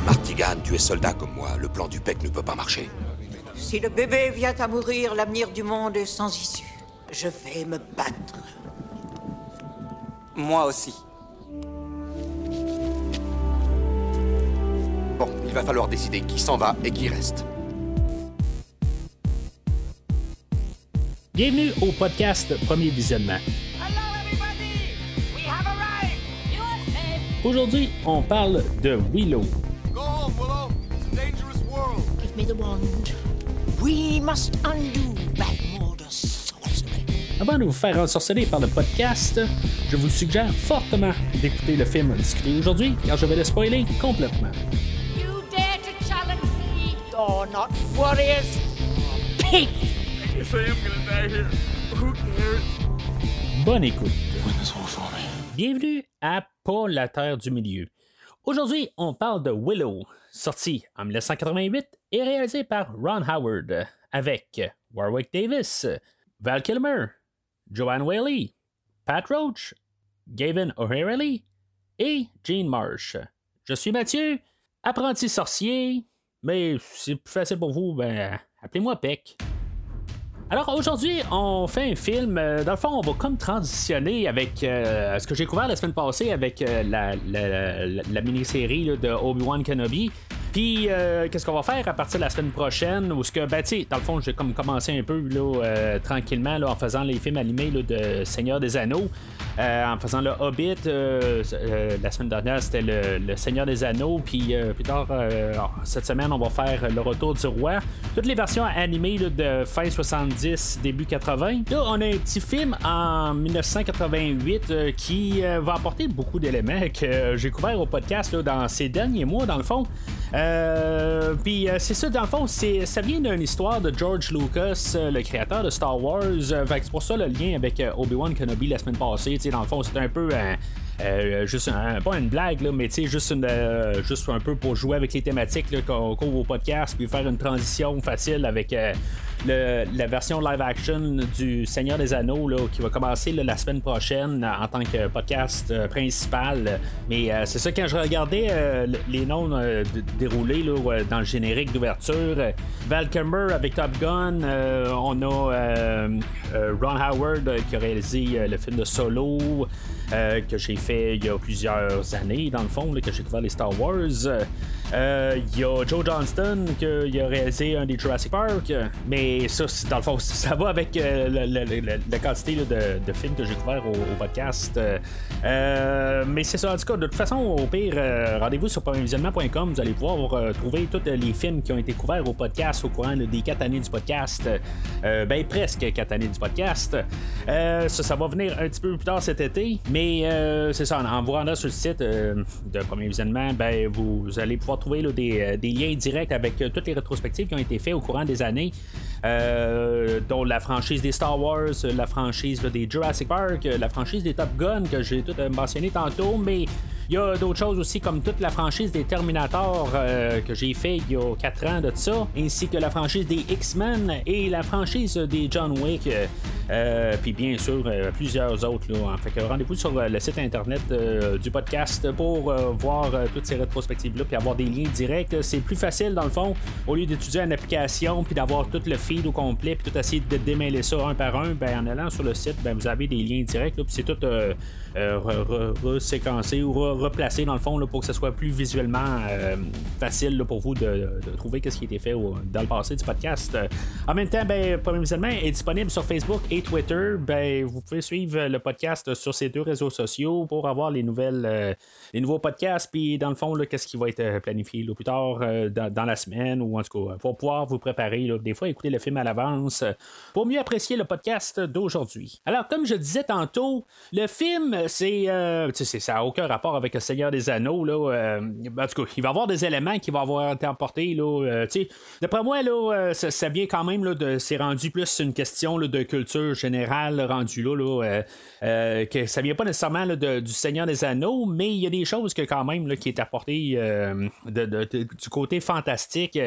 Martigan, tu es soldat comme moi. Le plan du PEC ne peut pas marcher. Si le bébé vient à mourir, l'avenir du monde est sans issue. Je vais me battre. Moi aussi. Bon, il va falloir décider qui s'en va et qui reste. Bienvenue au podcast Premier Visionnement. Aujourd'hui, on parle de Willow. Me the wand. We must undo Blackmorder's sorcery. Avant de vous faire ensorceler par le podcast, je vous suggère fortement d'écouter le film discuté aujourd'hui, car je vais le spoiler complètement. You dare to challenge me? You're not warriors. Pig! If I am gonna die here, who cares? Bonne écoute. Win this war for me. Bienvenue à Pas la Terre du Milieu. Aujourd'hui, on parle de Willow, sorti en 1988 et réalisé par Ron Howard, avec Warwick Davis, Val Kilmer, Joanne Whaley, Pat Roach, Gavin O'Reilly et Gene Marsh. Je suis Mathieu, apprenti sorcier, mais c'est plus facile pour vous, ben, appelez-moi Peck. Alors aujourd'hui, on fait un film. euh, Dans le fond, on va comme transitionner avec euh, ce que j'ai couvert la semaine passée avec euh, la, la- la- la mini-série de Obi-Wan Kenobi. Puis, euh, qu'est-ce qu'on va faire à partir de la semaine prochaine? Où ce que, ben, tu dans le fond, j'ai comme commencé un peu là, euh, tranquillement là, en faisant les films animés de Seigneur des Anneaux. Euh, en faisant le Hobbit, la semaine dernière c'était le, Seigneur des Anneaux, puis plus tard cette semaine on va faire le Retour du Roi. Toutes les versions animées de fin 70, début 80. Là on a un petit film en 1988 euh, qui va apporter beaucoup d'éléments que j'ai couvert au podcast dans ces derniers mois dans le fond. Euh, puis euh, c'est ça, dans le fond, ça vient d'une histoire de George Lucas, euh, le créateur de Star Wars. Euh, c'est pour ça le lien avec euh, Obi-Wan Kenobi la semaine passée. Dans le fond, c'est un peu euh, juste un, pas une blague, mais juste, une, euh, juste un peu pour jouer avec les thématiques qu'on couvre au podcast, puis faire une transition facile avec euh, le- la version live action du Seigneur des Anneaux qui va commencer la semaine prochaine en tant que podcast principal. Mais c'est ça, quand je regardais le- les noms déroulés dans le générique d'ouverture, Val avec Top Gun, on a Ron Howard qui a réalisé le film de Solo. Euh, que j'ai fait il y a plusieurs années, dans le fond, là, que j'ai couvert les Star Wars. Euh, Il y a Joe Johnston qui a réalisé un des Jurassic Park, mais ça, dans le fond, ça va avec euh, la quantité de, films que j'ai couverts au, podcast. Euh, mais c'est ça, en tout cas, de toute façon, au pire, euh, rendez-vous sur premiervisionnement.com, vous allez pouvoir euh, trouver tous les films qui ont été couverts au podcast au courant des quatre années du podcast. Euh, ben, presque quatre années du podcast. Euh, ça, ça va venir un petit peu plus tard cet été, mais euh, c'est ça, en, vous rendant sur le site euh, de Premier Visionnement, ben, vous, allez pouvoir trouver euh, des liens directs avec euh, toutes les rétrospectives qui ont été faites au courant des années, euh, dont la franchise des Star Wars, la franchise des Jurassic Park, la franchise des Top Gun que j'ai tout mentionné tantôt, mais il y a d'autres choses aussi comme toute la franchise des Terminator euh, que j'ai fait il y a 4 ans de ça, ainsi que la franchise des X-Men et la franchise des John Wick, euh, euh, puis bien sûr euh, plusieurs autres. Là. Fait rendez-vous sur le site internet du podcast pour voir toutes ces rétrospectives-là puis avoir des liens directs. C'est plus facile dans le fond, au lieu d'étudier une application puis d'avoir tout le feed au complet puis tout essayer de démêler ça un par un, ben, en allant sur le site, ben, vous avez des liens directs puis c'est tout euh, euh, re- re- reséquencé ou re- replacé dans le fond pour que ce soit plus visuellement euh, facile pour vous de, trouver ce qui a été fait dans le passé du podcast. Euh, En même temps, ben, Premier Visionnement est disponible sur Facebook et Twitter. Ben, vous pouvez suivre le podcast sur ces deux réseaux sociaux pour avoir les nouvelles, les nouveaux podcasts. Puis dans le fond, qu'est-ce qui va être planifié plus tard dans, la semaine ou en tout cas pour pouvoir vous préparer. des fois, écouter le film à l'avance pour mieux apprécier le podcast d'aujourd'hui. Alors, comme je disais tantôt, le film, c'est, euh, tu sais, ça n'a aucun rapport avec le Seigneur des Anneaux. Là, euh, en tout cas, il va y avoir des éléments qui vont avoir été emportés. Là, euh, d'après moi, euh, ça, ça vient quand même là, c'est rendu plus une question de culture générale rendu là, là euh, euh, que ça vient pas nécessairement du Seigneur des Anneaux, mais il y a des choses que quand même qui est apporté euh, de- de- de- du côté fantastique.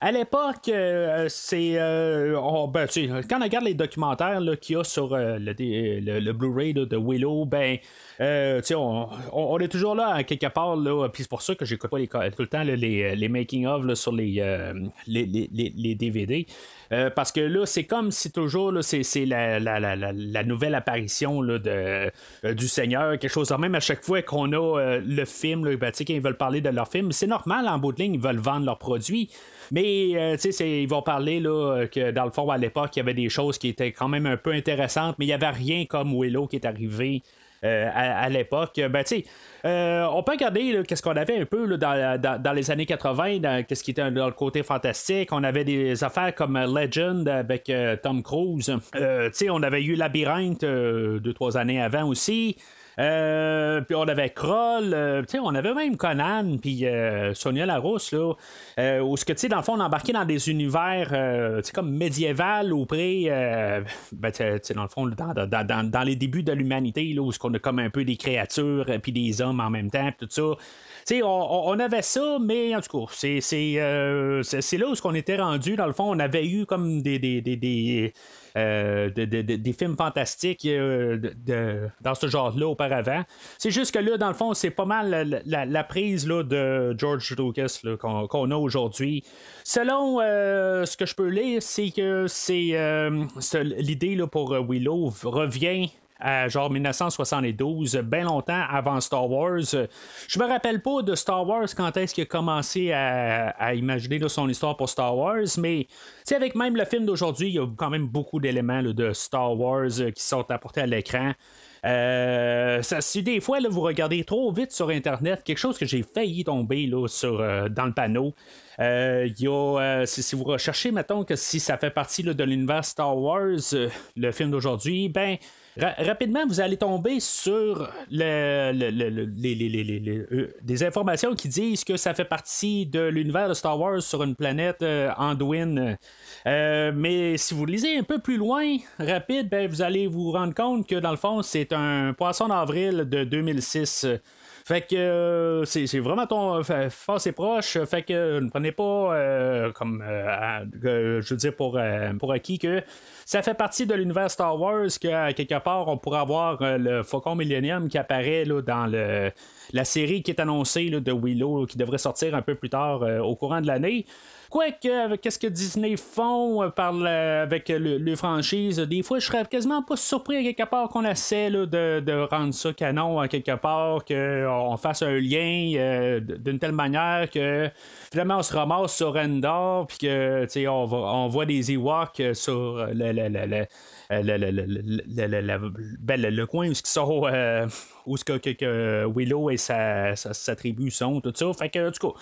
À l'époque, euh, c'est euh, ben, quand on regarde les documentaires qu'il y a sur euh, le, le- Blu-ray de Willow, ben on, on- est toujours là, quelque part, puis c'est pour ça que j'écoute pas les, tout le temps les, les making-of sur les, les, les, DVD. Parce que là, c'est comme si toujours c'est, la, la, la, la, nouvelle apparition là, de, du Seigneur, quelque chose même à chaque fois qu'on a le film, là, ben, quand ils veulent parler de leur film. C'est normal, en bout de ligne, ils veulent vendre leurs produits. Mais sais ils vont parler là, que dans le fond, à l'époque, il y avait des choses qui étaient quand même un peu intéressantes, mais il n'y avait rien comme Willow qui est arrivé. à, l'époque. Ben, tu sais, on peut regarder qu'est-ce qu'on avait un peu là, dans, dans, les années 80, qu'est-ce qui était dans le côté fantastique. On avait des affaires comme Legend avec Tom Cruise. tu on avait eu Labyrinthe deux, trois années avant aussi. Euh, puis on avait Kroll, euh, on avait même Conan, puis euh, Sonia Larousse, là, où ce que, tu sais, dans le fond, on embarquait dans des univers, comme médiéval ou près, ben, dans le fond, dans, dans, les débuts de l'humanité, là, où ce qu'on a comme un peu des créatures, puis des hommes en même temps, tout ça. Tu on, on, avait ça, mais en tout cas, c'est, c'est, là où qu'on était rendu. Dans le fond, on avait eu comme des, des, des euh, des films fantastiques euh, dans ce genre-là auparavant. C'est juste que là, dans le fond, c'est pas mal la, prise là, de George Lucas qu'on, a aujourd'hui. Selon euh, ce que je peux lire, c'est que c'est, l'idée là, pour Willow revient genre 1972, bien longtemps avant Star Wars. Je me rappelle pas de Star Wars quand est-ce qu'il a commencé à, imaginer son histoire pour Star Wars, mais avec même le film d'aujourd'hui, il y a quand même beaucoup d'éléments de Star Wars euh, qui sont apportés à l'écran. Euh, si des fois vous regardez trop vite sur Internet, quelque chose que j'ai failli tomber là, sur, euh, dans le panneau, il y a, si, vous recherchez, mettons que si ça fait partie de l'univers Star Wars, le film d'aujourd'hui, ben rapidement, vous allez tomber sur le, euh, des informations qui disent que ça fait partie de l'univers de Star Wars sur une planète euh, Anduin. Euh, mais si vous lisez un peu plus loin, rapide, ben, vous allez vous rendre compte que dans le fond, c'est un poisson d'avril de 2006. Fait que c'est vraiment ton fort et proche. Fait que ne prenez pas comme je veux dire pour, pour acquis que ça fait partie de l'univers Star Wars que quelque part on pourrait avoir euh, le Faucon Millennium qui apparaît là, dans le, la série qui est annoncée de Willow qui devrait sortir un peu plus tard euh, au courant de l'année. Quoique, qu'est-ce que Disney font euh, avec le, franchise, des fois, je serais quasiment pas surpris à quelque part qu'on essaie de, rendre ça canon à quelque part, qu'on fasse un lien d'une telle manière que finalement on se ramasse sur Endor, puis que on, voit des Ewoks sur le, le, coin où, sont, euh, Willow et sa, sa, tribu sont, tout ça. Fait que, du coup.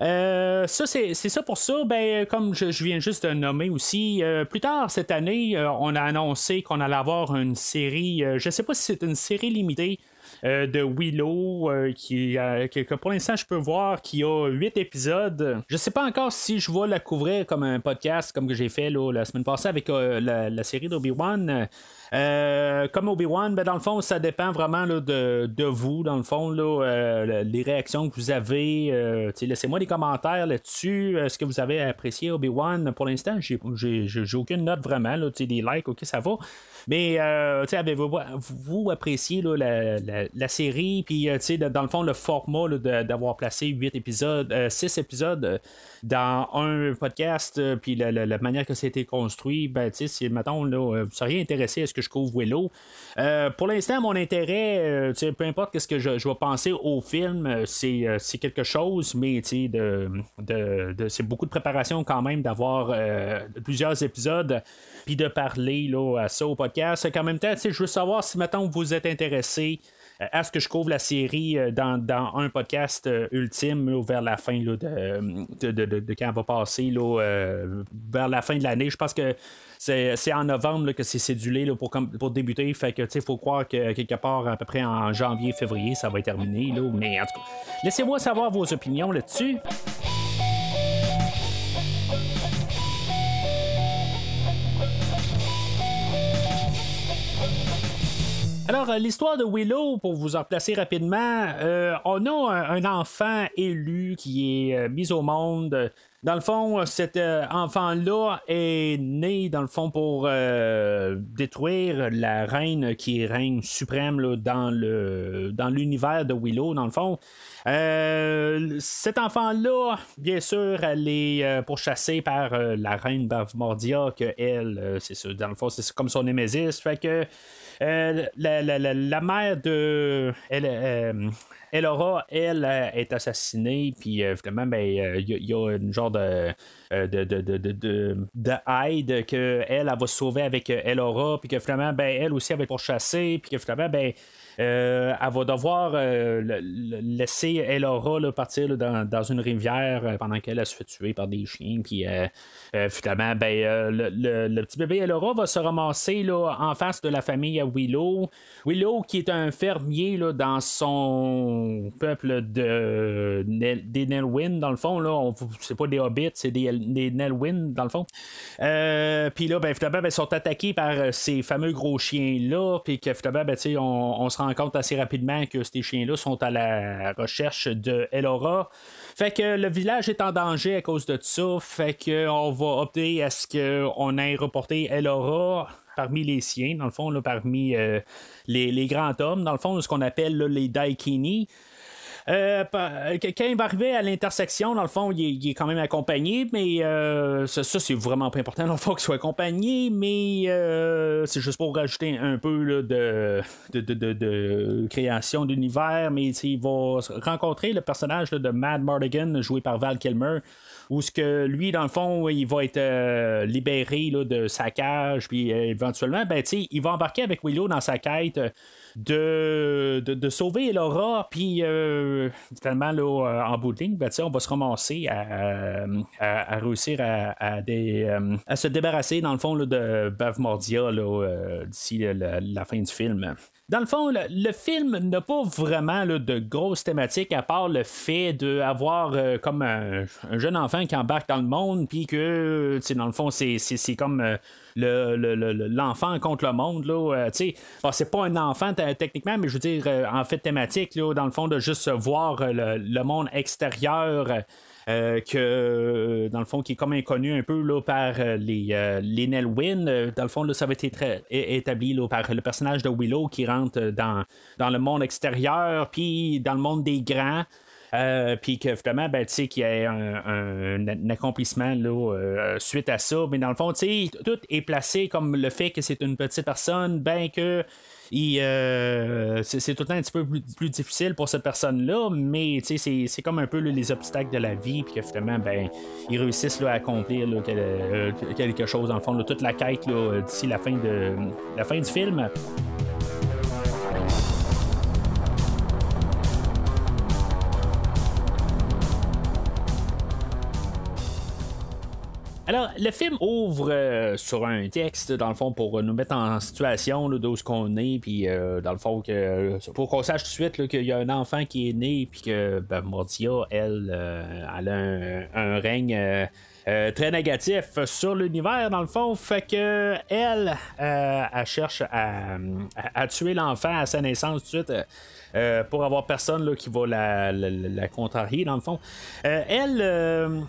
Euh, ça, c'est, ça pour ça. Ben, comme je, viens juste de nommer aussi, euh, plus tard cette année, on a annoncé qu'on allait avoir une série, je sais pas si c'est une série limitée euh, de Willow, euh, qui, euh, que, pour l'instant je peux voir qu'il y a huit épisodes. Je sais pas encore si je vais la couvrir comme un podcast, comme que j'ai fait la semaine passée avec la, la, série d'Obi-Wan. Euh, comme Obi-Wan, ben, dans le fond, ça dépend vraiment de, vous, dans le fond, euh, les réactions que vous avez. Euh, laissez-moi des commentaires là-dessus. Est-ce que vous avez apprécié Obi-Wan Pour l'instant, j'ai, aucune note vraiment. Là, des likes, ok, ça va. Mais avez-vous apprécié la, la, série? Puis, dans le fond, le format d'avoir placé 8 épisodes, 6 épisodes dans un podcast, puis la, manière que c'était construit, ben, si, mettons, là, vous seriez intéressé à ce que je couvre Willow. Euh, pour l'instant, mon intérêt, euh, peu importe ce que je, vais penser au film, euh, c'est, quelque chose, mais de, de, c'est beaucoup de préparation quand même d'avoir plusieurs épisodes puis de parler là, à ça au podcast. En même temps, je veux savoir si maintenant vous êtes intéressé à ce que je couvre la série dans, un podcast ultime vers la fin de, de, quand elle va passer vers la fin de l'année. Je pense que c'est en novembre que c'est cédulé pour, pour débuter. Fait que il faut croire que quelque part à peu près en janvier, février, ça va être terminé. Là. Mais en tout cas, laissez-moi savoir vos opinions là-dessus. Alors, euh, l'histoire de Willow, pour vous en placer rapidement, euh, on a un, enfant élu qui est euh, mis au monde Dans le fond, cet enfant-là est né, dans le fond, pour détruire la reine qui règne suprême dans, le, dans l'univers de Willow, dans le fond. Euh, cet enfant-là, bien sûr, elle est pourchassée par la reine Bavmordia, que elle, c'est ça, dans le fond, c'est comme son némésis. Fait que la, la, la, la, mère de. Elle, Elora, elle, est assassinée, puis euh, finalement, ben, il ben, y, a une genre de, de, de, de, de, de aide qu'elle, elle, va sauver avec Elora, puis que finalement, ben, elle aussi, elle va être pourchassée, puis que finalement, ben, euh, elle va devoir euh, laisser Elora partir dans, une rivière euh, pendant qu'elle se fait tuer par des chiens. Puis finalement, ben, le, petit bébé Elora va se ramasser là, en face de la famille à Willow. Willow, qui est un fermier dans son peuple de, des Nelwyn, dans le fond. C'est pas des hobbits, c'est des, des Nelwyn, dans le fond. puis là, ben, ben, ils sont attaqués par ces fameux gros chiens-là. Puis que ben, on, on se rend compte assez rapidement que ces chiens-là sont à la recherche de Elora. Fait que le village est en danger à cause de ça. Fait qu'on va opter à ce qu'on ait reporté Elora parmi les siens, dans le fond, parmi euh, les, grands hommes, dans le fond, ce qu'on appelle les Daikini. Euh, quand il va arriver à l'intersection, dans le fond, il est, quand même accompagné, mais euh, ça, c'est vraiment pas important, dans le fond, qu'il soit accompagné, mais euh, c'est juste pour rajouter un peu de, de, création d'univers, mais il va rencontrer le personnage de Mad Mardigan, joué par Val Kilmer où ce que lui, dans le fond, il va être libéré de sa cage, puis éventuellement, ben, il va embarquer avec Willow dans sa quête de, de, sauver Laura, puis euh, finalement, là, en bout de ben, on va se ramasser à, à, réussir à, euh, à, se débarrasser, dans le fond, là, de Bavmordia euh, d'ici la, fin du film. Dans le fond, le, film n'a pas vraiment de grosses thématiques à part le fait d'avoir comme un, jeune enfant qui embarque dans le monde, puis que, dans le fond, c'est comme l'enfant contre le monde. Là, euh, c'est pas un enfant techniquement, mais je veux dire, euh, en fait, thématique, dans le fond, de juste voir euh, le, monde extérieur. Que dans le fond qui est comme inconnu un peu là, par les, les Nelwyn. dans le fond, là, ça va être établi là, par le personnage de Willow qui rentre dans, dans le monde extérieur, puis dans le monde des grands. Euh, puis que finalement, ben, qu'il y ait un, accomplissement là, euh, suite à ça. Mais dans le fond, tout est placé comme le fait que c'est une petite personne, ben que euh, c'est, tout le temps un petit peu plus, difficile pour cette personne-là, mais c'est, comme un peu les obstacles de la vie, puis que finalement, ben, ils réussissent à accomplir quelque chose, dans le fond, toute la quête d'ici la la fin du film. Alors, le film ouvre euh, sur un texte, dans le fond, pour nous mettre en situation d'où ce qu'on est, puis euh, dans le fond, que, pour qu'on sache tout de suite qu'il y a un enfant qui est né, puis que ben, Mordia, elle, euh, elle a un, règne. très négatif sur l'univers dans le fond fait que elle, elle cherche à, tuer l'enfant à sa naissance tout de suite pour avoir personne qui va la, contrarier dans le fond elle euh, euh,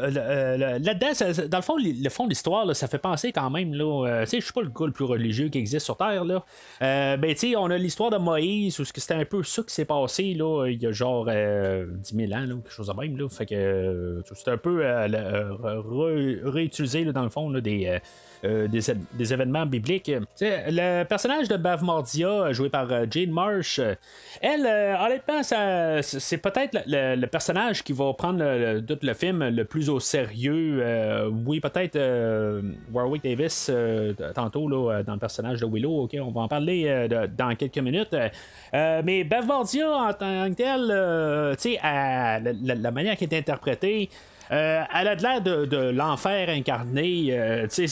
là-dedans, dans le fond, le fond de l'histoire, ça fait penser quand même, là, euh, je suis pas le gars le plus religieux qui existe sur Terre, là. ben, tu on a l'histoire de Moïse, où c'était un peu ça qui s'est passé, là, il y a genre 10 000 ans, là, quelque chose de même, là. Fait que c'est un peu réutilisé, dans le fond, des euh, des, événements bibliques. le personnage de Bavmordia, joué par euh, Jane Marsh, euh, elle, honnêtement, c'est peut-être le, personnage qui va prendre le, tout le film le plus au sérieux. oui, peut-être Warwick Davis, tantôt, là, dans le personnage de Willow, ok, on va en parler dans quelques minutes. mais Bavmordia, en tant que tel, tu sais, la, la, manière qui est interprétée, euh, elle a de l'air de, l'enfer incarné. Euh, c'est,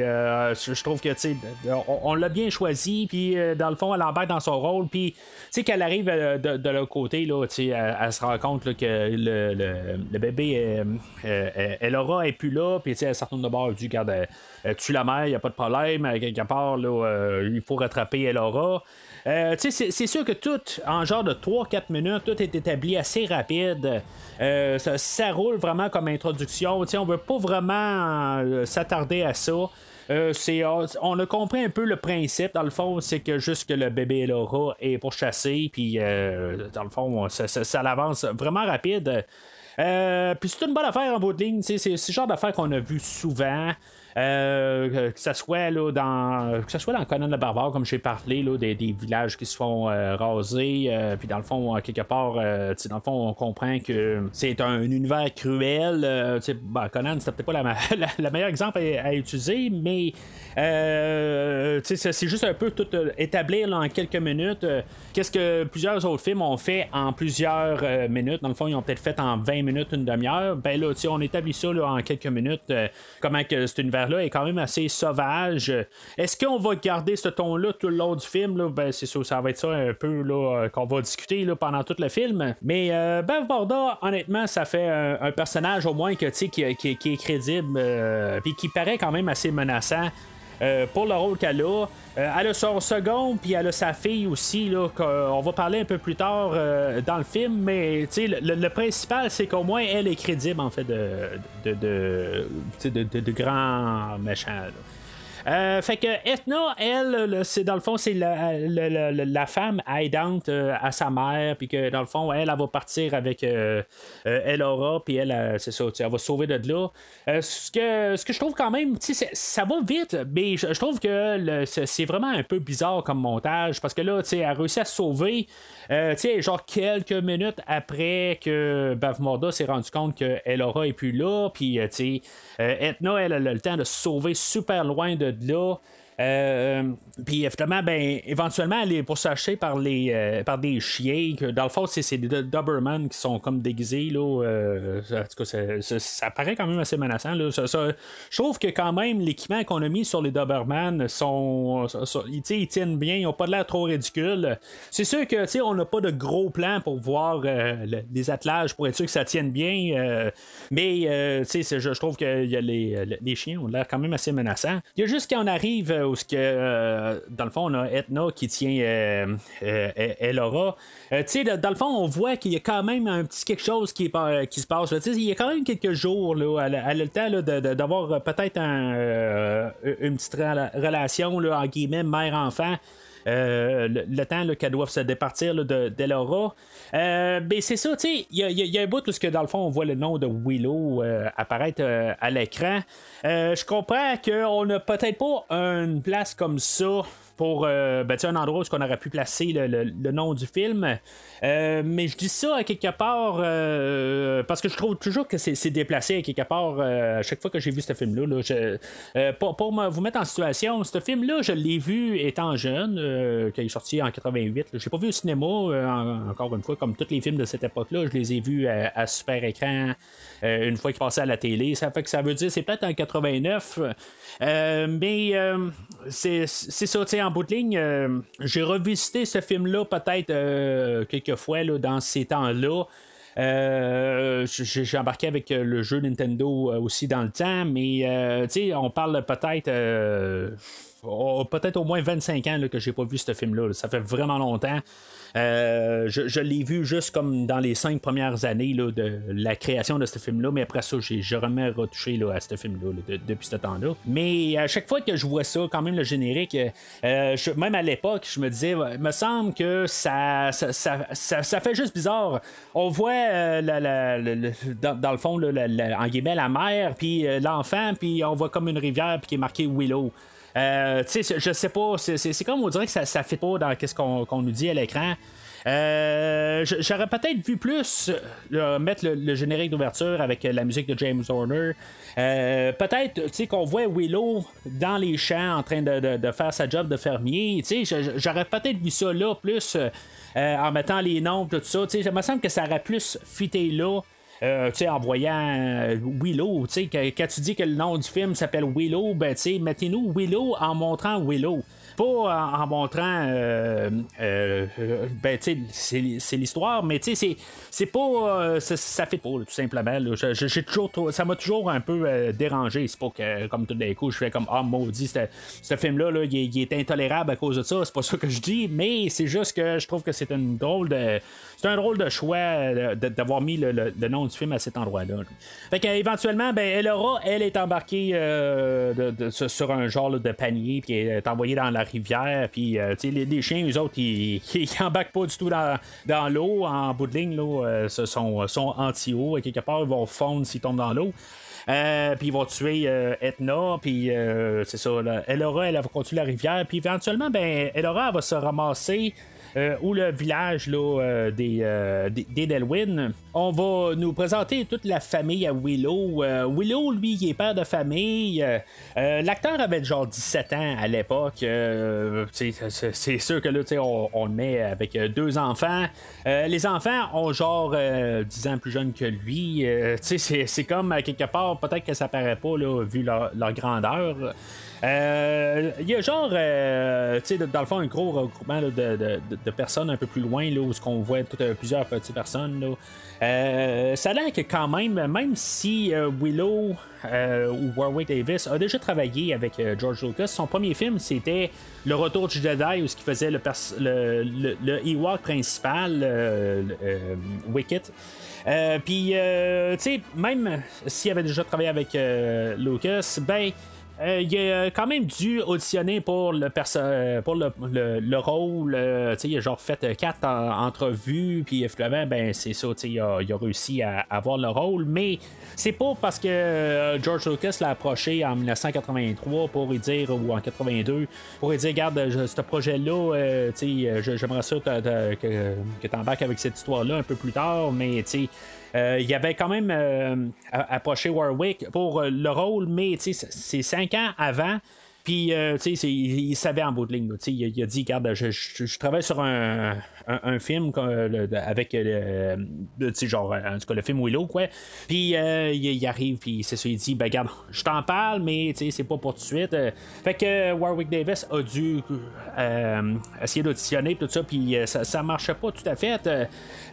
euh, je trouve que on, l'a bien choisi. Puis dans le fond, elle embarque dans son rôle. Puis qu'elle arrive de, l'autre côté, là, elle, se rend compte que le, le, bébé, elle aura est plus là. Puis elle se de bord, du tue la mère, il n'y a pas de problème. Quelque part, là, il faut rattraper elle aura. Euh, c'est sûr que tout, en genre de 3-4 minutes, tout est établi assez rapide. Euh, ça roule vraiment comme introduction. sais, on veut pas vraiment euh, s'attarder à ça. Euh, c'est, on a compris un peu le principe, dans le fond, c'est que juste que le bébé Laura est pour chasser, puis dans le fond, ça, ça, ça l'avance vraiment rapide. puis c'est une bonne affaire en bout de ligne, c'est, c'est ce genre d'affaire qu'on a vu souvent. Euh, que ce soit là, dans que ce soit dans Conan le barbare comme j'ai parlé là, des, villages qui se font euh, raser euh, puis dans le fond quelque part dans le fond on comprend que c'est un, univers cruel ben, Conan c'était peut-être pas la, la, meilleure exemple à, utiliser mais c'est juste un peu tout établir en quelques minutes qu'est-ce que plusieurs autres films ont fait en plusieurs minutes. Dans le fond ils ont peut-être fait en 20 minutes une demi-heure. Ben là on établit ça là, en quelques minutes comment que cet univers là est quand même assez sauvage. Est-ce qu'on va garder ce ton-là tout le long du film? Là? Ben, c'est sûr, ça va être ça un peu là, euh, qu'on va discuter là, pendant tout le film. Mais euh, Bev Borda, honnêtement, ça fait un, personnage au moins que, qui, qui, qui est crédible et euh, qui paraît quand même assez menaçant. Euh, pour le rôle qu'elle a. Euh, elle a son second, puis elle a sa fille aussi, là, qu'on va parler un peu plus tard euh, dans le film, mais le, le, principal, c'est qu'au moins elle est crédible, en fait, de, de, de, de grands méchants. Euh, fait que Ethna, elle, c'est dans le fond, c'est la, la, femme aidante euh, à sa mère, puis que dans le fond, elle, elle, va partir avec euh, Elora, puis elle, c'est ça, elle va sauver de là. ce, que, ce que je trouve quand même, ça va vite, mais je, trouve que c'est vraiment un peu bizarre comme montage, parce que là, elle a réussi à se sauver. Euh, genre quelques minutes après que Bavmorda s'est rendu compte que Elora est plus là, puis euh, tu sais, euh, Etna, elle a le temps de se sauver super loin de là. Euh, puis évidemment, ben, éventuellement, elle est poursuivie par, les, euh, par des chiens. Que, dans le fond, c'est des Doberman qui sont comme déguisés. Là, euh, en tout cas, ça, paraît quand même assez menaçant. Là. je trouve que quand même, l'équipement qu'on a mis sur les Doberman, sont, ils, tiennent bien. Ils n'ont pas l'air trop ridicules. C'est sûr que on n'a pas de gros plans pour voir les attelages pour être sûr que ça tienne bien. mais je, je trouve que y a les, les, chiens ont l'air quand même assez menaçants. Il y a juste qu'on arrive où que, euh, dans le fond, on a Etna qui tient euh, euh, Elora. tu sais, dans le fond, on voit qu'il y a quand même un petit quelque chose qui, qui se passe. Il y a quand même quelques jours, là, elle, a le temps d'avoir peut-être une petite relation, là, en guillemets, mère-enfant. Le, temps qu'elle doit se départir d'Elora. Euh, ben c'est ça, tu sais, il y, a un bout où, que, dans le fond, on voit le nom de Willow apparaître à l'écran. je comprends qu'on n'a peut-être pas une place comme ça pour euh, ben, un endroit où on aurait pu placer le, nom du film. Euh, mais je dis ça à quelque part euh, parce que je trouve toujours que c'est déplacé à quelque part à chaque fois que j'ai vu ce film-là. pour, pour vous mettre en situation, ce film-là, je l'ai vu étant jeune, qui est sorti en 88. Je l'ai pas vu au cinéma, encore une fois, comme tous les films de cette époque-là. Je les ai vus à, super écran une fois qu'ils passaient à la télé. Ça fait que ça veut dire c'est peut-être en 89. mais c'est ça, tu sais, en bout de ligne, euh, j'ai revisité ce film-là peut-être euh, quelques fois là, dans ces temps-là. Euh, j'ai embarqué avec le jeu Nintendo aussi dans le temps, mais on parle peut-être peut-être au moins 25 ans que j'ai pas vu ce film-là. Ça fait vraiment longtemps. Euh, je, l'ai vu juste comme dans les cinq premières années là, de la création de ce film-là, mais après ça, j'ai jamais retouché là, à ce film-là depuis ce temps-là. Mais à chaque fois que je vois ça, quand même le générique, euh, même à l'époque, je me disais, il me semble que ça fait juste bizarre. On voit euh, dans, le fond, en guillemets, la mère, puis l'enfant, puis on voit comme une rivière, puis qui est marqué Willow. Euh, je sais pas, c'est comme on dirait que ça, ça fait pas dans ce qu'on nous dit à l'écran. Euh, j'aurais peut-être vu plus euh, mettre le, générique d'ouverture avec la musique de James Horner. peut-être tu sais qu'on voit Willow dans les champs en train de, faire sa job de fermier. J'aurais peut-être vu ça là plus en mettant les noms tout ça. Sais, me semble que ça aurait plus fité là. Euh, en voyant euh, Willow, quand, quand tu dis que le nom du film s'appelle Willow, ben, mettez-nous Willow en montrant Willow. Pas en, montrant. euh, euh, ben, tu sais, c'est- l'histoire, mais tu sais, c'est- pas. euh, ça, fait pas, tout simplement. toujours ça m'a toujours un peu dérangé. C'est pas que, comme tout d'un coup, je fais comme Ah, maudit, ce film-là, là, il, est, intolérable à cause de ça. C'est pas ça que je dis, mais c'est juste que je trouve que c'est une drôle de. C'est un drôle de choix d'avoir mis le, nom du film à cet endroit-là. Fait qu'éventuellement, ben, Elora, elle est embarquée sur- un genre de panier, puis elle est envoyée dans la rivière, puis euh, tu les, chiens, eux autres, ils, ils embarquent pas du tout dans, l'eau. En bout de ligne, là, euh, ce sont, sont anti-eau. et Quelque part, ils vont fondre s'ils tombent dans l'eau. Euh, puis ils vont tuer euh, Etna, puis euh, c'est ça. Elora, elle, va continuer la rivière, puis éventuellement, ben, Elora va se ramasser euh, où le village là, euh, des, euh, des, des Delwyn. On va nous présenter toute la famille à Willow. Willow, lui, il est père de famille. L'acteur avait genre 17 ans à l'époque. C'est sûr que là, on, le met avec deux enfants. Les enfants ont genre euh, 10 ans plus jeunes que lui. C'est- comme quelque part, peut-être que ça paraît pas là, vu leur grandeur. Euh, Il y a genre, euh, tu sais, dans le fond, un gros regroupement de, de- personnes un peu plus loin, là, où ce qu'on voit euh, plusieurs petites personnes. Là. Ça a l'air que quand même, même si euh, Willow ou Warwick Davis a déjà travaillé avec George Lucas, son premier film c'était Le Retour du Jedi, où ce qui faisait le, le, le, le Ewok principal, Wicket. Puis, tu sais, même s'il avait déjà travaillé avec Lucas, ben. Euh, il a quand même dû auditionner pour le perso- euh, pour le, le- le rôle. euh, il a genre fait euh, quatre en- entrevues, puis finalement, ben c'est ça, il a, il a réussi à, avoir le rôle, mais c'est pas parce que euh, George Lucas l'a approché en 1983 pour lui dire, ou en 82, pour lui dire, regarde, ce projet-là, euh, j'aimerais ça que, que, tu embarques avec cette histoire-là un peu plus tard, mais tu sais, euh, il avait quand même euh, approché Warwick pour euh, le rôle, mais c'est cinq ans avant. Puis, euh, tu sais, il, savait en bout de ligne. Il, il a dit, regarde, je travaille sur un, un, film euh, avec, euh, le- genre, en tout cas, le film Willow, quoi. Puis, euh, il, arrive, puis c'est ça, il dit, ben, regarde, je t'en parle, mais, c'est pas pour tout de suite. Euh, Fait que Warwick Davis a dû euh, essayer d'auditionner, tout ça, puis euh, ça, ça marchait pas tout à fait. Euh,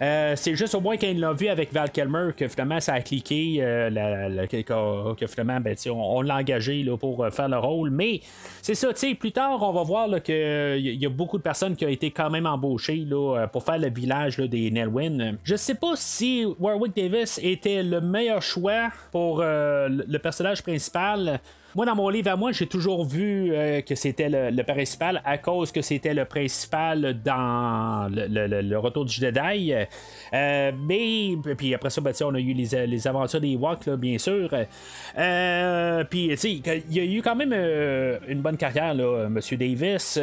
euh, c'est juste au moins quand il l'a vu avec Val Kilmer que finalement ça a cliqué, euh, la- la- que, finalement ben, on, on l'a engagé là, pour euh, faire le rôle. Mais c'est ça, tu sais, plus tard on va voir qu'il y, y a beaucoup de personnes qui ont été quand même embauchées là, euh, pour faire le village des Nelwyn. Je sais pas si Warwick Davis était le meilleur choix pour euh, le personnage principal. Moi, dans mon livre à moi, j'ai toujours vu euh, que c'était le, principal à cause que c'était le principal dans le, retour du Jedi. Euh, mais, puis après ça, ben, on a eu les, les aventures des Walks, bien sûr. Euh, puis, tu sais, il y a eu quand même une bonne carrière, là, M. Davis.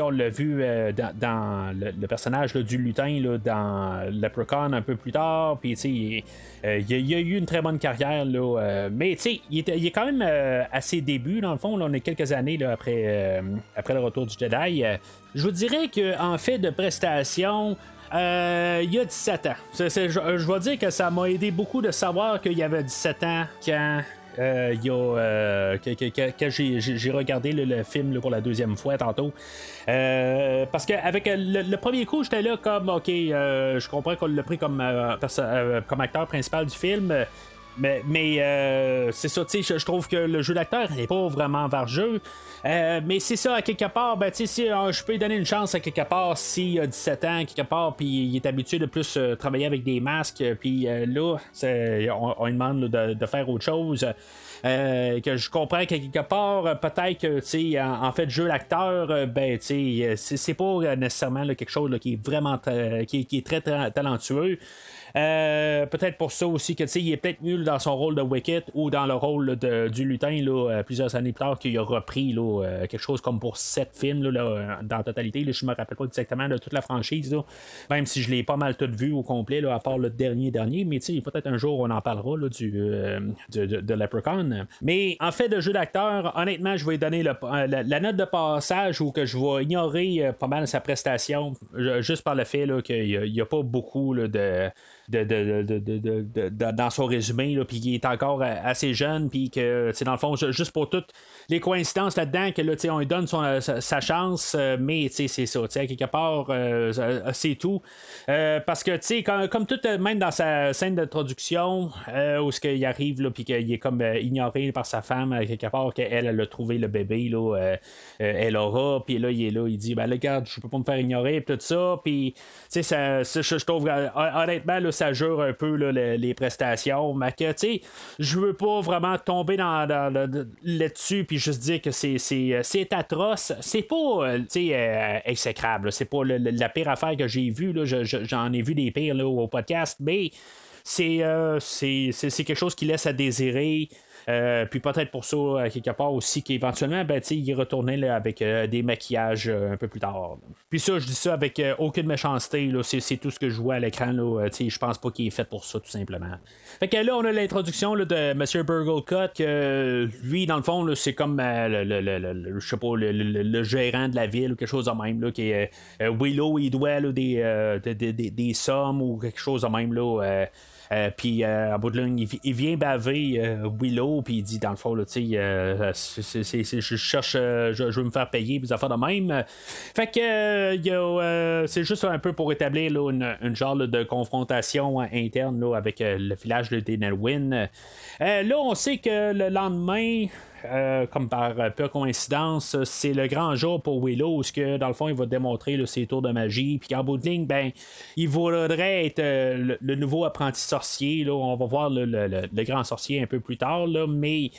On l'a vu dans, le, personnage là, du lutin là, dans Leprechaun un peu plus tard. Puis, tu sais, il, y a- eu une très bonne carrière, là, mais tu sais, il, il est quand même à ses débuts, dans le fond. On est quelques années après, euh, après le retour du Jedi. Euh, je vous dirais qu'en fait de prestation, euh, il y a 17 ans. Je, je vais dire que ça m'a aidé beaucoup de savoir qu'il y avait 17 ans quand. j'ai, regardé le, film pour la deuxième fois tantôt. Parce qu'avec le, le premier coup, j'étais là comme, ok, je comprends qu'on l'a pris comme, comme acteur principal du film. Mais, mais euh, c'est ça, tu sais, je, trouve que le jeu d'acteur n'est pas vraiment jeu. Euh, mais c'est ça, à quelque part, ben, tu sais, si euh, je peux lui donner une chance à quelque part, s'il a 17 ans, quelque part, puis il est habitué de plus euh, travailler avec des masques, euh, puis là, on, lui demande de, faire autre chose. Que je comprends que quelque part, peut-être que, tu sais, en, fait, jeu d'acteur, ben, tu sais, c'est, pas nécessairement quelque chose qui est vraiment qui, qui est très ta- talentueux. Euh, peut-être pour ça aussi que il est peut-être mieux dans son rôle de Wicket ou dans le rôle de- du lutin là, euh, plusieurs années plus tard qu'il a repris là, euh, quelque chose comme pour sept films là, euh, dans totalité. Je me rappelle pas exactement de toute la franchise, même si je l'ai pas mal tout vu au complet, à part le dernier dernier, mais peut-être un jour on en parlera du, euh, de, de, de Leprechaun. Mais en fait de jeu d'acteur, honnêtement, je vais donner la, note de passage ou que je vais ignorer pas mal sa prestation, juste par le fait qu'il n'y a, pas beaucoup de de, de, dans son résumé, puis qu'il est encore assez jeune, puis que, dans le fond, ju- juste pour toutes les coïncidences là-dedans, que là, on lui donne son, sa, chance, euh, mais, c'est ça, à quelque part, euh, euh, c'est tout. Parce que, tu sais, comme, comme tout, même dans sa scène d'introduction, euh, où ce qu'il arrive, là, puis qu'il est comme ignoré par sa femme, quelque part, qu'elle, elle a trouvé le bébé, là, elle aura, puis là, il est là, il dit, ben, regarde, je peux pas me faire ignorer, puis tout ça, puis, tu sais, ça, ça, je trouve, honnêtement, là, ça jure un peu, les prestations, mais que, tu sais, je veux pas vraiment tomber là-dessus, puis juste dire que c'est, c'est atroce. C'est pas, euh, tu sais, euh, exécrable, c'est pas la pire affaire que j'ai vue, là. Je- je- j'en ai vu des pires, au podcast, mais euh, c'est quelque chose qui laisse à désirer. Euh, puis peut-être pour ça, à quelque part aussi, qu'éventuellement, ben, il est retourné là, avec euh, des maquillages euh, un peu plus tard. Puis ça, je dis ça avec euh, aucune méchanceté. C'est, tout ce que je vois à l'écran. Euh, je pense pas qu'il est fait pour ça, tout simplement. Fait que là, on a l'introduction de M. Burglecut, que euh, lui, dans le fond, c'est comme euh, le, le- le- je sais pas, le, gérant de la ville ou quelque chose de même. Là, qui euh, Willow, il doit des, euh, des, des- des- sommes ou quelque chose de même. Là, euh, euh, puis euh, en bout de ligne, il, vi- il vient baver euh, Willow, puis il dit dans le fond, là, euh, je cherche, euh, je, veux me faire payer, puis affaires de même. Fait que euh, euh, c'est juste un peu pour établir là, une, une genre de confrontation euh, interne là, avec euh, le village de Denelwin. Euh, là, on sait que le lendemain. Euh, comme par euh, pure coïncidence, c'est le grand jour pour Willow, où ce que dans le fond il va démontrer ses tours de magie, puis qu'en bout de ligne, ben, il voudrait être euh, le, nouveau apprenti sorcier. Là, on va voir le, le- le- grand sorcier un peu plus tard, là, mais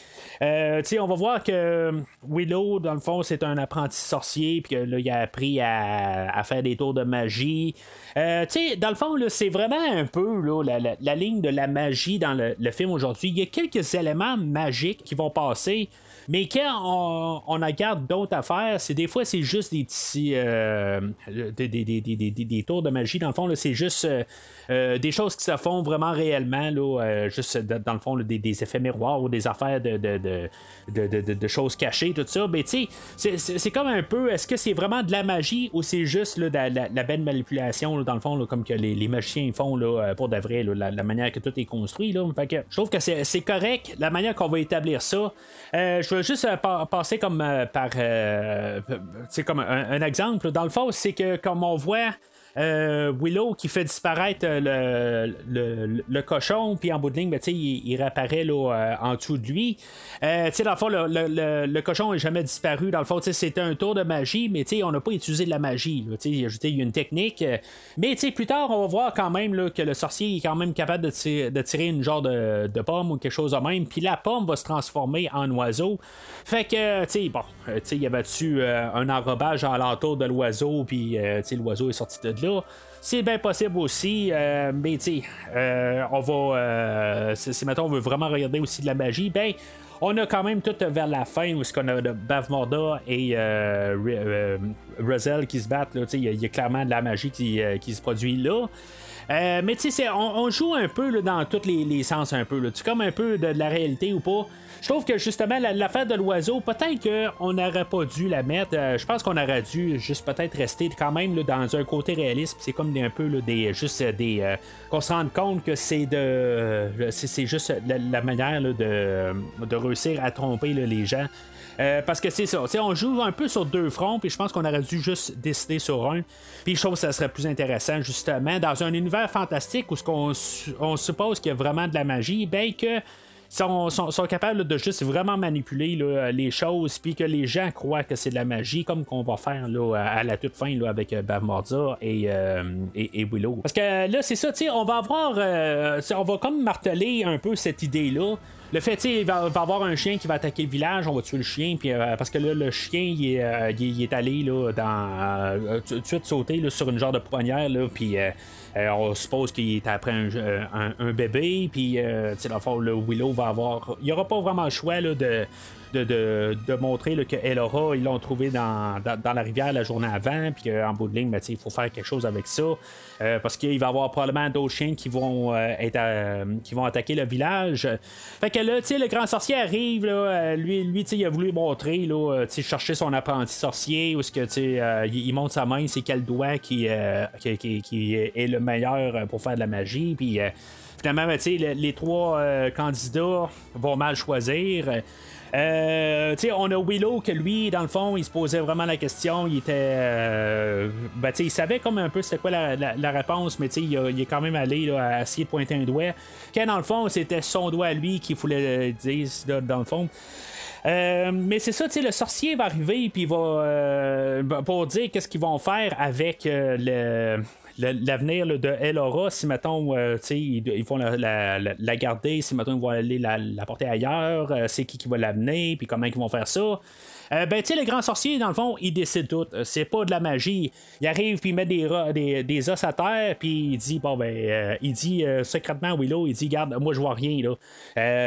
euh, on va voir que Willow, dans le fond, c'est un apprenti sorcier, puis là, il a appris à, à faire des tours de magie. Dans le fond, c'est vraiment un peu là, la, la- la ligne de la magie dans le film aujourd'hui. Il y a quelques éléments magiques qui vont passer. Mais quand on, regarde d'autres affaires, c'est des fois c'est juste des petits euh, des, des- des- des- tours de magie. Dans le fond, c'est juste euh, euh, des choses qui se font vraiment réellement, là, euh, juste dans le fond, des, effets miroirs ou des affaires de, de, de, de- choses cachées, tout ça. Mais tu sais, c'est- comme un peu, est-ce que c'est vraiment de la magie ou c'est juste la, la- belle manipulation, dans le fond, comme que les, les magiciens font là, pour de vrai, la, manière que tout est construit. Là? Que je trouve que c'est correct, la manière qu'on va établir ça. Veux juste euh, pa- passer comme euh, par euh, comme un, un exemple. Dans le fond, c'est que comme on voit euh, Willow qui fait disparaître euh, le, cochon, puis en bout de ligne, ben, il, il réapparaît là, euh, en dessous de lui. Euh, dans le fond, le, cochon n'est jamais disparu. Dans le fond, c'était un tour de magie, mais on n'a pas utilisé de la magie. là. Il y a une technique. mais plus tard, on va voir quand même là, que le sorcier est quand même capable de tirer, une genre de, pomme ou quelque chose de même. Puis la pomme va se transformer en oiseau. Fait que, tu bon, il y avait-tu un enrobage à l'entour de l'oiseau, puis l'oiseau est sorti de C'est bien possible aussi, euh, mais tu euh, on va. euh, si, si, mettons, on veut vraiment regarder aussi de la magie, ben. On a quand même tout vers la fin où ce qu'on a de Bavmorda et euh, Re- qui se battent. Il y, a- clairement de la magie qui, qui se produit là. Euh, mais tu sais, on, joue un peu dans tous les, sens un peu. Tu comme un peu de, la réalité ou pas? Je trouve que justement la- l'affaire de l'oiseau, peut-être qu'on n'aurait pas dû la mettre. Euh, je pense qu'on aurait dû juste peut-être rester quand même dans un côté réaliste. C'est comme un peu des juste euh, des qu'on se rende compte que c'est de c'est juste la, la manière de, réussir à tromper les gens. Euh, parce que c'est ça, on joue un peu sur deux fronts, puis je pense qu'on aurait dû juste décider sur un. Puis je trouve que ça serait plus intéressant, justement, dans un univers fantastique où ce qu'on on suppose qu'il y a vraiment de la magie, ben que sont, sont, capables de juste vraiment manipuler les choses, puis que les gens croient que c'est de la magie, comme qu'on va faire à, la toute fin avec euh, Bavmorda et, euh, et, Willow. Parce que là, c'est ça, on va avoir, on va comme marteler un peu cette idée-là. Le fait, tu il va, va avoir un chien qui va attaquer le village, on va tuer le chien, puis euh, parce que là, le chien, il est, euh, il est- allé là, dans, euh, tout de suite sauter là, sur une genre de poignère, là, puis euh, euh, on suppose qu'il est après un, un- bébé, puis euh, tu sais, le Willow va avoir, il n'y aura pas vraiment le choix là, de de, montrer que Elora, ils l'ont trouvé dans, dans, la rivière la journée avant, puis qu'en bout de ligne, ben, il faut faire quelque chose avec ça. Euh, parce qu'il va y avoir probablement d'autres chiens qui vont, euh, être, euh, qui vont attaquer le village. Fait que là, le grand sorcier arrive, là, lui, lui il a voulu montrer, là, chercher son apprenti sorcier, où ce que, euh, il, il montre sa main, c'est quel doigt qui, qui, qui- est le meilleur pour faire de la magie, puis finalement, ben, les trois candidats vont mal choisir. Euh, on a Willow que lui, dans le fond, il se posait vraiment la question. Il était. euh, ben, il savait comme un peu c'était quoi la, réponse, mais il, il est quand même allé là, à essayer de pointer un doigt. Quand dans le fond, c'était son doigt à lui qu'il voulait dire, là, dans le fond. Euh, mais c'est ça, tu le sorcier va arriver puis il va euh, pour dire qu'est-ce qu'ils vont faire avec euh, le- l'avenir de Elora, si mettons, euh, ils, ils vont la, la- garder, si mettons, ils vont aller la, la porter ailleurs, euh, c'est qui qui va l'amener, puis comment ils vont faire ça. Euh, ben, tu sais, le grand sorcier, dans le fond, il décide tout. C'est pas de la magie. Il arrive, puis il met des, des, des os à terre, puis il dit, bon, ben, il dit secrètement Willow, il dit, garde, moi, je vois rien, là.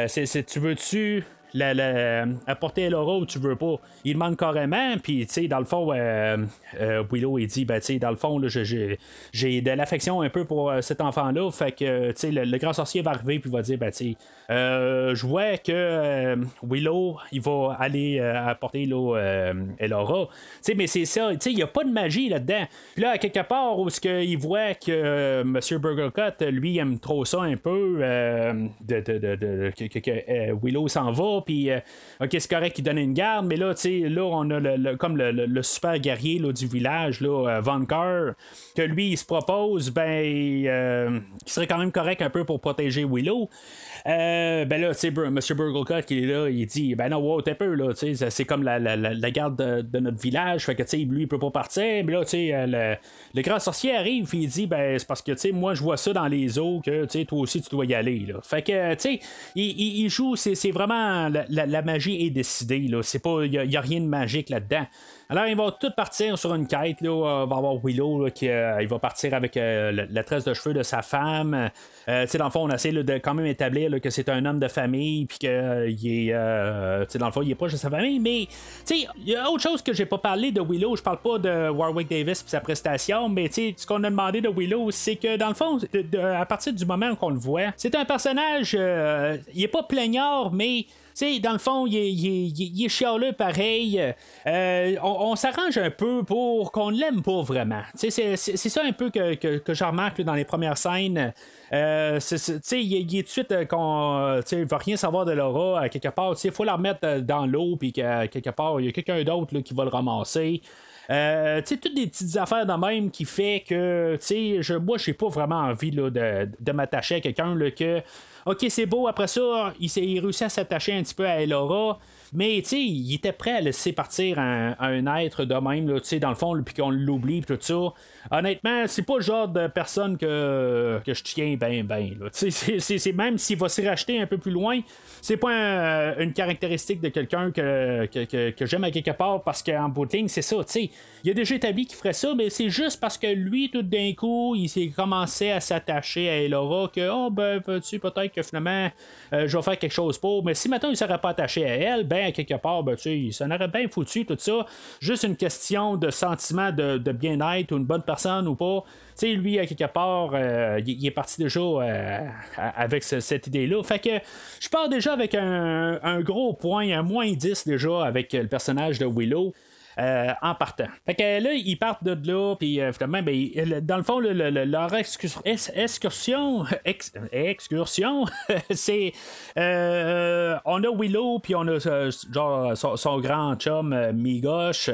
Tu veux-tu la, la- apporter Elora ou tu veux pas. Il demande carrément, puis tu sais, dans le fond, euh, euh, Willow, il dit, ben tu sais, dans le fond, j'ai- de l'affection un peu pour euh, cet enfant-là, fait que, tu sais, le, grand sorcier va arriver, puis va dire, ben tu sais, euh, je vois que euh, Willow, il va aller euh, apporter là, euh, Elora. Tu sais, mais c'est ça, tu sais, il n'y a pas de magie là-dedans. Puis là, à quelque part, où ce qu'il voit que euh, M. Burgercut, lui, aime trop ça un peu, euh, de, de- de- que, que- euh, Willow s'en va, puis euh, ok, c'est correct qu'il donne une garde, mais là, tu sais, là, on a le, comme le, super guerrier là, du village, là, euh, Von Carr, que lui, il se propose, ben, euh, qui serait quand même correct un peu pour protéger Willow. Euh, ben là, tu sais, M. Burglecut qui est là, il dit Ben non, wow, t'es peu, là, tu sais, c'est comme la, la, garde de, notre village, fait que, tu sais, lui, il peut pas partir, mais là, tu sais, euh, le, le grand sorcier arrive, il dit Ben, c'est parce que, tu sais, moi, je vois ça dans les eaux, que, tu sais, toi aussi, tu dois y aller, là. Fait que, tu sais, il, joue, c'est vraiment, la, magie est décidée, là, c'est pas, il y, a- il y a rien de magique là-dedans. Alors, ils vont tous partir sur une quête. Là. Euh, va avoir Willow là, qui euh, il va partir avec euh, la, tresse de cheveux de sa femme. Euh, dans le fond, on essaie de quand même établir que c'est un homme de famille, puis est. euh, tu sais, dans le fond, il est proche de sa famille. Mais, il y a autre chose que j'ai pas parlé de Willow. Je parle pas de Warwick Davis et sa prestation, mais, ce qu'on a demandé de Willow, c'est que, dans le fond, à partir du moment qu'on le voit, c'est un personnage. il est pas plaignard, mais. Sais, dans le fond, il est, il chialeux pareil. Euh, on, s'arrange un peu pour qu'on l'aime pas vraiment. C'est, c'est- ça un peu que, que, que je remarque là, dans les premières scènes. Euh, est- il est tout de suite euh, qu'on euh, il va rien savoir de Laura à quelque part. Il faut la remettre euh, dans l'eau, puis qu'à quelque part, il y a quelqu'un d'autre qui va le ramasser. Euh, tu sais, toutes des petites affaires de même qui fait que, tu sais, je, moi, j'ai pas vraiment envie là, de, de m'attacher à quelqu'un que, ok, c'est beau, après ça, il, il réussit à s'attacher un petit peu à Elora. Mais tu sais, il était prêt à laisser partir un, un être de même, sais, dans le fond, puis qu'on l'oublie, tout ça. Honnêtement, c'est pas le genre de personne que, que je tiens ben ben. c'est- même s'il va s'y racheter un peu plus loin, c'est pas un- une caractéristique de quelqu'un que, que, que- que j'aime à quelque part parce qu'en bout de ligne, c'est ça. Tu sais, il a déjà établi qu'il ferait ça, mais c'est juste parce que lui, tout d'un coup, il s'est commencé à s'attacher à Elora que, oh ben, tu peut-être que finalement, euh, je vais faire quelque chose pour. Mais si maintenant il ne serait pas attaché à elle, ben, à quelque part, ben, tu sais, il s'en aurait bien foutu, tout ça. Juste une question de sentiment de, bien-être ou une bonne personne ou pas. Tu sais, lui, à quelque part, euh, il, est parti déjà euh, avec ce- cette idée-là. Fait que je pars déjà avec un, un gros point, un moins 10 déjà avec le personnage de Willow. Euh, en partant. Fait que là, ils partent de là, puis euh, finalement, ben, dans le fond, le- le- le- leur excursion, ex- excursion, c'est. euh, on a Willow, puis on a euh, genre son, grand chum, euh, Migoche.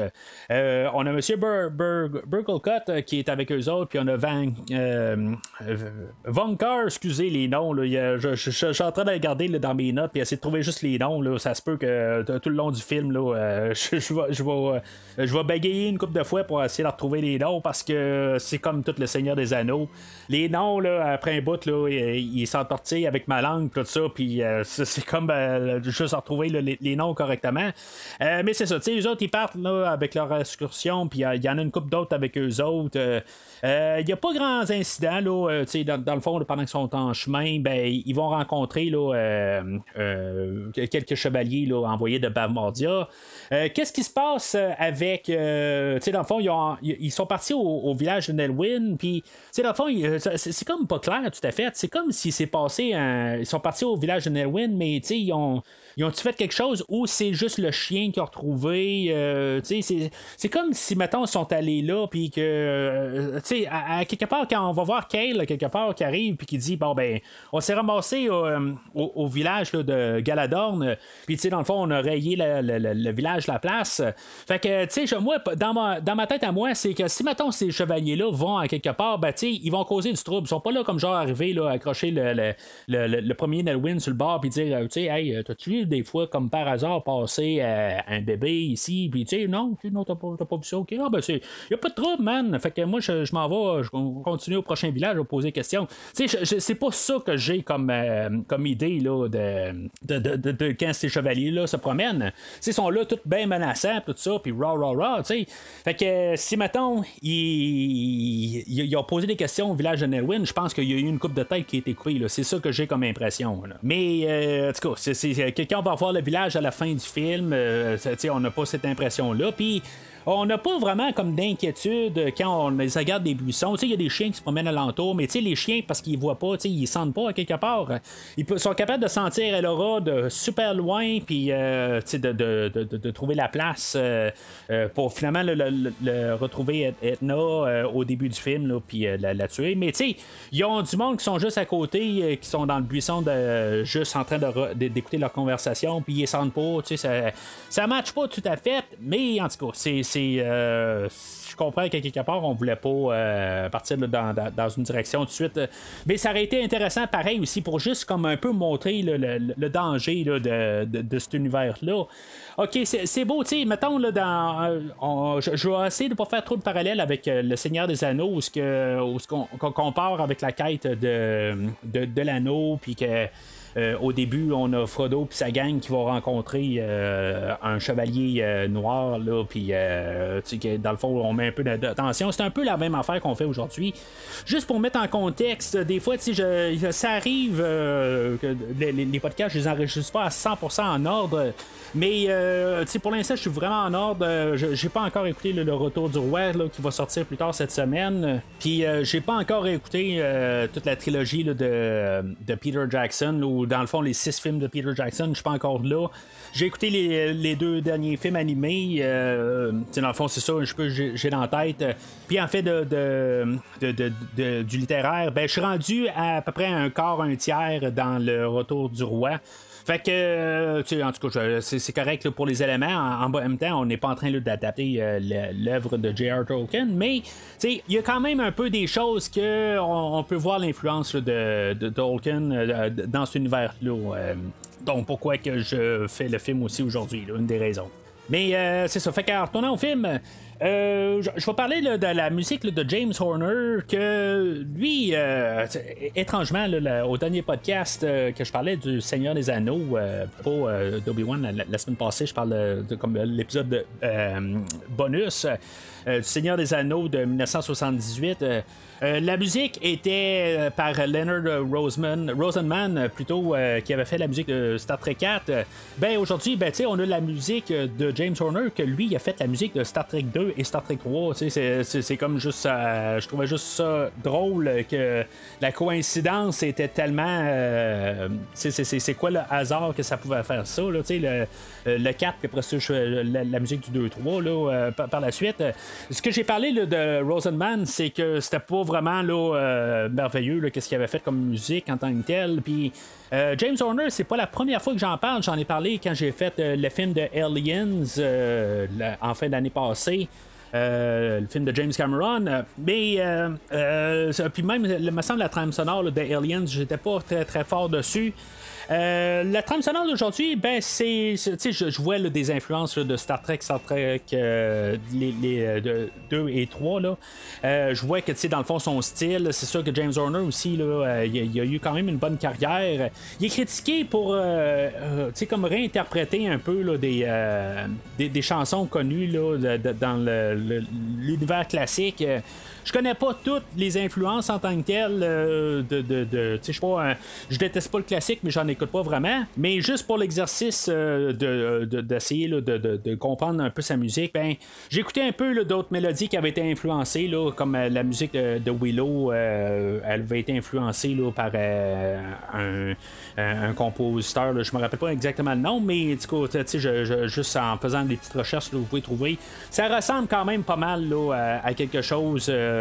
Euh, on a Monsieur Bur- Bur- Burglecut euh, qui est avec eux autres, puis on a Van. Euh, euh, Von Carr, excusez les noms, là, je, suis en train de regarder là, dans mes notes, puis essayer de trouver juste les noms. Là, ça se peut que euh, tout le long du film, là, euh, je, je vais- je vais je vais bagayer une couple de fois pour essayer de retrouver les noms parce que c'est comme tout le Seigneur des Anneaux. Les noms, là, après un bout, là, ils partis avec ma langue, tout ça, puis c'est comme juste retrouver les, noms correctement. mais c'est ça, tu sais, eux autres, ils partent là, avec leur excursion, puis il y en a une couple d'autres avec eux autres. Il n'y a pas grands incidents, là, dans, dans, le fond, pendant qu'ils sont en chemin, ben, ils vont rencontrer là, quelques chevaliers là, envoyés de Bavmordia. Qu'est-ce qui se passe avec. tu sais, dans le fond, ils, sont partis au, village de Nelwyn, puis, tu sais, dans le fond, c'est comme pas clair tout à fait. C'est comme s'il s'est passé. Ils sont partis au village de Nelwyn, mais, tu sais, ils ont. Ils ont-tu fait quelque chose ou c'est juste le chien qu'ils ont retrouvé? Euh, c'est comme si, mettons, ils sont allés là, puis que, euh, tu sais, à, quelque part, quand on va voir Kale, quelque part, qui arrive, puis qui dit, bon, ben, on s'est ramassé euh, au, village de Galadorn, puis, tu sais, dans le fond, on a rayé le, village, la place. Fait que, tu sais, moi, dans ma, dans ma tête à moi, c'est que si, mettons, ces chevaliers-là vont à quelque part, ben, tu sais, ils vont causer du trouble. Ils sont pas là comme genre arriver, là, accrocher le, le, premier Nelwyn sur le bord, puis dire, tu sais, hey, t'as-tu des fois, comme par hasard, passer à un bébé ici, puis tu sais, non, non t'as pas, pas vu ça, ok, ah, ben, c'est, a pas de trouble, man. Fait que moi, je, m'en vais, je continue au prochain village, je vais poser des questions. Tu sais, c'est pas ça que j'ai comme, euh, comme idée, là, de, de, de, de, quand ces chevaliers-là se promènent. ils sont là, tout bien menaçants, tout ça, puis rah, rah, rah, tu sais. Fait que si, mettons, ils, ils, ont posé des questions au village de Nelwyn, je pense qu'il y a eu une coupe de tête qui a été coupée. C'est ça que j'ai comme impression, Mais, euh, en tout cas, c'est, quelqu'un va voir le village à la fin du film, euh, on n'a pas cette impression-là. Puis on n'a pas vraiment comme d'inquiétude quand on les regarde des buissons. Il y a des chiens qui se promènent alentour, mais les chiens, parce qu'ils voient pas, ils sentent pas quelque part. Ils sont capables de sentir Elora de super loin, puis euh, de, de, de, trouver la place euh, euh, pour finalement le, retrouver Etna au début du film, puis la, tuer. Mais ils ont du monde qui sont juste à côté, qui sont dans le buisson, de, juste en train d'écouter leur conversation, puis ils sentent pas. Ça, ça matche pas tout à fait, mais en tout cas, c'est euh, je comprends qu'à quelque part, on voulait pas euh, partir dans, une direction tout de suite. Mais ça aurait été intéressant, pareil aussi, pour juste comme un peu montrer le, danger de, cet univers-là. Ok, c'est beau, tu sais, mettons, là, dans. Euh, je, vais essayer de pas faire trop de parallèles avec Le Seigneur des Anneaux, où ce qu'on compare avec la quête de, de l'anneau, puis que. Euh, au début, on a Frodo et sa gang qui vont rencontrer euh, un chevalier euh, noir, là, dans le fond, on met un peu d'attention. C'est un peu la même affaire qu'on fait aujourd'hui. Juste pour mettre en contexte, des fois, ça arrive que les, podcasts, je les enregistre pas à 100% en ordre. Mais pour l'instant, je suis vraiment en ordre. J'ai pas encore écouté le, Retour du Roi qui va sortir plus tard cette semaine. Puis j'ai pas encore écouté toute la trilogie de, de, Peter Jackson dans le fond, les six films de Peter Jackson, je suis pas encore là. J'ai écouté les, deux derniers films animés. Euh, dans le fond, c'est ça, j'ai dans la tête. Puis en fait, du littéraire, ben, je suis rendu à, à peu près un quart, un tiers dans le Retour du Roi. Fait que, euh, tu sais, en tout cas, c'est correct pour les éléments. En, même temps, on n'est pas en train d'adapter euh, l'œuvre de J.R. Tolkien, mais il y a quand même un peu des choses que on, peut voir l'influence de, de, Tolkien euh, dans cet univers-là. donc, pourquoi que je fais le film aussi aujourd'hui, une des raisons. Mais c'est ça. Fait qu'en retournant au film, euh, je, vais parler de la musique de James Horner, que lui, euh, étrangement, au dernier podcast euh, que je parlais du Seigneur des Anneaux, pas d'Obi-Wan, la, semaine passée, je parle de, comme l'épisode de bonus du Seigneur des Anneaux de 1978. Euh, la musique était euh, par Leonard Roseman, Rosenman, euh, plutôt, qui avait fait la musique de Star Trek 4. ben aujourd'hui, ben, on a la musique de James Horner, que lui a fait la musique de Star Trek 2 et Star Trek 3. C'est comme juste je trouvais juste ça drôle que la coïncidence était tellement. c'est quoi le hasard que ça pouvait faire ça, là, le, le 4, puis après la, musique du 2-3 par, la suite. Ce que j'ai parlé de Rosenman, c'est que c'était vraiment là, euh, merveilleux, qu'est-ce qu'il avait fait comme musique en tant que tel. Puis euh, James Horner, c'est pas la première fois que j'en parle. J'en ai parlé quand j'ai fait euh, le film de Aliens en fin d'année passée. le film de James Cameron. Mais, puis même, il me semble, la trame sonore de Aliens, j'étais pas très très fort dessus. Euh, la trame sonore d'aujourd'hui, ben c'est, je, je vois des influences de Star Trek, Star Trek euh, les, 2 euh, et 3 là. je vois que dans le fond son style, c'est sûr que James Horner aussi là, il, a eu quand même une bonne carrière. Il est critiqué pour comme réinterpréter un peu là, des, des, chansons connues là, dans l'univers classique je connais pas toutes les influences en tant que telles. Euh, de, de, je pas, je déteste pas le classique, mais j'en écoute pas vraiment. Mais juste pour l'exercice euh, d'essayer de, de, comprendre un peu sa musique, ben, écouté un peu d'autres mélodies qui avaient été influencées, là, comme euh, la musique de, Willow, elle avait été influencée par un, un, compositeur. Je me rappelle pas exactement le nom, mais du coup, juste en faisant des petites recherches, vous pouvez trouver. Ça ressemble quand même pas mal là, à, quelque chose. Euh,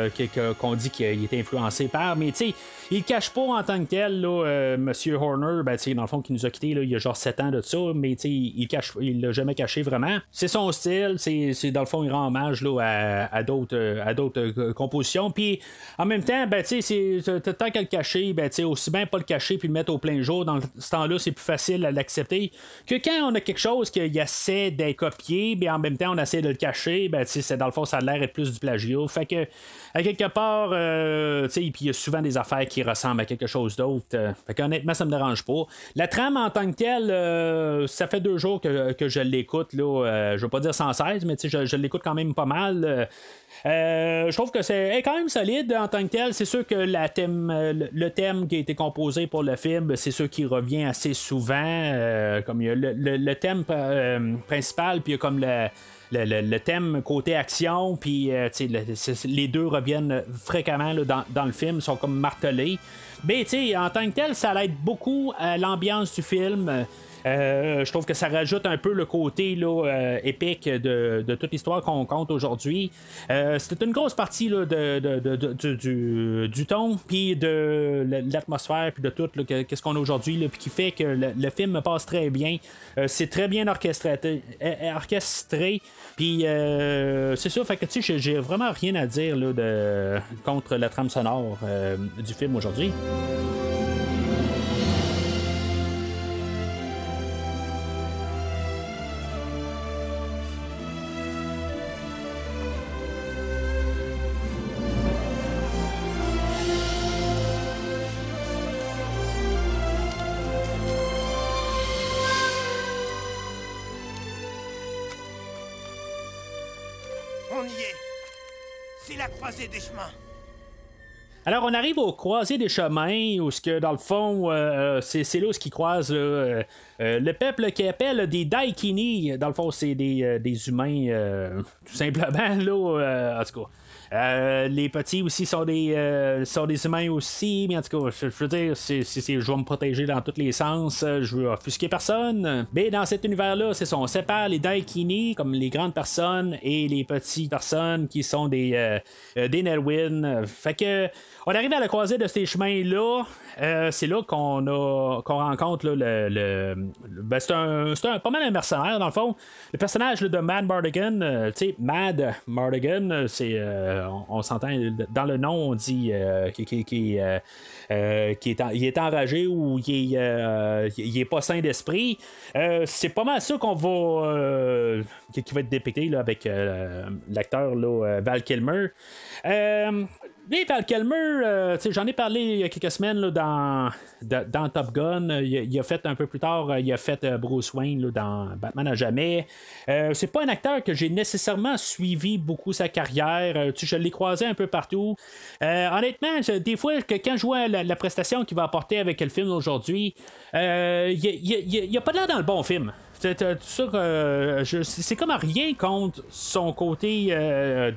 qu'on dit qu'il était influencé par. Mais tu sais, il cache pas en tant que tel, là, euh, Monsieur Horner, ben, dans le fond, qui nous a quitté il y a genre 7 ans de ça, mais il cache, il l'a jamais caché vraiment. C'est son style, c'est, dans le fond, il rend hommage là, à, d'autres, à d'autres euh, compositions. Puis en même temps, ben, tu sais, tant qu'à le cacher, ben, aussi bien pas le cacher puis le mettre au plein jour. Dans ce temps-là, c'est plus facile à l'accepter que quand on a quelque chose qui essaie d'être copié, mais en même temps, on essaie de le cacher, ben, c'est dans le fond, ça a l'air d'être plus du plagiat. Fait que à quelque part, euh, tu sais, puis il y a souvent des affaires qui ressemblent à quelque chose d'autre. Euh, fait qu'honnêtement, ça me dérange pas. La trame en tant que telle, euh, ça fait deux jours que, que je l'écoute, là. je veux pas dire sans cesse, mais tu sais, je, l'écoute quand même pas mal. je trouve que c'est quand même solide en tant que tel. C'est sûr que la thème, le, thème qui a été composé pour le film, c'est sûr qui revient assez souvent. comme il y a le, le thème principal, puis il y a comme le thème côté action, puis euh, les deux reviennent fréquemment dans, le film, sont comme martelés. Mais en tant que tel, ça aide beaucoup à l'ambiance du film. Euh, je trouve que ça rajoute un peu le côté là, euh, épique de, toute l'histoire qu'on compte aujourd'hui. Euh, c'était une grosse partie là, de, du, ton, puis de l'atmosphère, puis de tout qu'est-ce qu'on a aujourd'hui, puis qui fait que le, film passe très bien. c'est très bien orchestré, orchestré puis c'est ça, fait que tu sais, j'ai vraiment rien à dire là, contre la trame sonore du film aujourd'hui. Alors, on arrive au croisé des chemins, où ce que dans le fond, euh, c'est, là où ce qui croise euh, euh, le peuple qui appelle des Daikini. Dans le fond, c'est des, des humains, tout simplement, là, en tout cas. Euh, les petits aussi sont des, euh, sont des humains aussi, mais en tout cas, je, veux dire, c'est, je vais me protéger dans tous les sens, euh, je veux offusquer personne. Mais dans cet univers-là, c'est ça, on sépare les Daikini, comme les grandes personnes, et les petites personnes qui sont des, des Nelwyn. Fait que on arrive à la croisée de ces chemins-là. Euh, c'est là qu'on a qu'on rencontre le. le, ben, c'est un, un, pas mal un mercenaire, dans le fond. Le personnage de Mad Mardigan, euh, tu sais, Mad Mardigan, c'est. Euh, on, s'entend. Dans le nom, on dit qui, qui, qui, est est enragé ou il est, il est pas sain d'esprit. c'est pas mal ça qu'on va. qui, va être là, avec l'acteur Val Kilmer. Oui, Val Kilmer, euh, j'en ai parlé il y a quelques semaines là, dans, dans Top Gun. Il, a fait un peu plus tard, euh, il a fait euh, Bruce Wayne là, dans Batman à jamais. c'est pas un acteur que j'ai nécessairement suivi beaucoup sa carrière. je l'ai croisé un peu partout. honnêtement, des fois, quand je vois la, prestation qu'il va apporter avec le film aujourd'hui, il n'y a, pas de l'air dans le bon film. Euh, c'est comme rien contre son côté euh,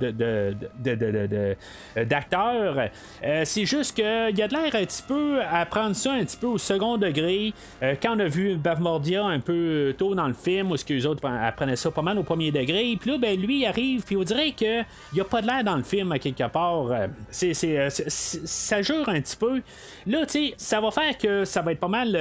d'acteur. Euh, c'est juste qu'il y a de l'air un petit peu à prendre ça un petit peu au second degré. quand on a vu Bavmordia un peu tôt dans le film, où ce que les autres apprenaient ça pas mal au premier degré, puis là, ben, lui il arrive, puis on dirait qu'il n'y a pas de l'air dans le film à quelque part. Ça jure un petit peu. Là, tu sais, ça va faire que ça va être pas mal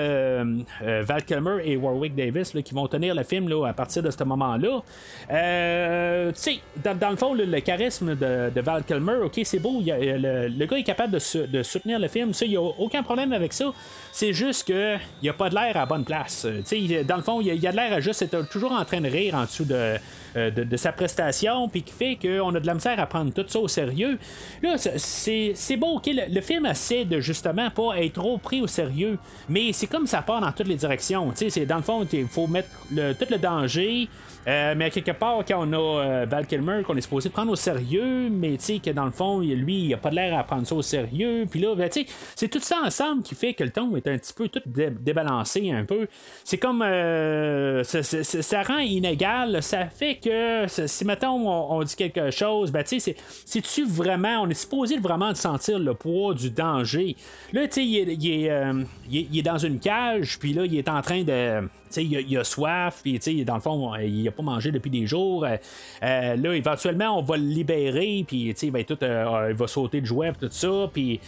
Val Kilmer et Warwick Davis qui vont retenir le film là, à partir de ce moment-là. Euh, tu sais, dans, le fond, le, charisme de, Val Kilmer, ok, c'est beau, le, gars est capable de, soutenir le film, il n'y a aucun problème avec ça. C'est juste que il a pas de l'air à bonne place. sais dans le fond, il y a, de l'air à juste être toujours en train de rire en dessous de, de, sa prestation, puis qui fait qu'on a de la misère à prendre tout ça au sérieux. Là, c'est beau, ok, le, film essaie de justement pas être trop pris au sérieux, mais c'est comme ça part dans toutes les directions. C'est dans le fond, il faut mettre le, tout le danger. Euh, mais quelque part, quand on a euh, Val Kilmer qu'on est supposé prendre au sérieux, mais tu sais que dans le fond, lui, il a pas l'air à prendre ça au sérieux. Puis là, ben, tu sais, c'est tout ça ensemble qui fait que le ton est un petit peu tout débalancé un peu. C'est comme euh, ça, rend inégal. Ça fait que si mettons on, dit quelque chose, ben tu sais, c'est tu vraiment, on est supposé vraiment de sentir le poids du danger? Là, tu sais, il, il est dans une cage, puis là, il est en train de il a, a, soif, puis dans le fond, il a pas mangé depuis des jours. Euh, euh, là, éventuellement, on va le libérer, puis il va, euh, il va sauter de jouet, tout ça. Puis,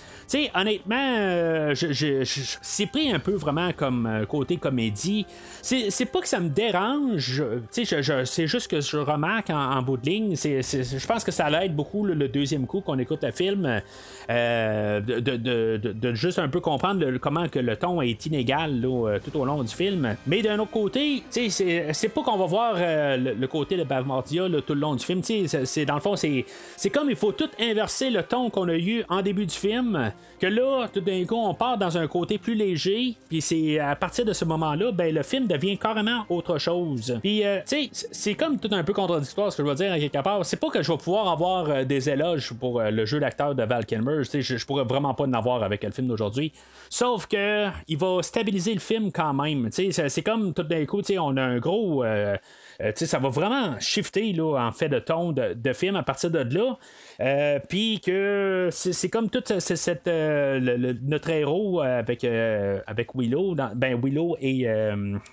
honnêtement, c'est pris un peu vraiment comme côté comédie. C'est pas que ça me dérange, c'est juste que je remarque en, bout de ligne, je pense que ça l'aide beaucoup le deuxième coup qu'on écoute le film, de, juste un peu comprendre comment que le ton est inégal tout au long du film. Mais d'un autre côté, c'est pas qu'on va voir euh, le, côté de Bavmortia tout le long du film. C'est dans le fond, c'est comme il faut tout inverser le ton qu'on a eu en début du film. Que là, tout d'un coup, on part dans un côté plus léger. Puis c'est à partir de ce moment-là, ben le film devient carrément autre chose. Puis euh, tu sais, c'est comme tout un peu contradictoire ce que je veux dire à quelque part. C'est pas que je vais pouvoir avoir euh, des éloges pour le jeu d'acteur de Val Kilmer. Je, je pourrais vraiment pas en avoir avec le film d'aujourd'hui. Sauf que il va stabiliser le film quand même. C'est comme tout d'un coup, on a un gros. Euh, euh, ça va vraiment shifter en fait de ton de, film à partir de là. Euh, puis que c'est comme toute cette, notre héros avec, avec Willow, ben Willow et,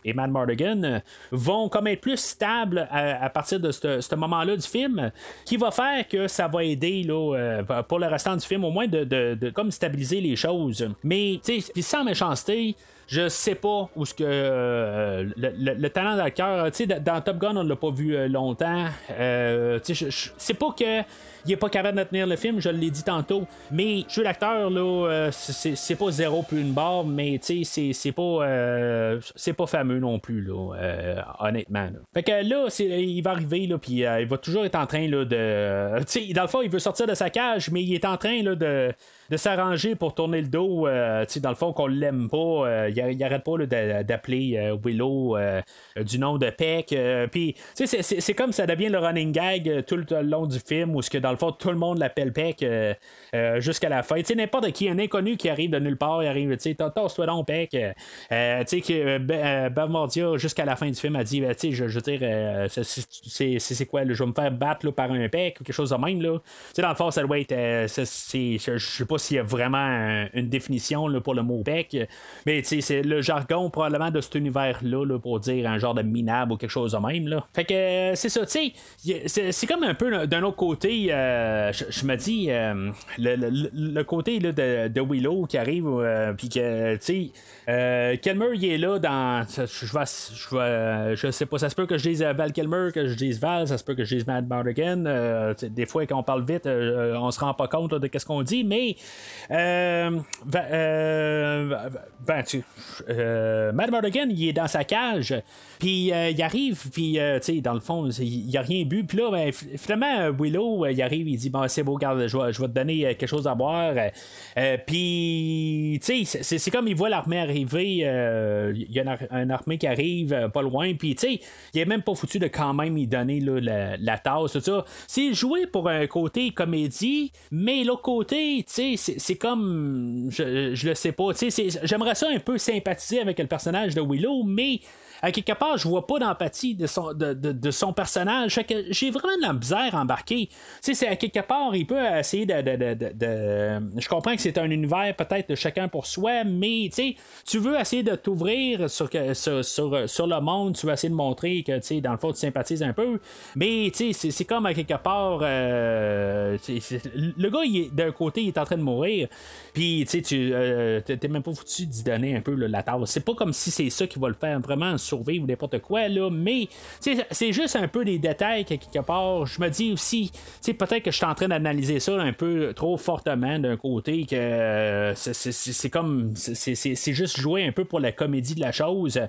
et Matt Mardigan vont comme être plus stables à, partir de ce moment-là du film, qui va faire que ça va aider pour le restant du film au moins de, de comme stabiliser les choses. Mais sans méchanceté, je sais pas où ce que euh, le, talent d'acteur, tu sais, dans Top Gun, on l'a pas vu euh, longtemps. Euh, tu sais, c'est pas que il est pas capable de tenir le film, je l'ai dit tantôt. Mais jeu l'acteur, là, c'est pas zéro plus une barre, mais tu sais, c'est pas c'est pas fameux non plus, là, honnêtement. Fait que là, il va arriver, là, puis il va toujours être en train là, de. Tu sais, dans le fond, il veut sortir de sa cage, mais il est en train là, de de s'arranger pour tourner le dos, euh, dans le fond, qu'on l'aime pas. Euh, il, arrête pas d'appeler euh, Willow du nom de Peck. Puis, c'est comme ça devient le running gag tout le long du film, où ce que dans fond, tout le monde l'appelle Peck jusqu'à la fin. Tu n'importe qui, un inconnu qui arrive de nulle part, il arrive, tu sais, toi donc, Peck. tu sais, que Bavmordia, jusqu'à la fin du film, a dit, ben, tu sais, je, veux dire, c'est quoi, je vais me faire battre par un Peck ou quelque chose de même, là. Tu sais, dans le fond, ça doit être, je sais pas s'il y a vraiment une définition là, pour le mot bec, mais c'est le jargon probablement de cet univers-là pour dire un genre de minable ou quelque chose de même. Là. Fait que euh, c'est ça, tu sais, c'est comme un peu d'un autre côté, euh, je me dis, euh, le, côté là, de, Willow qui arrive, puis que, tu sais, Kelmer, il est là dans. Je je, je sais pas, ça se peut que je dise Val Kelmer, que je dise Val, ça se peut que je dise Matt Bardigan. des fois, quand on parle vite, on se rend pas compte de ce qu'on dit, mais euh, euh, ben, tu, euh, Matt Mardigan, il est dans sa cage, puis euh, il arrive, puis tu sais, dans le fond, il a rien bu, puis là, ben, finalement, Willow, il arrive, il dit, bon, c'est beau, garde, je vais, je te donner quelque chose à boire, puis, tu sais, c'est comme il voit l'armée arriver, il y a une, armée qui arrive pas loin, puis, tu sais, il est même pas foutu de quand même y donner la, tasse, tout ça. C'est joué pour un côté comédie, mais l'autre côté, tu sais, c'est comme. Je, le sais pas. J'aimerais ça un peu sympathiser avec le personnage de Willow, mais à quelque part, je vois pas d'empathie de son, de, son personnage. j'ai vraiment de la misère embarquer. c'est à quelque part, il peut essayer de. je comprends que c'est un univers peut-être de chacun pour soi, mais tu veux essayer de t'ouvrir sur, sur, sur, le monde, tu veux essayer de montrer que dans le fond, tu sympathises un peu. Mais c'est, comme à quelque part. Euh, le gars, d'un côté, il est en train de mourir. Puis, tu euh, t'es même pas foutu d'y donner un peu là, la tasse. C'est pas comme si c'est ça qui va le faire vraiment survivre ou n'importe quoi, là, mais c'est juste un peu des détails que, quelque part. Je me dis aussi, peut-être que je suis en train d'analyser ça un peu trop fortement d'un côté, que euh, c'est comme. C'est juste jouer un peu pour la comédie de la chose.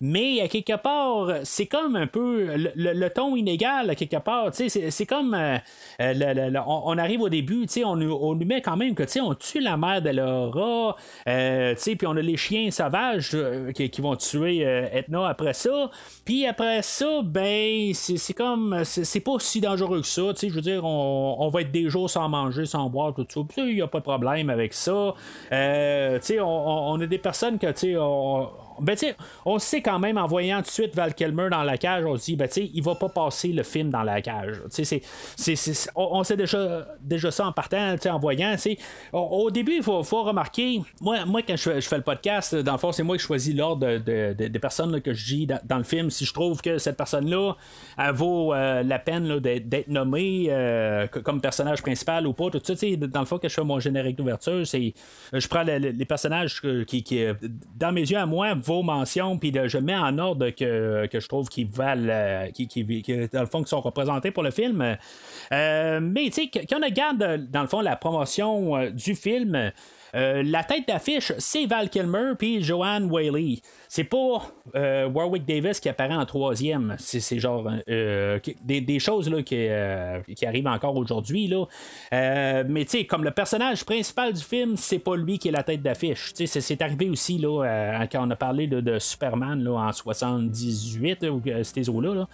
Mais à quelque part, c'est comme un peu le, ton inégal, à quelque part. C'est comme. Euh, euh, on, arrive au début, on, on nous met quand même que on tue la mère de Laura, puis on a les chiens sauvages qui, vont tuer Etna après ça. Puis après ça, ben, c'est comme. C'est pas si dangereux que ça. Je veux dire, on, va être des jours sans manger, sans boire, tout ça. Il n'y a pas de problème avec ça. on, on, a des personnes que, tu sais, ben, on sait quand même en voyant tout de suite Val Kilmer dans la cage, on se dit, ben, il va pas passer le film dans la cage. on, sait déjà, déjà ça en partant, en voyant. Au, début, il faut, remarquer, moi, moi quand je, fais le podcast, dans le fond, c'est moi qui choisis l'ordre des personnes que je dis dans, le film. Si je trouve que cette personne-là, elle vaut euh, la peine d'être nommée euh, comme personnage principal ou pas, tout ça, dans le fond, que je fais mon générique d'ouverture, c'est je prends les personnages qui, qui, dans mes yeux à moi, vos mentions, puis je mets en ordre que, je trouve qu'ils valent, euh, qui, qui, dans le fond, qui sont représentés pour le film. Euh, mais tu sais, quand on regarde, dans le fond, la promotion euh, du film, la tête d'affiche, c'est Val Kilmer puis Joanne Whaley. C'est pas euh, Warwick Davis qui apparaît en troisième. C'est genre euh, des, choses là, qui, euh, arrivent encore aujourd'hui. Là. mais tu sais, comme le personnage principal du film, c'est pas lui qui est la tête d'affiche. C'est arrivé aussi là, quand on a parlé de, Superman là, en 78 ou ces eaux-là.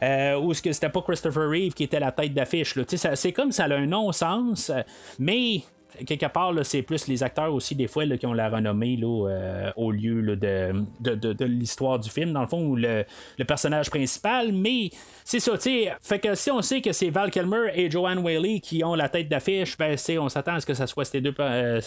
Là, où c'était pas Christopher Reeve qui était la tête d'affiche. C'est comme ça a un non-sens, mais quelque part, c'est plus les acteurs aussi, des fois, qui ont la renommée euh, au lieu de, l'histoire du film, dans le fond, ou le, personnage principal. Mais c'est ça, tu. Fait que si on sait que c'est Val Kilmer et Joanne Whaley qui ont la tête d'affiche, ben, on s'attend à ce que ce soit ces deux, euh,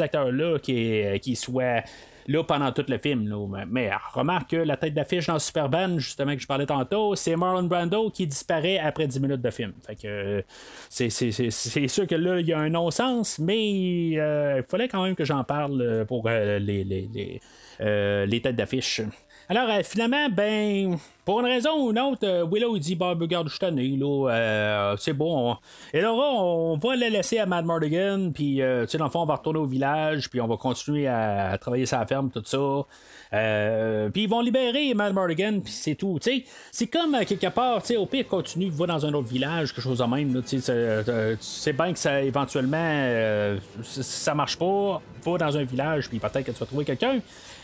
acteurs-là qui soient là pendant tout le film. Là. Mais remarque que la tête d'affiche dans Superman, justement, que je parlais tantôt, c'est Marlon Brando qui disparaît après 10 minutes de film. Fait que c'est, sûr que là, il y a un non-sens, mais euh, il fallait quand même que j'en parle pour euh, les, les, euh, les têtes d'affiche. Alors, finalement, ben, pour une raison ou une autre, euh, Willow il dit bah, regarde, je suis euh, c'est bon. Et là, on va le laisser à Mad Mardigan, puis, euh, tu sais, dans le fond, on va retourner au village, puis on va continuer à, travailler sa ferme, tout ça. puis ils vont libérer Mad Mardigan, puis c'est tout. Tu sais, c'est comme quelque part, tu sais, au pire, continue, va dans un autre village, quelque chose de même. Tu sais bien que ça, éventuellement, ça marche pas, va dans un village, puis peut-être que tu vas trouver quelqu'un.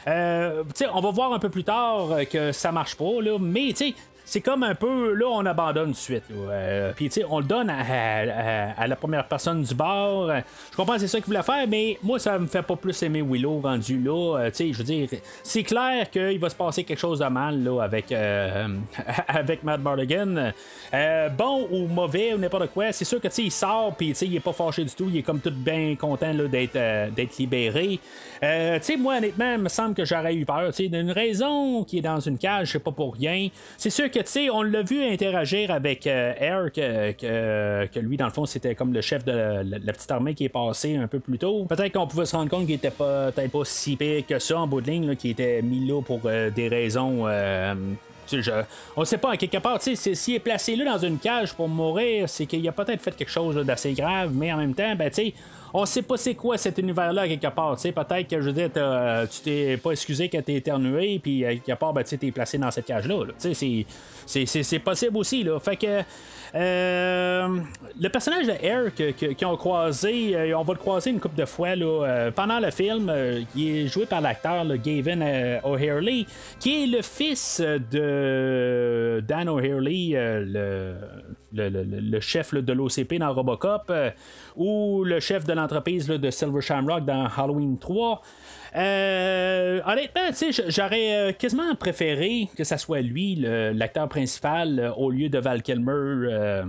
on va voir un peu plus tard que ça marche pas, là, mais tu c'est comme un peu, là, on abandonne de suite. Euh, puis, tu sais, on le donne à, la première personne du bar. Je comprends c'est ça qu'il voulait faire, mais moi, ça me fait pas plus aimer Willow rendu là. Euh, tu sais, je veux dire, c'est clair qu'il va se passer quelque chose de mal, là, avec, euh, avec Matt Mardigan. bon ou mauvais ou n'importe quoi, c'est sûr que, tu sais, il sort, puis, tu sais, il est pas fâché du tout. Il est comme tout bien content, d'être, d'être libéré. tu sais, moi, honnêtement, il me semble que j'aurais eu peur. Tu sais, d'une raison qui est dans une cage, c'est pas pour rien. C'est sûr que on l'a vu interagir avec euh, Air, que, lui, dans le fond, c'était comme le chef de la, petite armée qui est passé un peu plus tôt. Peut-être qu'on pouvait se rendre compte qu'il était pas, peut-être pas si pire que ça en bout de ligne, qui était mis là pour euh, des raisons. Euh, on ne sait pas, quelque part, s'il est placé là dans une cage pour mourir, c'est qu'il a peut-être fait quelque chose d'assez grave, mais en même temps, ben, tu sais, on sait pas c'est quoi cet univers-là quelque part. Peut-être que je veux dire, tu t'es pas excusé que t'es éternué, puis quelque part, ben, tu t'es placé dans cette cage-là. c'est possible aussi. Là. Fait que euh, le personnage de Air qui ont croisé, euh, on va le croiser une couple de fois là, euh, pendant le film. il est joué par l'acteur Gavin O'Harely, qui est le fils de Dan O'Harely, le, le, chef de l'OCP dans Robocop, ou le chef de l'entreprise de Silver Shamrock dans Halloween 3. Euh, honnêtement, j'aurais euh, quasiment préféré que ça soit lui, l'acteur principal, euh, au lieu de Val Kilmer euh,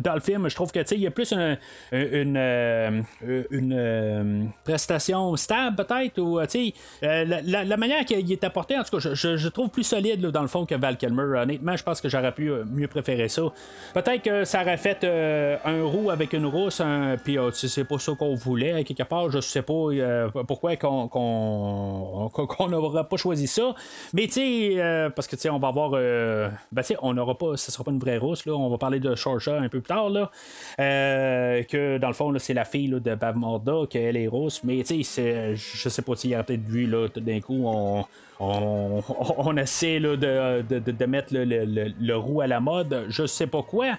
dans le film. Je trouve que, il y a plus une, une, prestation stable, peut-être, ou, tu sais, la, manière qu'il est apporté, en tout cas, je, trouve plus solide, dans le fond, que Val Kilmer. Honnêtement, je pense que j'aurais pu mieux préférer ça. Peut-être que ça aurait fait un roux avec une rousse, puis euh, c'est pas ça qu'on voulait, quelque part, je sais pas pourquoi qu'on qu'on n'aura pas choisi ça. Mais tu sais, parce que tu sais, on va avoir. ben tu sais, on n'aura pas. Ce sera pas une vraie rousse, là. On va parler de Shorsha un peu plus tard, là. que dans le fond, c'est la fille de Bav Morda, qu'elle est rousse. Mais tu sais, je sais pas, s'il y aurait peut-être vu, là, tout d'un coup, on on, essaie de, de, mettre le, le, le, roux à la mode, je sais pas quoi.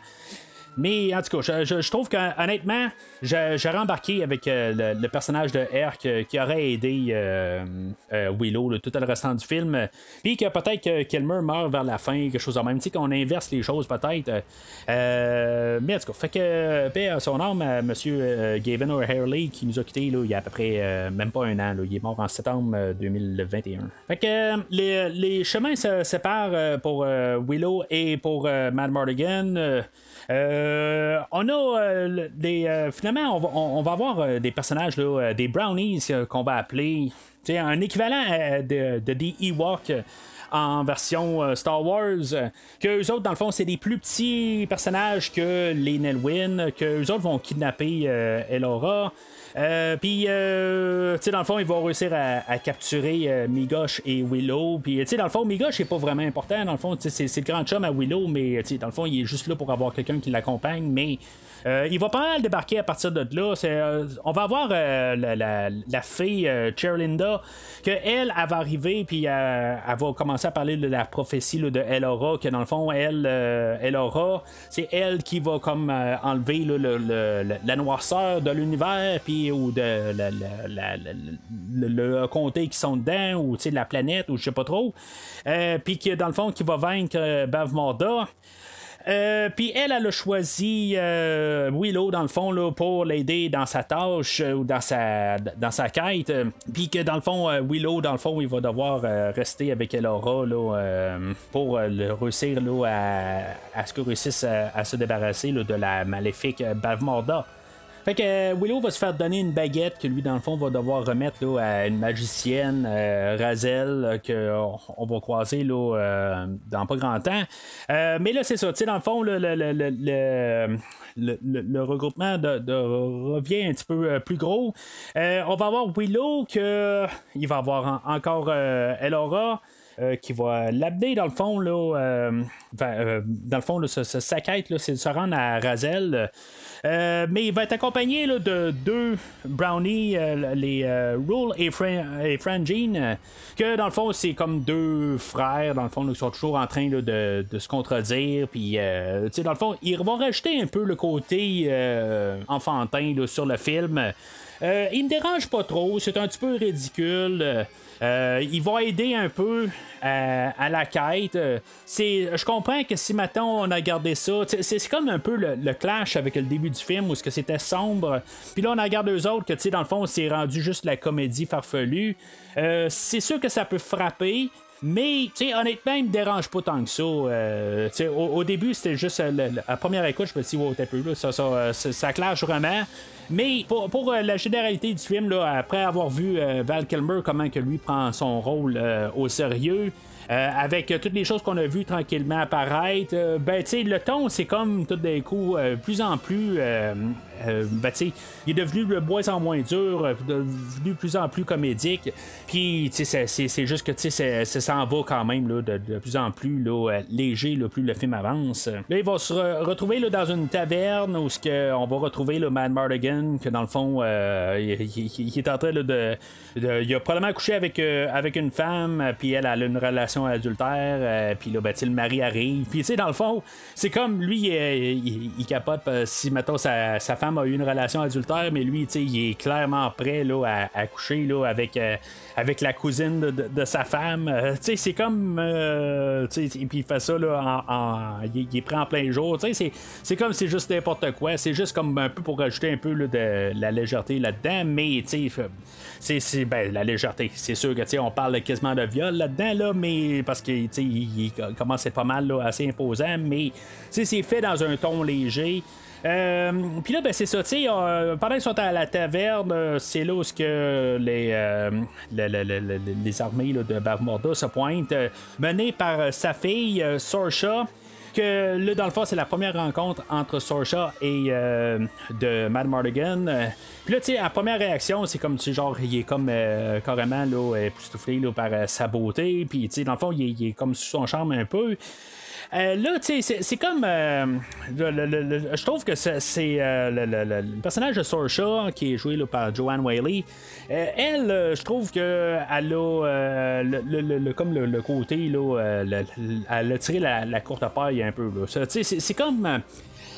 Mais en tout cas, je, trouve qu'honnêtement, j'aurais embarqué avec euh, le, personnage de Herc euh, qui aurait aidé euh, Willow tout le restant du film. Puis que peut-être que meurt vers la fin, quelque chose de même. Tu sais, qu'on inverse les choses peut-être. mais en tout cas, fait que paix à son âme, M. Gavin O'Harley qui nous a quittés il y a à peu près même pas un an. Il est mort en septembre 2021. Fait que les, les, chemins se séparent pour Willow et pour Mad Mardigan. Euh, on a euh, des. Euh, finalement, on va, avoir des personnages, des brownies qu'on va appeler. Un équivalent de, de des en version Star Wars. que eux autres, dans le fond, c'est des plus petits personnages que les Nelwyn, que eux autres vont kidnapper Elora. Euh, puis, euh, tu sais, dans le fond, il va réussir à, capturer euh, Migosh et Willow. Puis, tu sais, dans le fond, Migosh n'est pas vraiment important. Dans le fond, c'est le grand chum à Willow, mais tu sais, dans le fond, il est juste là pour avoir quelqu'un qui l'accompagne. Mais euh, il va pas mal débarquer à partir de là. Euh, on va avoir euh, la, fille Cherlinda, que elle, va arriver, puis elle, va commencer à parler de la prophétie de Elora, que dans le fond, elle, Elora, c'est elle qui va comme enlever la noirceur de l'univers, puis ou de le, comté qui sont dedans, ou la planète, ou je sais pas trop. puis que dans le fond, qui va vaincre Bav Morda. Euh, puis elle, a choisi euh, Willow, dans le fond, pour l'aider dans sa tâche euh, ou dans sa, dans sa quête. Puis que, dans le fond, Willow, dans le fond, il va devoir rester avec Elora là, pour réussir là, à, ce réussisse se débarrasser de la maléfique Bavmorda. Fait que euh, Willow va se faire donner une baguette que lui, dans le fond, va devoir remettre là, à une magicienne, euh, Razel, qu'on on va croiser là, euh, dans pas grand temps. mais là, c'est ça. Dans le fond, le, le, le, le regroupement revient un petit peu plus gros. on va avoir Willow que il va avoir encore Elora. qui va l'amener dans le fond là, dans le fond là, sa, quête c'est de se rendre à Razel euh, mais il va être accompagné de deux brownies, euh, les euh, Rule et, Frangine, que dans le fond, c'est comme deux frères, dans le fond, ils sont toujours en train de, se contredire. Puis, dans le fond, ils vont rajouter un peu le côté enfantin sur le film. Il me dérange pas trop, c'est un petit peu ridicule. Euh, il va aider un peu à, la quête. Je comprends que si maintenant on a gardé ça, c'est, comme un peu le, clash avec le début du film où ce que c'était sombre. Puis là on a gardé eux autres que dans le fond c'est rendu juste la comédie farfelue. Euh, c'est sûr que ça peut frapper. Mais, tu sais, honnêtement, il me dérange pas tant que ça. Euh, au, début, c'était juste la, première écoute, je me suis dit, wow, peu, là, ça, clash vraiment. Mais pour, euh, la généralité du film, là, après avoir vu euh, Val Kilmer, comment que lui prend son rôle euh, au sérieux, avec toutes les choses qu'on a vues tranquillement apparaître, ben tu sais, le ton, c'est comme tout d'un coup, plus en plus euh, ben, il est devenu de moins en moins dur, euh, devenu de plus en plus comédique. Puis, c'est juste que ça s'en va quand même là, de, plus en plus là, euh, léger, là, plus le film avance. Là, il va se retrouver là, dans une taverne où que, on va retrouver le Mad Mardigan, que dans le fond, il, est en train de, Il a probablement couché avec, avec une femme, puis elle, a une relation adultère, puis là, ben, le mari arrive. Puis, dans le fond, c'est comme lui, il, capote si, mettons, sa, sa femme a eu une relation adultère, mais lui, il est clairement prêt là, à, coucher là, avec, euh, avec la cousine de, sa femme. Euh, c'est comme. Euh, puis il fait ça là, en, il, est prêt en plein jour. C'est comme c'est juste n'importe quoi. C'est juste comme un peu pour rajouter un peu de la légèreté là-dedans, mais c'est ben, la légèreté. C'est sûr que on parle quasiment de viol là-dedans, là, mais parce que il, il pas mal là, assez imposant, mais c'est fait dans un ton léger. Euh, puis là, ben, c'est ça, euh, pendant qu'ils sont à la taverne, euh, c'est là où que les, les, armées de Bavmorda se pointent, menées par sa fille, Sorsha que là, dans le fond, c'est la première rencontre entre Sorsha et euh, de Mad Mardigan. Euh, Puis là, tu sais, la première réaction, c'est comme, tu genre, il est comme euh, carrément là, époustouflé par euh, sa beauté. Puis, tu sais, dans le fond, il est comme sous son charme un peu. Euh, là, tu sais, c'est- comme. euh, je trouve que c'est euh, le, personnage de Sorsha, qui est joué par Joanne Whaley. euh, elle, je trouve que elle a le, comme le, côté, là, le- le- elle a tiré la, la courte paille un peu. c'est comme.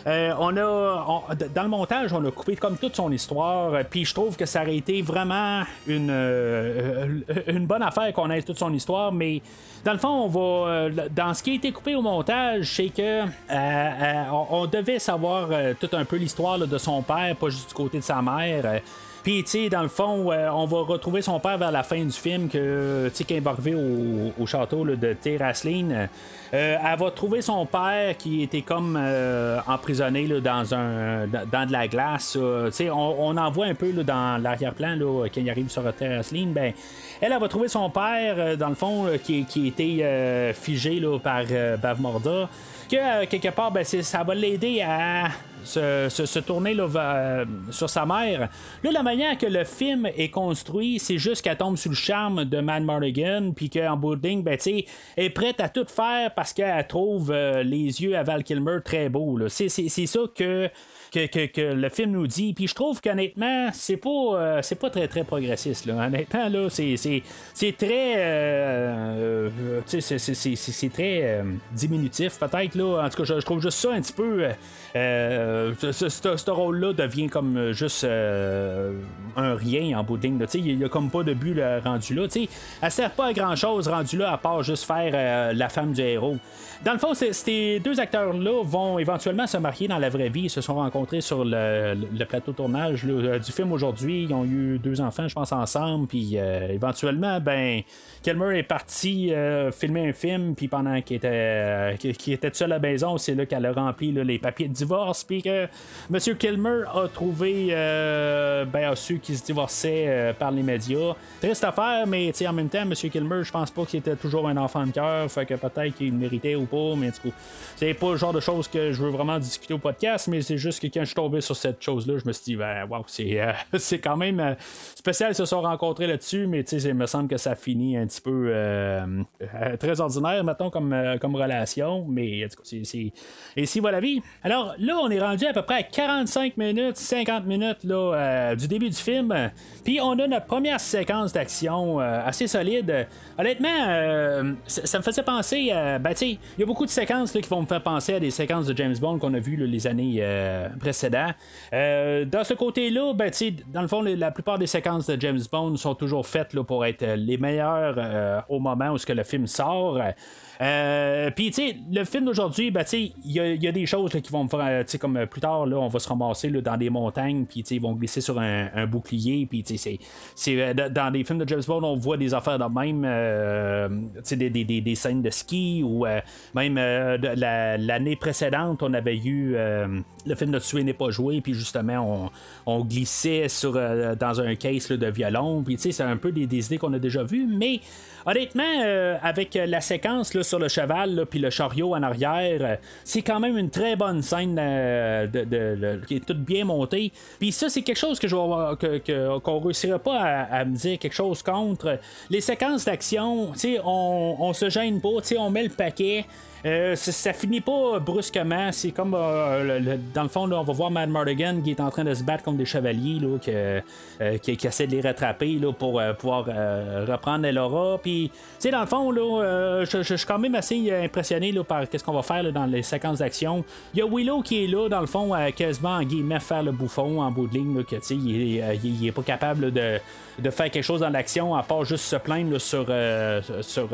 Euh, on a dans le montage, on a coupé comme toute son histoire, euh, puis je trouve que ça aurait été vraiment une, euh, une bonne affaire qu'on ait toute son histoire, mais dans le fond, on va dans ce qui a été coupé au montage, c'est que euh, on, devait savoir tout un peu l'histoire de son père, pas juste du côté de sa mère. Euh, puis, tu sais, dans le fond, euh, on va retrouver son père vers la fin du film, que, tu sais, quand il va arriver au, au château de Terrasline, euh, elle va trouver son père qui était comme euh, emprisonné là, dans, un, dans, de la glace. euh, on, on en voit un peu là, dans l'arrière-plan, là, quand il arrive sur Terrasline, ben, elle, elle va trouver son père, euh, dans le fond, euh, qui, était euh, figé là, par euh, Bavmorda, que, euh, quelque part, ben, ça va l'aider à se, tourner vers- sur sa mère. Là, la manière que le film est construit, c'est juste qu'elle tombe sous le charme de Mad Mardigan, puis qu'en ligne, ben, tu est prête à tout faire parce qu'elle trouve euh, les yeux à Val Kilmer très beaux. c'est ça que, que, le film nous dit. Puis je trouve qu'honnêtement, c'est pas, euh, c'est pas très très progressiste. Là. Honnêtement, là, c'est, c'est, c'est très. euh, euh, c'est, c'est- très euh, diminutif, peut-être. Là. En tout cas, je, je trouve juste ça un petit peu. ce, rôle-là devient comme juste un rien en bout de ligne. Il n'y a comme pas de but rendu là. Tu sais, Elle sert pas à grand-chose rendu là à part juste faire la femme du héros. Dans le fond, ces deux acteurs-là vont éventuellement se marier dans la vraie vie. Ils se sont rencontrés sur le, plateau tournage euh, du film aujourd'hui. Ils ont eu deux enfants, je pense, ensemble. Puis euh, éventuellement, ben, Kilmer est parti euh, filmer un film. Puis pendant qu'il était, était seul à la maison, c'est là qu'elle a rempli les papiers de divorce. Puis que M. Kilmer a trouvé, ben, a su qu'il se divorçait par les médias. Triste affaire, mais en même temps, M. Kilmer, je pense pas qu'il était toujours un enfant de cœur. Fait que peut-être qu'il méritait ou pas. Mais du coup, c'est pas le genre de choses que je veux vraiment discuter au podcast. Mais c'est juste que quand je suis tombé sur cette chose-là, je me suis dit, ben, c'est, euh, c'est quand même euh, spécial. Se sont rencontrés là-dessus. Mais tu sais, il me semble que ça finit un petit peu euh, très ordinaire, mettons, comme, comme relation. Mais tout cas, c'est, c'est... Et si va la vie? Alors là, on est rendu à peu près à 45 minutes, 50 minutes là, du début du film. Puis on a notre première séquence d'action assez solide. Honnêtement, ça, ça me faisait penser à. Ben, tu sais, il y a beaucoup de séquences là, qui vont me faire penser à des séquences de James Bond qu'on a vues les années euh, précédentes. Euh, dans ce côté-là, ben, dans le fond, la plupart des séquences de James Bond sont toujours faites là, pour être euh, les meilleures au moment où ce que le film sort. Euh, Puis, tu sais, le film d'aujourd'hui, ben, il y, a- des choses qui vont me faire, euh, tu sais, comme euh, plus tard, là, on va se ramasser là, dans des montagnes, puis, ils vont glisser sur un, bouclier, puis, tu sais, c'est- dans- des films de James Bond, on voit des affaires de même, des, des- des- des scènes de ski, ou même l'année précédente, on avait eu le film de Tuer n'est pas joué, puis justement, on, glissait sur, dans un case de violon, puis, tu sais, c'est un peu des, idées qu'on a déjà vues, mais Honnêtement, avec la séquence là, sur le cheval, puis le chariot en arrière, euh, c'est quand même une très bonne scène euh, qui est toute bien montée. Puis ça, c'est quelque chose que je avoir- que, qu'on réussirait pas à, me dire quelque chose contre. Les séquences d'action, on, on se gêne pas, on met le paquet. Euh, ça, finit pas brusquement. C'est comme euh, dans le fond, là, on va voir Mad Mardigan qui est en train de se battre contre des chevaliers là, euh, qui, essaie de les rattraper là, pour euh, pouvoir reprendre Elora. Puis, dans le fond, là, je, suis quand même assez impressionné là, par ce qu'on va faire dans les séquences d'action. Il y a Willow qui est là, dans le fond, quasiment en guillemets faire le bouffon en bout de ligne, que il, est- il- est pas capable de, faire quelque chose dans l'action à part juste se plaindre sur, sur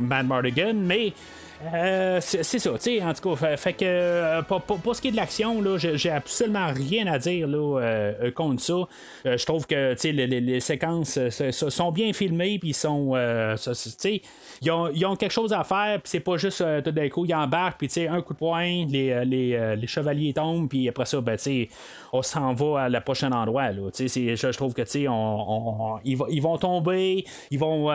Mad Mardigan, mais. Euh, c'est ça, tu sais, en tout cas, fait, que euh, pour, ce qui est de l'action, là, j'ai absolument rien à dire là, euh, euh, contre ça. Je trouve que les, les- les séquences sont bien filmées, puis sont, ils ont, ils ont quelque chose à faire, puis c'est pas juste tout d'un coup, ils embarquent, puis un coup de poing, les, les, les chevaliers tombent, puis après ça, ben, on s'en va à la prochaine endroit, là, je, trouve que, on, on- ils, vont- ils vont tomber, ils vont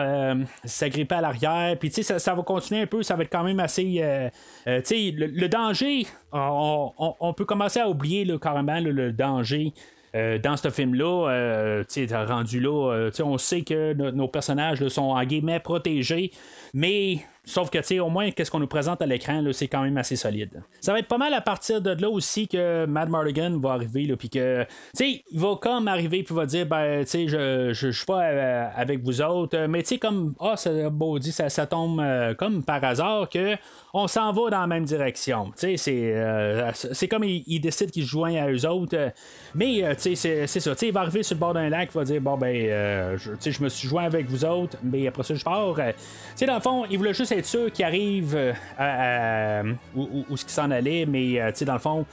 s'agripper à l'arrière, puis ça, ça va continuer un peu, ça va être quand même même assez. euh, euh, le, danger, on, peut commencer à oublier là, carrément le danger. euh, dans ce film-là, euh, rendu là, euh, on sait que no- nos personnages sont en guillemets protégés, mais sauf que tu sais, au moins, qu'est-ce qu'on nous présente à l'écran, c'est quand même assez solide. Ça va être pas mal à partir de là aussi que Mad Mardigan va arriver, puis que, tu sais, il va comme arriver, puis va dire, ben, tu sais, je, je, suis pas euh, avec vous autres, mais tu sais, comme, ah, ça, beau ça, ça tombe euh, comme par hasard que on s'en va dans la même direction. Euh, c'est comme il, il décide qu'il se joint à eux autres, euh, mais, euh, c'est, ça, il va arriver sur le bord d'un lac, il va dire, bon, ben, je, je me suis joint avec vous autres, mais après ça, je pars. Dans le fond, il voulait juste être sûr qu'il arrive à, où, où- ce s'en allait, mais, dans le fond,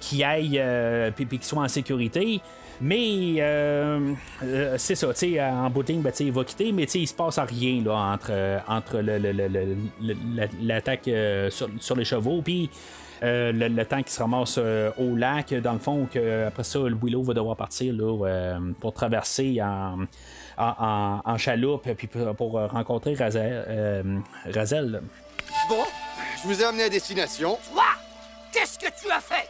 qu'il aille, puis qu'il soit en sécurité. Mais euh, euh, c'est ça, tu sais, en bout de ligne, ben, tu sais, il va quitter, mais tu sais, il se passe rien là, entre, euh, entre le- le- le- le- l'attaque euh, sur, sur les chevaux, puis euh, le, le temps qu'il se ramasse euh, au lac, dans le fond, que après ça, le Willow va devoir partir là, euh, pour traverser en, en, en- en chaloupe, puis pour, pour rencontrer Razel. euh, Razel. Bon, je vous ai amené à destination. Toi Qu'est-ce que tu as fait?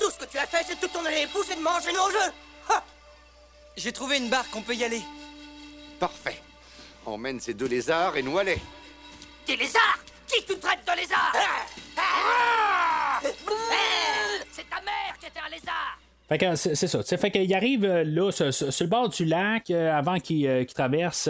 Tout ce que tu as fait, c'est de te tourner les pouces et de manger nos jeux Ha J'ai trouvé une barque, on peut y aller. Parfait. Emmène ces deux lézards et noie-les. Des lézards Qui tu traites de lézard Ah Eh, C'est ta mère qui était un lézard Fait que c'est ça. Fait qu'il arrive euh, là, sur, le bord du lac, euh, avant qu'il euh, traverse.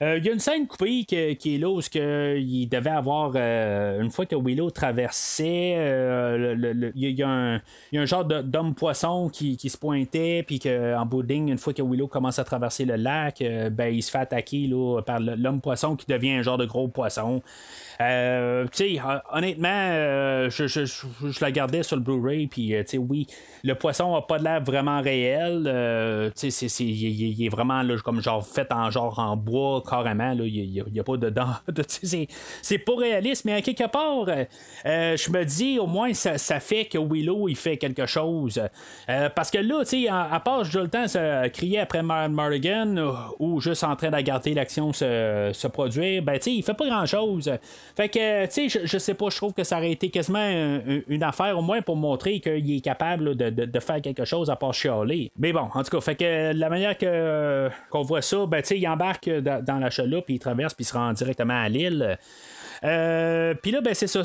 Il y a une scène coupée que- qui est là où il devait avoir, une fois que Willow traversait, il y, y a un- genre d'homme-poisson qui, qui se pointait, puis qu'en bout de ligne, une fois que Willow commence à traverser le lac, ben, il se fait attaquer là, par l'homme-poisson qui devient un genre de gros poisson. Euh, honnêtement, je, je, je- la gardais sur le Blu-ray, puis oui, le poisson a pas de l'air vraiment réel. euh, il, est vraiment là, comme genre fait en genre en bois carrément. Il n'y a, pas de dents. c'est- pas réaliste, mais à quelque part, euh, je me dis au moins ça, ça fait que Willow il fait quelque chose. Euh, parce que là, à, part je le temps se crier après Mar- Mardigan euh, ou juste en train de regarder l'action se, se produire, ben tu il fait pas grand chose. Fait que, tu sais, je, je sais pas, je trouve que ça aurait été quasiment un- une affaire, au moins pour montrer qu'il est capable de, de- de faire quelque chose à part chialer. Mais bon, en tout cas, fait que la manière que qu'on voit ça, ben il embarque dans, la chaloupe, il traverse, puis il se rend directement à l'île. Euh, puis là, ben, c'est ça.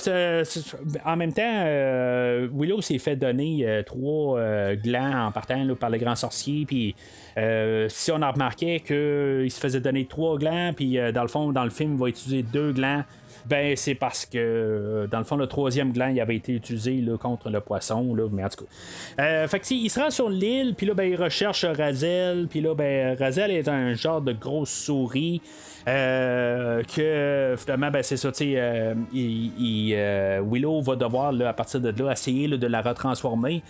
en même temps, euh, Willow s'est fait donner euh, trois euh, glands en partant par le grand sorcier. Puis euh, si on a remarqué qu'il se faisait donner trois glands, puis euh, dans le fond, dans le film, il va utiliser deux glands. Ben, c'est parce que, euh, dans le fond, le troisième gland, il avait été utilisé là, contre le poisson. Là, mais en tout cas. Euh, fait que, il se rend sur l'île, puis là, ben, il recherche Razel. Puis là, ben, Razel est un genre de grosse souris. euh, que finalement, ben, c'est ça, tu euh, euh, Willow va devoir, là, à partir de là, essayer là, de la retransformer.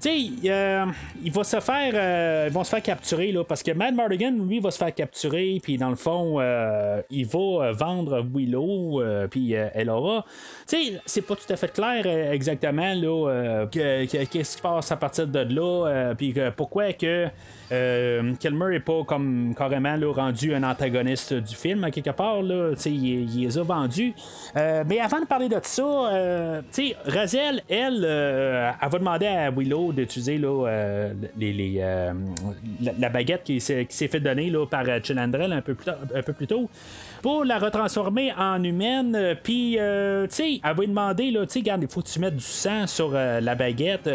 Tu sais, euh, il va se faire, euh, ils vont se faire capturer là, parce que Mad Mardigan, lui, va se faire capturer, puis dans le fond, euh, il va euh, vendre Willow, euh, puis euh, elle aura. Tu sais, c'est pas tout à fait clair exactement là, que- que- qu'est-ce qui se passe à partir de là, puis pourquoi que euh, Kilmer est pas comme carrément là, rendu un antagoniste du film à quelque part là, il, il les a vendus. Euh, mais avant de parler de ça, euh, Razel, elle, euh, elle va demander à Willow d'utiliser euh, la, baguette qui s'est, fait donner par Chilandrel un peu plus, tard- un peu plus tôt pour la retransformer en humaine. Puis, euh, tu sais, elle va lui demander, tu sais, regarde, il faut que tu mettes du sang sur la baguette.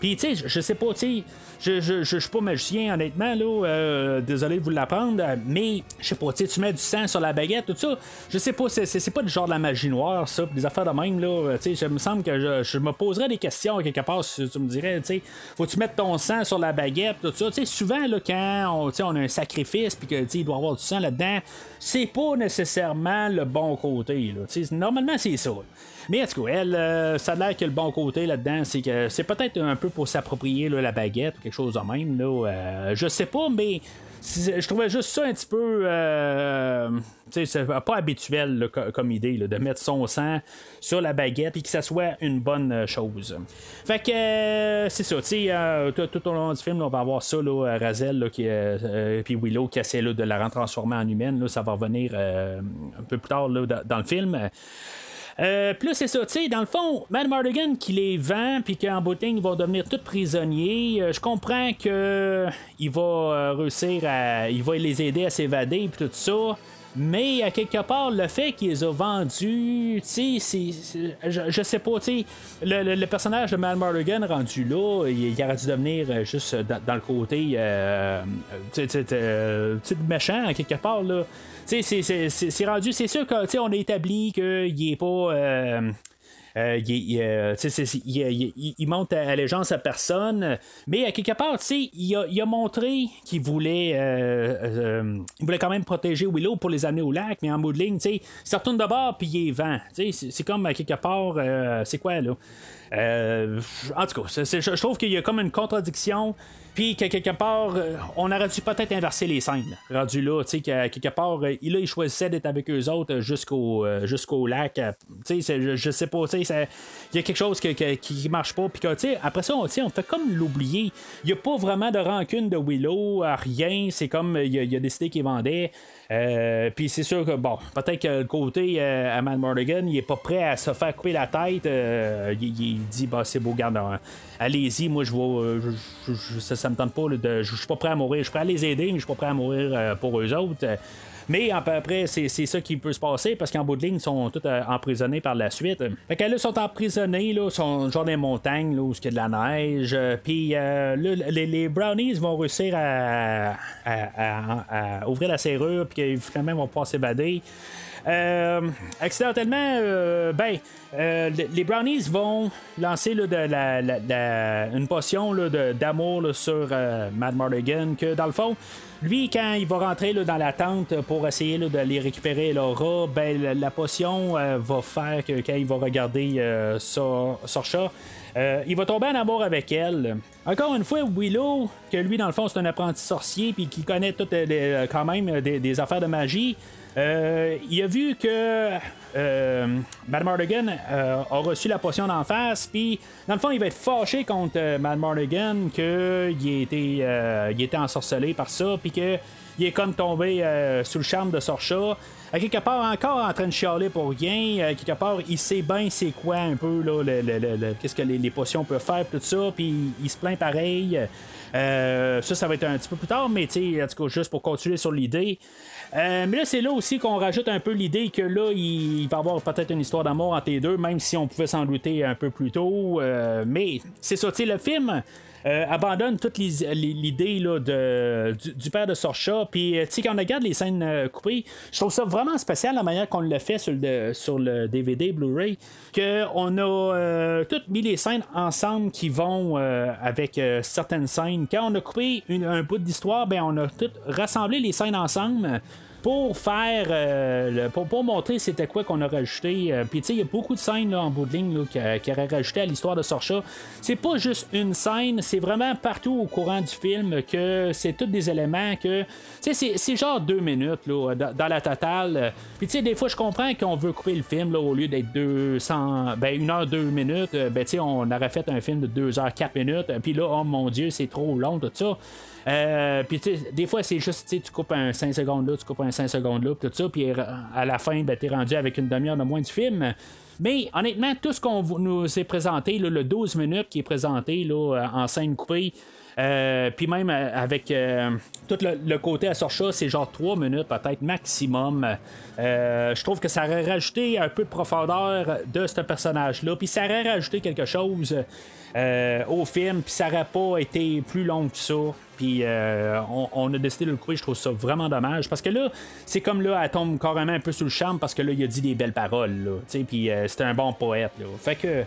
Puis, tu sais, je sais pas, tu sais, je, je, je, suis pas magicien, honnêtement, là. euh, désolé de vous l'apprendre, mais je sais pas, tu mets du sang sur la baguette, tout ça. Je sais pas, c'est, pas du genre de la magie noire, ça, des affaires de même, là. euh, Tu sais, je me semble que je, je me poserais des questions quelque part si tu me dirais, tu sais, faut que tu mettes ton sang sur la baguette, tout ça? Tu sais, souvent, là, quand on, on a un sacrifice, puis que, il doit avoir du sang là-dedans, c'est pas nécessairement le bon côté, là. Tu sais, normalement, c'est ça. Mais en tout cas, elle, euh, ça a l'air que le bon côté là-dedans, c'est que c'est peut-être un peu pour s'approprier la baguette ou quelque chose de même. Là, euh, je sais pas, mais je trouvais juste ça un petit peu. euh, c'est pas habituel comme idée de mettre son sang sur la baguette et que ça soit une bonne euh, chose. Fait que euh, c'est ça, tu sais, euh, tout, tout au long du film, on va avoir ça, Razel, qui, puis Willow qui essaie de la retransformer en humaine. Ça va revenir un peu plus tard dans le film. Euh, là, c'est ça, tu sais, dans le fond, Matt Mardigan qui les vend, puis qu'en bout ils vont devenir tous prisonniers. euh, je comprends que il va euh, réussir à. Il va les aider à s'évader, puis tout ça. Mais à quelque part, le fait qu'ils les a vendus, tu sais, je, je sais pas, tu sais, le, personnage de Mal Mardigan rendu là, il, il aurait dû devenir euh, juste dans, dans le côté, euh, euh, tu sais, méchant à quelque part là. Tu sais, c'est- rendu, c'est sûr que, tu sais, on a établi qu'il est pas. euh, euh, il, euh, monte allégeance à personne, mais à quelque part, il a, il a montré qu'il voulait, euh, euh, voulait quand même protéger Willow pour les amener au lac, mais en bout de ligne, il se retourne de bord puis il est vent. C'est- comme à quelque part, c'est quoi là? En tout cas, je trouve qu'il y a comme une contradiction. Puis qu'à quelque part, euh, on aurait dû peut-être inverser les scènes. Rendu là, tu sais, qu'à quelque part, euh, il, là, il choisissait d'être avec eux autres jusqu'au euh, lac. euh, Tu sais, je, sais pas, tu sais, il y a quelque chose que- que- qui marche pas. Puis que, tu sais, après ça, on, on fait comme l'oublier. Il n'y a pas vraiment de rancune de Willow, rien. C'est comme, il a, il a décidé qu'il vendait. Euh, puis c'est sûr que, bon, peut-être que le côté euh, à il est pas prêt à se faire couper la tête. Euh, il, dit, bah, c'est beau, garde, euh, allez-y, moi, je vais. euh, ça, me tente pas, de, je suis pas prêt à mourir. Je suis prêt à les aider, mais je suis pas prêt à mourir euh, pour eux autres. Mais à peu près, c'est c'est ça qui peut se passer parce qu'en bout de ligne, ils sont tous euh, emprisonnés par la suite. Fait que là, ils sont emprisonnés, là, ils sont genre les montagnes là, où il y a de la neige. Puis euh, les, les brownies vont réussir à, ouvrir la serrure, puis finalement vont pouvoir s'évader. Euh, accidentellement, euh, ben, euh, les- les brownies vont lancer de la, une potion de- d'amour sur Mad Mardigan. Que dans le fond, lui, quand il va rentrer dans la tente pour essayer là, d'aller récupérer Laura, ben, la, potion va faire que quand il va regarder euh, euh, il va tomber en amour avec elle. Encore une fois, Willow, que lui, dans le fond, c'est un apprenti sorcier, puis qui connaît les- quand même des affaires de magie. Euh, il a vu que euh, Mad Mardigan euh, a reçu la potion d'en face, puis dans le fond, il va être fâché contre euh, Mad Mardigan qu'il était, euh, il était ensorcelé par ça, puis que il est comme tombé euh, sous le charme de Sorcha. À quelque part, encore en train de chialer pour rien. À quelque part, il sait bien c'est quoi un peu, là, le- le- le- qu'est-ce que les, potions peuvent faire, tout ça, puis il se plaint pareil. Euh, ça, ça va être un petit peu plus tard, mais tu sais, en tout cas, juste pour continuer sur l'idée. Euh, mais là, c'est là aussi qu'on rajoute un peu l'idée que là, il, va y avoir peut-être une histoire d'amour entre les deux, même si on pouvait s'en douter un peu plus tôt. Euh, mais c'est ça, tu le film. euh, abandonne toute l'idée du, du père de Sorcha. Puis, tu sais, quand on regarde les scènes coupées, je trouve ça vraiment spécial la manière qu'on l'a fait sur le, sur le DVD Blu-ray. Qu'on a toutes mis les scènes ensemble qui vont avec certaines scènes. Quand on a coupé un bout d'histoire, ben, on a tout rassemblé les scènes ensemble pour faire euh, le- pour, pour montrer c'était quoi qu'on a rajouté euh, puis tu sais il y a beaucoup de scènes là, en bout de ligne là, qui, qui auraient rajouté à l'histoire de Sorcha. C'est pas juste une scène c'est vraiment partout au courant du film que c'est tous des éléments que tu sais c'est, genre deux minutes là, dans, la totale puis tu sais des fois je comprends qu'on veut couper le film là, au lieu d'être 200 ben une heure deux minutes euh, ben tu sais on aurait fait un film de deux heures quatre minutes puis là oh mon dieu c'est trop long tout ça. Euh, puis tu sais, des fois c'est juste tu sais, tu coupes un 5 secondes là, tu coupes un 5 secondes là, puis tout ça, puis à la fin, ben, t'es rendu avec une demi-heure de moins du film. Mais honnêtement, tout ce qu'on nous est présenté, le 12 minutes qui est présenté là, en scène coupée, euh, puis même euh, avec euh, tout le, côté à Sorcha, c'est genre 3 minutes peut-être maximum. Euh, je trouve que ça aurait rajouté un peu de profondeur de ce personnage-là, puis ça aurait rajouté quelque chose au film, puis ça aurait pas été plus long que ça. Puis on, a décidé de le couper, je trouve ça vraiment dommage. Parce que là, c'est comme là, elle tombe carrément un peu sous le charme parce que là, il a dit des belles paroles. Là, puis euh, c'était un bon poète. Là. Fait que.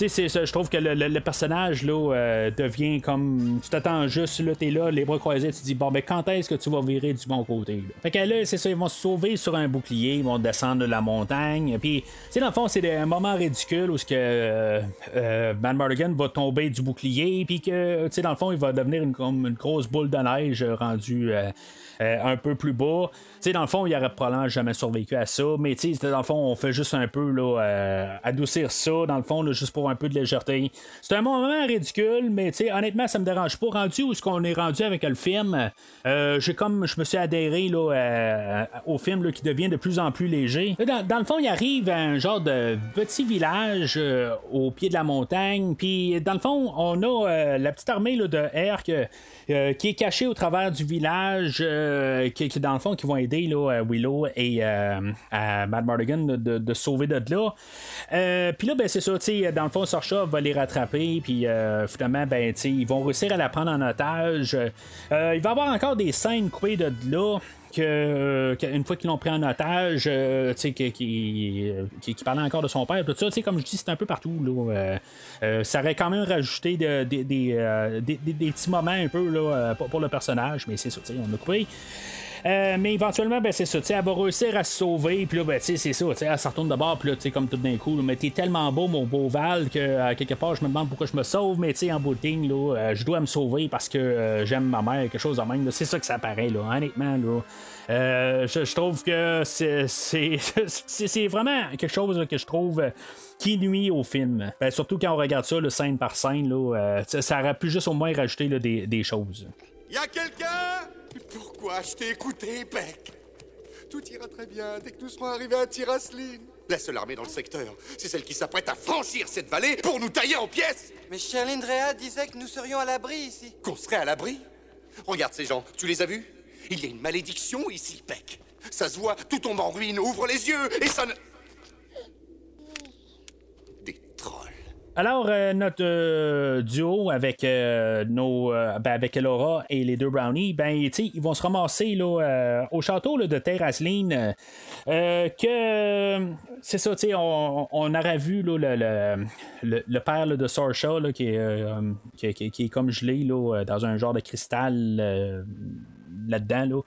Je trouve que le, le- personnage là, euh, devient comme. Tu t'attends juste, là, t'es là, les bras croisés, tu te dis, bon, ben, quand est-ce que tu vas virer du bon côté? là? Fait que là, c'est ça, ils vont se sauver sur un bouclier, ils vont descendre de la montagne. Puis, tu dans le fond, c'est un moment ridicule où ce que euh, euh, va tomber du bouclier, puis que, tu sais, dans le fond, il va devenir comme une grosse boule de neige euh, rendue. Euh, un peu plus bas. Tu sais, dans le fond, il aurait probablement jamais survécu à ça, mais dans le fond, on fait juste un peu là, euh, adoucir ça, dans le fond, là, juste pour un peu de légèreté. C'est un moment ridicule, mais honnêtement, ça me dérange pas. Rendu où est-ce qu'on est rendu avec le film, euh, j'ai comme je me suis adhéré là, au film qui devient de plus en plus léger. Dans, le fond, il arrive à un genre de petit village au pied de la montagne. Puis dans le fond, on a la petite armée de Herc qui est cachée au travers du village, qui, qui, dans le fond, qui vont aider là, Willow et à Matt Mardigan de, sauver de là. puis là, ben, c'est ça, dans le fond, Sarsha va les rattraper. Puis finalement, ben, ils vont réussir à la prendre en otage. il va y avoir encore des scènes coupées de là que, une fois qu'ils l'ont pris en otage, euh, qui, qui, qui, parlait encore de son père, tout ça, comme je dis, c'est un peu partout. Euh, euh, ça aurait quand même rajouté des, petits moments un peu là, pour, le personnage, mais c'est ça, on a coupé. Euh, mais éventuellement, ben, c'est ça. Elle va réussir à se sauver. Puis là, ben, c'est ça. Elle se retourne de bord. Puis là, comme tout d'un coup, mais t'es tellement beau, mon beau Val, que à quelque part, je me demande pourquoi je me sauve. Mais en bout de ligne, là, euh, je dois me sauver parce que euh, j'aime ma mère, quelque chose de même. C'est ça que ça paraît, là, honnêtement. Là. je, trouve que c'est vraiment quelque chose que je trouve qui nuit au film. Ben, surtout quand on regarde ça, le scène par scène, là, ça aurait pu juste au moins rajouter des, des choses. Y a quelqu'un pourquoi je t'ai écouté, Peck Tout ira très bien dès que nous serons arrivés à Tirasline. La seule armée dans le secteur, c'est celle qui s'apprête à franchir cette vallée pour nous tailler en pièces. Mais Sherlindrea disait que nous serions à l'abri ici. Qu'on serait à l'abri Regarde ces gens, tu les as vus? Il y a une malédiction ici, Peck. Ça se voit, tout tombe en ruine, ouvre les yeux, et ça ne... Alors, euh, notre euh, duo avec euh, nos ben, avec Laura et les deux brownies, ben ils vont se ramasser au château de Terrasline. que c'est ça, on, on aurait vu le, le, père de Sorsha qui, est, qui, qui, est comme gelé dans un genre de cristal là-dedans.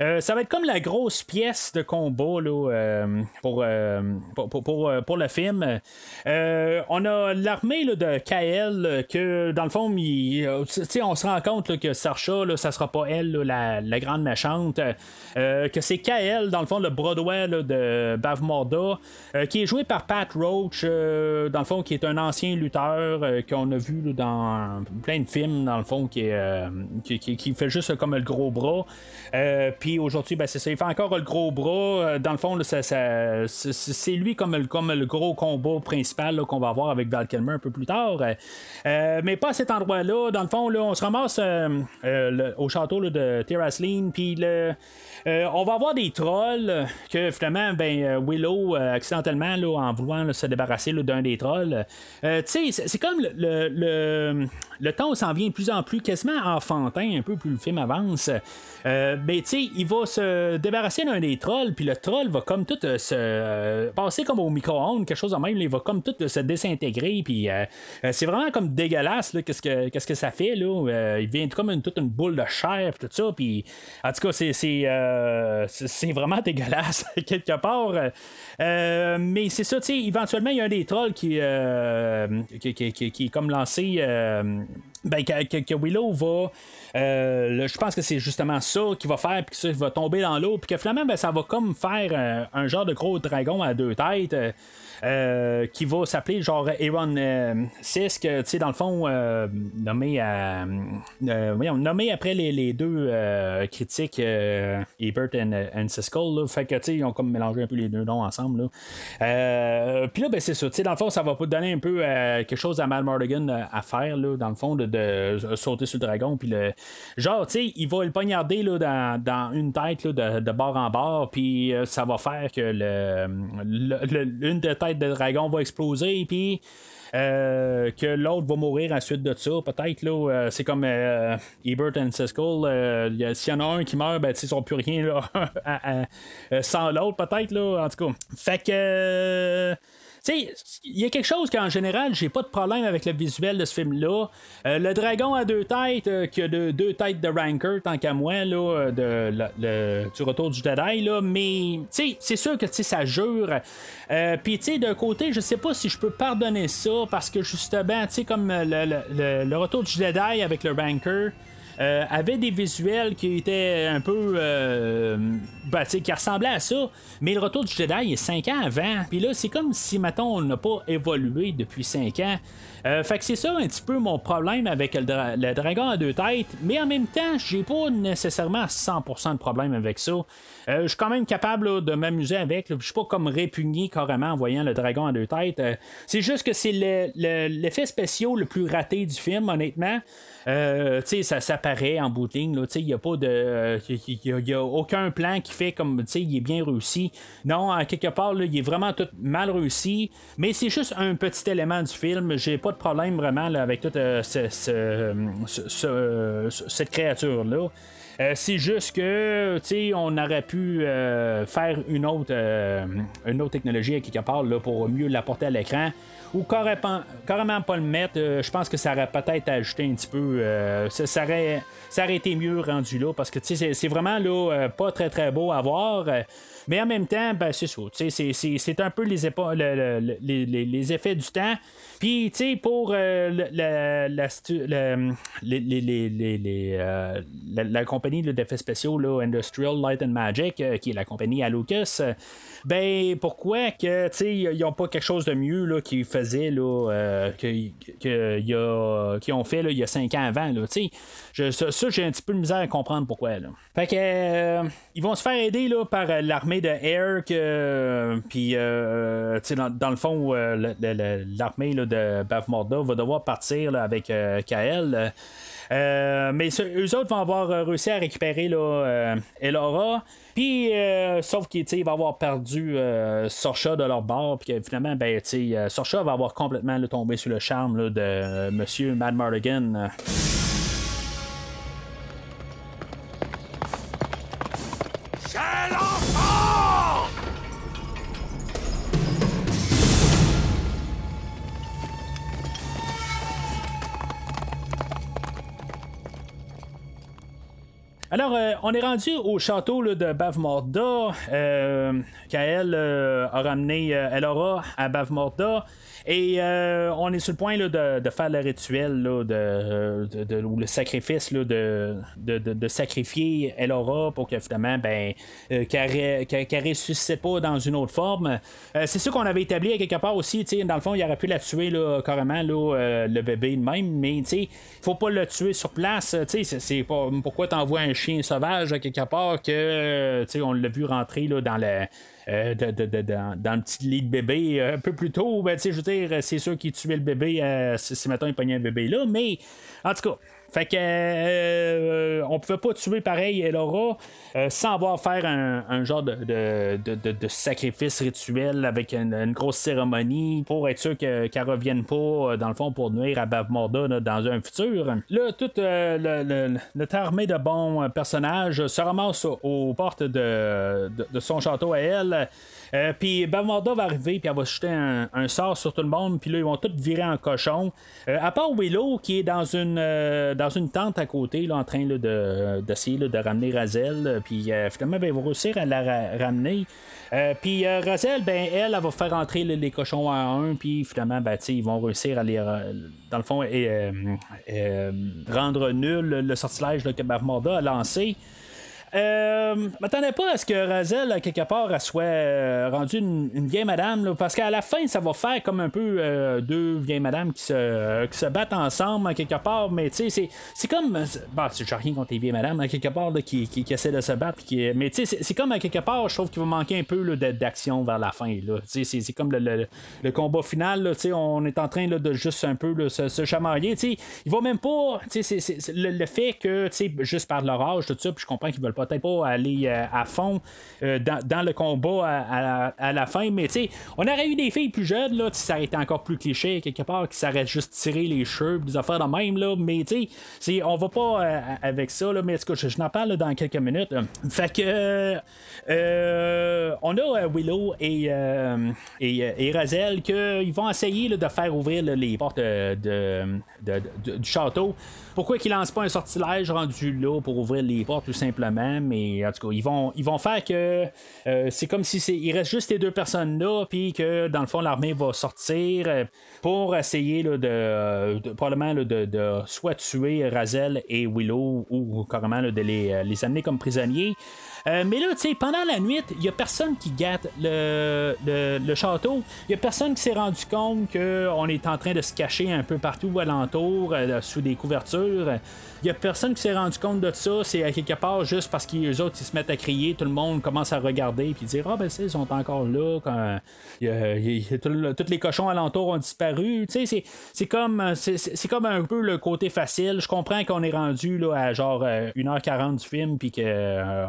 Euh, ça va être comme la grosse pièce de combat là, euh, pour, euh, pour, pour, pour, le film. on a l'armée de Kael que dans le fond, on se rend compte que Sarsha, là, ça sera pas elle, la, la, grande méchante. que c'est Kael, dans le fond, le Broadway de Bav Morda, qui est joué par Pat Roach, dans le fond, qui est un ancien lutteur qu'on a vu dans plein de films, dans le fond, qui, qui, qui, qui fait juste comme le gros bras. Euh, puis aujourd'hui, ben, c'est ça. Il fait encore le gros bras. Euh, dans le fond, c'est lui comme le, gros combat principal qu'on va avoir avec Val Kilmer un peu plus tard. Euh, mais pas à cet endroit-là. Dans le fond, là, on se ramasse au château de Terrasline. Puis on va avoir des trolls que finalement, ben, Willow, accidentellement, en voulant se débarrasser d'un des trolls, tu sais, c'est comme le, le temps s'en vient de plus en plus quasiment enfantin, un peu plus le film avance. Euh, ben, tu sais, il va se débarrasser d'un des trolls, puis le troll va comme tout euh, se euh, passer comme au micro-ondes, quelque chose en même, il va comme tout se désintégrer, puis c'est vraiment comme dégueulasse, là, qu'est-ce que, qu'est-ce que ça fait, là. il vient comme une, toute une boule de chair, tout ça, puis en tout cas, c'est, c'est, c'est vraiment dégueulasse, quelque part. mais c'est ça, tu sais, éventuellement, il y a un des trolls qui, qui, qui, qui, est comme lancé, ben, que, que Willow va. Euh, je pense que c'est justement ça qui va faire, puis que ça va tomber dans l'eau, puis que finalement, ben, ça va comme faire euh, un genre de gros dragon à deux têtes. Euh, euh, qui va s'appeler genre Aaron euh, Sisk, tu sais, dans le fond, euh, nommé, nommé après les, les deux critiques, Ebert et Siskel. fait que, tu sais, ils ont comme mélangé un peu les deux noms ensemble. Puis là, ben, c'est ça. Tu sais, dans le fond, ça va donner un peu quelque chose à Mal Mordigan à faire, là, dans le fond, de, de, sauter sur le dragon. Puis le. Genre, tu sais, il va le poignarder là, dans, dans une tête là, de, de bord en bord. Puis ça va faire que le, l'une des têtes de dragon va exploser, puis euh, que l'autre va mourir ensuite de ça, peut-être. là euh, c'est comme euh, Ebert and Siskel. S'il y en a un qui meurt, ben, ils n'ont plus rien là, sans l'autre, peut-être. là En tout cas. Fait que sais, il y a quelque chose qu'en général, j'ai pas de problème avec le visuel de ce film-là. Euh, le dragon à deux têtes, euh, qui a deux têtes de Ranker, tant qu'à moi, là, de, le, du retour du Jedi, là, mais c'est sûr que ça jure. Euh, Puis, tu sais, d'un côté, je sais pas si je peux pardonner ça, parce que justement, tu sais, comme le, le, retour du Jedi avec le Ranker, euh, avait des visuels qui étaient un peu. Euh, ben, qui ressemblaient à ça. Mais le retour du Jedi est 5 ans avant. Puis là, c'est comme si, mettons, on n'a pas évolué depuis 5 ans. Euh, fait que c'est ça un petit peu mon problème avec le, dragon à deux têtes. Mais en même temps, j'ai pas nécessairement 100% de problème avec ça. Euh, je suis quand même capable de m'amuser avec. Je suis pas comme répugné carrément en voyant le dragon à deux têtes. C'est juste que c'est l'effet spécial le plus raté du film, honnêtement. Euh, ça, ça paraît en bout de. Il n'y a pas de. Il a, aucun plan qui fait comme. Il est bien réussi. Non, en quelque part, il est vraiment tout mal réussi. Mais c'est juste un petit élément du film. J'ai pas de problème vraiment avec toute cette créature-là. Euh, c'est juste que, tu on aurait pu euh, faire une autre, euh, une autre technologie à quelque part là, pour mieux l'apporter à l'écran. Ou carrément, carrément pas le mettre. je pense que ça aurait peut-être ajouté un petit peu. Ça, aurait, ça, aurait, été mieux rendu là. Parce que c'est vraiment là, pas très très beau à voir. Mais en même temps, ben, c'est ça. C'est un peu les, les, effets du temps. Puis, tu sais, pour la, la, la, compagnie d'effets spéciaux, là, Industrial Light and Magic, euh, qui est la compagnie à Lucas, ben pourquoi que ils n'ont pas quelque chose de mieux là, qu'ils faisaient là, euh, que, qu'ils ont fait il y a cinq ans avant. Ça, j'ai un petit peu de misère à comprendre pourquoi. Là. Fait que euh, ils vont se faire aider là, par l'armée de Air que puis euh, dans, le fond l'armée de Bav Morda va devoir partir avec Kael. Euh, mais eux autres vont avoir réussi à récupérer là, euh, Elora. Puis, euh, sauf qu'il va avoir perdu Sorcha de leur bord. Puis finalement, ben, Sorcha va avoir complètement tombé sous le charme de Monsieur Mad Mardigan. Alors, euh, on est rendu au château de Bavmorda. Euh, Kael euh, a ramené Elora à Bavmorda. Et euh, on est sur le point de, faire le rituel de, ou le sacrifice de, de, sacrifier Elora pour que ben, euh, qu'elle ressuscite pas dans une autre forme. Euh, c'est sûr qu'on avait établi quelque part aussi, dans le fond, il aurait pu la tuer là, carrément le bébé de même, mais il faut pas le tuer sur place. C'est pas pourquoi t'envoies un chien sauvage quelque part que on l'a vu rentrer là, dans le euh, dans, le petit lit de bébé euh, un peu plus tôt. Ben, je veux dire, c'est sûr qu'il tuait le bébé euh, si, maintenant il pognait un bébé là, mais en tout cas. Fait que euh, on pouvait pas tuer pareil Elora sans avoir faire un, genre de, de, sacrifice rituel avec une, grosse cérémonie pour être sûr qu'elle ne revienne pas dans le fond pour nuire à Bavmorda dans un futur. Là, toute notre armée de bons personnages se ramasse aux portes de, son château à elle. Euh, puis Bavmorda va arriver, puis elle va jeter un, sort sur tout le monde, puis là, ils vont tous virer en cochon. Euh, à part Willow, qui est dans une, euh, dans une tente à côté, là, en train de, d'essayer de ramener Razel, puis finalement, ben, ils vont réussir à la ramener. puis Razel, ben, elle, elle, va faire entrer les cochons à un, puis finalement, ben, ils vont réussir à les, dans le fond, rendre nul le sortilège que Bavmorda a lancé. Euh, m'attendais pas à ce que Razel, quelque part, soit euh, rendue une, vieille madame, parce qu'à la fin, ça va faire comme un peu euh, deux vieilles madames qui se, qui se battent ensemble, quelque part, mais tu sais, c'est comme. Bah, j'ai rien contre les vieilles madames, à quelque part, qui, qui, essaient de se battre, qui, mais tu sais, c'est comme à quelque part, je trouve qu'il va manquer un peu d'action vers la fin. C'est comme le, le, combat final, là, on est en train de juste un peu se, se, chamailler. Il va même pas. C'est le, le, fait que, juste par leur âge, tout ça, puis je comprends qu'ils veulent peut-être pas aller euh, à fond euh, dans, le combat à, la fin, mais tu sais, on aurait eu des filles plus jeunes, là, ça aurait été encore plus cliché, quelque part, qui s'arrêtent juste tirer les cheveux, des affaires de même, là, mais tu sais, on va pas euh, avec ça, là, mais en tout cas, je, n'en parle dans quelques minutes. Fait que, on a Willow et, et, Razel qu'ils vont essayer de faire ouvrir les portes du château. Pourquoi qu'ils lancent pas un sortilège rendu là pour ouvrir les portes tout simplement? mais en tout cas, ils vont, ils faire que euh, c'est comme si c'est, il reste juste ces deux personnes-là, puis que dans le fond, l'armée va sortir euh, pour essayer là, de, de- probablement là, de, de soit tuer Razel et Willow ou carrément là, de les, euh, les amener comme prisonniers. Euh, mais là, tu sais, pendant la nuit, il n'y a personne qui gâte le, château. Il n'y a personne qui s'est rendu compte qu'on est en train de se cacher un peu partout alentour, euh, sous des couvertures. Il n'y a personne qui s'est rendu compte de ça. C'est à quelque part juste parce qu'ils autres ils se mettent à crier, tout le monde commence à regarder puis dire Ah ben c'est, ils sont encore là. Quand, y a- y tous les cochons alentour ont disparu. Tu sais, c'est, c'est comme c'est, c'est- c'est comme un peu le côté facile. Je comprends qu'on est rendu là, à genre euh, 1h40 du film puis que euh,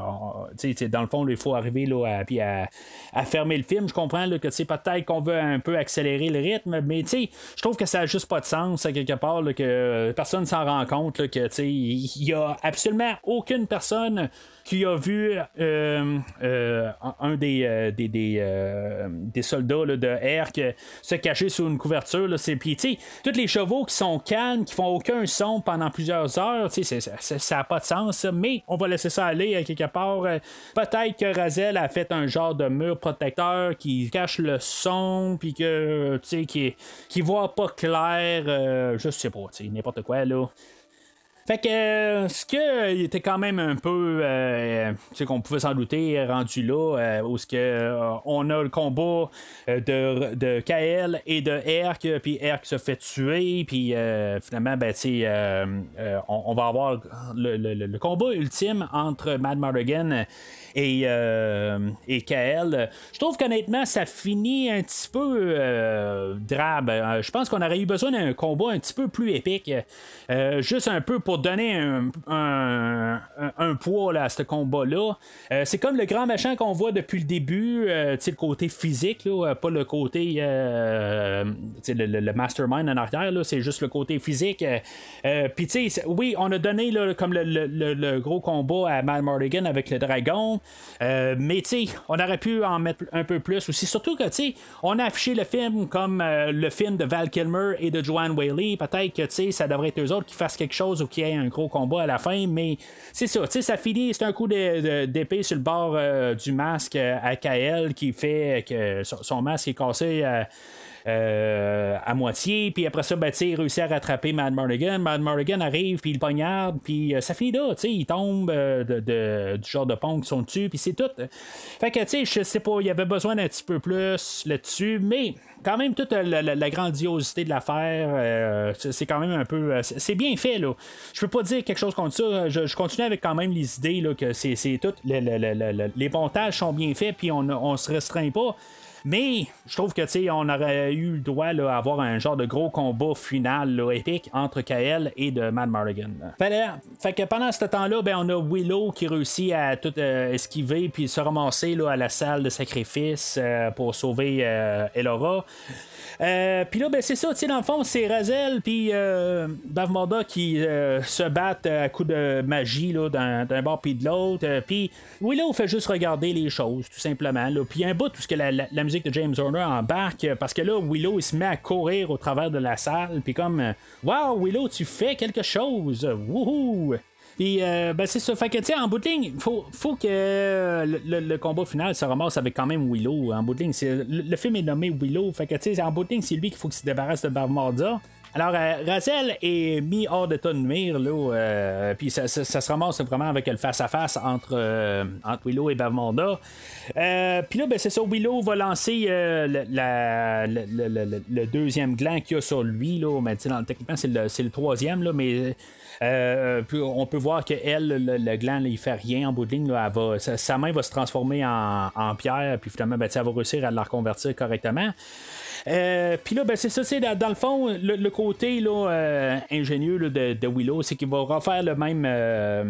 tu sais, dans le fond, il faut arriver là, à, à, fermer le film. Je comprends là, que sais, peut-être qu'on veut un peu accélérer le rythme, mais je trouve que ça n'a juste pas de sens à quelque part que euh, personne s'en rend compte que il y a absolument aucune personne qui a vu euh, euh, un des, euh, des, des, soldats là, de Herc se cacher sous une couverture. C'est, puis, tous les chevaux qui sont calmes, qui font aucun son pendant plusieurs heures, ça n'a pas de sens. Mais on va laisser ça aller quelque part. Peut-être que Razel a fait un genre de mur protecteur qui cache le son, puis que, qui, qui voit pas clair. je sais pas, n'importe quoi, là. Fait que euh, ce que il était quand même un peu euh, tu sais qu'on pouvait s'en douter rendu là euh, où ce que on a le combat de, de KL et de Herc puis Herc se fait tuer puis finalement ben tu on, on va avoir le, le- le- le combat ultime entre Mad Mardigan et, euh, KL. Je trouve qu'honnêtement, ça finit un petit peu euh, drabe. Euh, Je pense qu'on aurait eu besoin d'un combat un petit peu plus épique. Euh, juste un peu pour donner un, poids là, à ce combat-là. Euh, c'est comme le grand machin qu'on voit depuis le début, le côté physique, là, pas le côté le, mastermind en arrière, c'est juste le côté physique. Puis oui, on a donné là, comme le, gros combat à Mad Mardigan avec le dragon. Euh, mais tu sais, on aurait pu en mettre un peu plus aussi. Surtout que tu on a affiché le film comme euh, le film de Val Kilmer et de Joanne Whaley. Peut-être que tu ça devrait être eux autres qui fassent quelque chose ou qu'il y ait un gros combat à la fin. Mais c'est ça, tu sais, ça finit. C'est un coup d'épée sur le bord euh, du masque à KL qui fait que son, son masque est cassé. Euh, à moitié, puis après ça, ben, il réussit à rattraper Mad Mardigan. Mad Mardigan arrive, puis il poignarde, puis euh, ça finit là, il tombe euh, de, du genre de pont qui sont dessus, puis c'est tout. Fait que, tu sais, je sais pas, il y avait besoin d'un petit peu plus là-dessus, mais quand même, toute la, grandiosité de l'affaire, euh, c'est quand même un peu. c'est bien fait, là. Je peux pas dire quelque chose contre ça. Je, continue avec quand même les idées, là, que c'est tout. le- le- le- le- le- les montages sont bien faits, puis on, on se restreint pas. Mais je trouve que on aurait eu le droit là, à avoir un genre de gros combat final épique entre Kael et de Mad là, fait que pendant ce temps-là, ben, on a Willow qui réussit à tout euh, esquiver puis se ramasser là, à la salle de sacrifice euh, pour sauver euh, Elora. Euh, puis là, ben, c'est ça, tu sais, dans le fond, c'est Razel puis euh, Bavmorda qui euh, se battent à coups de magie là, d'un, d'un bord puis de l'autre. Euh, puis Willow fait juste regarder les choses, tout simplement. Puis un bout où ce que la, la- musique de James Horner embarque, parce que là, Willow, il se met à courir au travers de la salle, puis comme, Wow, Willow, tu fais quelque chose! Wouhou! Puis, euh, ben, c'est ça. Fait en bout de ligne, faut, faut que le, le- combat final se ramasse avec quand même Willow. En bout de le, film est nommé Willow. Fait que, en bout de ligne, c'est lui qu'il faut qu'il se débarrasse de Barmorda. Alors, euh, Razel est mis hors d'état de nuire, là. euh, puis ça, se ramasse vraiment avec le face-à-face entre, euh, entre Willow et Bavmonda. Euh, puis là, ben, c'est ça, Willow va lancer le, le- deuxième gland qu'il y a sur lui, là. Mais, tu sais, techniquement, c'est le, c'est le troisième, là, mais. Euh, puis on peut voir que elle, le, le gland, là, il fait rien en bout de ligne. là. Elle va- sa, sa main va se transformer en, en pierre, puis finalement, ben, elle va réussir à la reconvertir correctement. Euh, Puis là, ben, c'est ça, c'est dans, le fond, le, côté là, euh, ingénieux de, Willow, c'est qu'il va refaire le même, euh,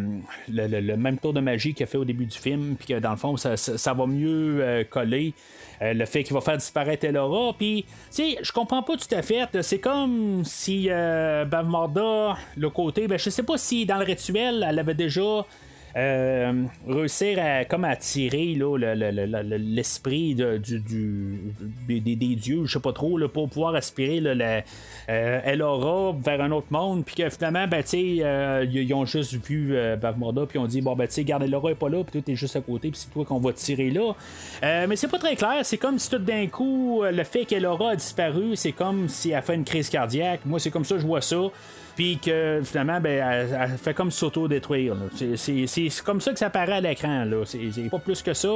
le, même tour de magie qu'il a fait au début du film, puis que dans le fond, ça, va mieux coller. Le fait qu'il va faire disparaître Elora, puis, tu je comprends pas tout à fait. C'est comme si euh, le côté, ben, je sais pas si dans le rituel, elle avait déjà euh, réussir à comme attirer l'esprit des, dieux, je sais pas trop, pour pouvoir aspirer là, euh, Elora vers un autre monde, puis que finalement, ben, euh, ils ont juste vu euh, Bavmorda, puis on dit, bon, ben, tu sais, garde Elora est pas là, puis toi, t'es juste à côté, puis c'est toi qu'on va tirer là. Mais c'est pas très clair, c'est comme si tout d'un coup, le fait qu'Elora a disparu, c'est comme si elle fait une crise cardiaque. Moi, c'est comme ça, je vois ça. Puis que finalement, ben, elle, elle fait comme s'auto-détruire. C'est- C'est comme ça que ça paraît à l'écran. là. C'est pas plus que ça.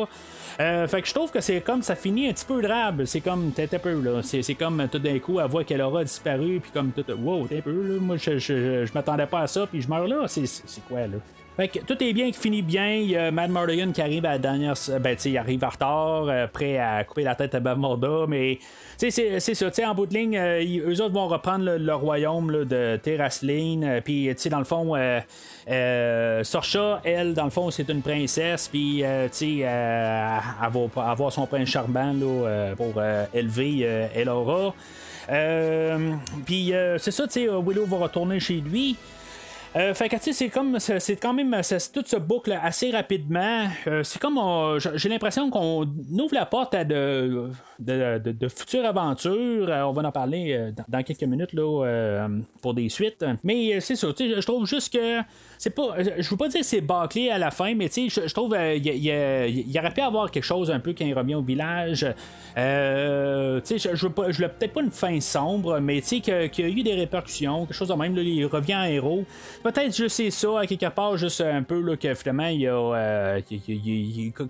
Euh, fait que je trouve que c'est comme ça finit un petit peu drabe. C'est comme t'es un peu là. C'est comme tout d'un coup, elle voit qu'elle aura disparu. Puis comme tout. Wow, t'es un peu là. Moi, je, je, je m'attendais pas à ça. Puis je meurs là. C'est quoi là? Fait que tout est bien qui finit bien. Il y a Mad Mordigan qui arrive à la dernière. Ben, tu il arrive en retard, euh, prêt à couper la tête à Bavmorda, mais. C'est- ça. Tu en bout de ligne, euh, eux autres vont reprendre le, royaume de Terrasline. euh, Puis, tu sais, dans le fond, euh, Sorcha, elle, dans le fond, c'est une princesse. Puis, tu sais, elle va avoir son prince charmant là, pour élever Elora. Puis, c'est ça, tu sais, Willow va retourner chez lui. Euh, fait que tu sais, c'est comme c'est quand même tout se boucle assez rapidement. Euh, c'est comme j'ai l'impression qu'on ouvre la porte à de, de, futures aventures. Euh, on va en parler euh, dans, quelques minutes là pour des suites. Mais c'est ça, je trouve juste que c'est pas. Je veux pas dire que c'est bâclé à la fin, mais tu sais, je, trouve qu'il a- y aurait pu avoir quelque chose un peu quand il revient au village. Euh, tu sais, je, veux pas, je peut-être pas une fin sombre, mais tu sais qu'il y a eu des répercussions, quelque chose de même. Il revient en héros. Peut-être je sais ça quelque part, juste un peu là, que finalement il a, euh,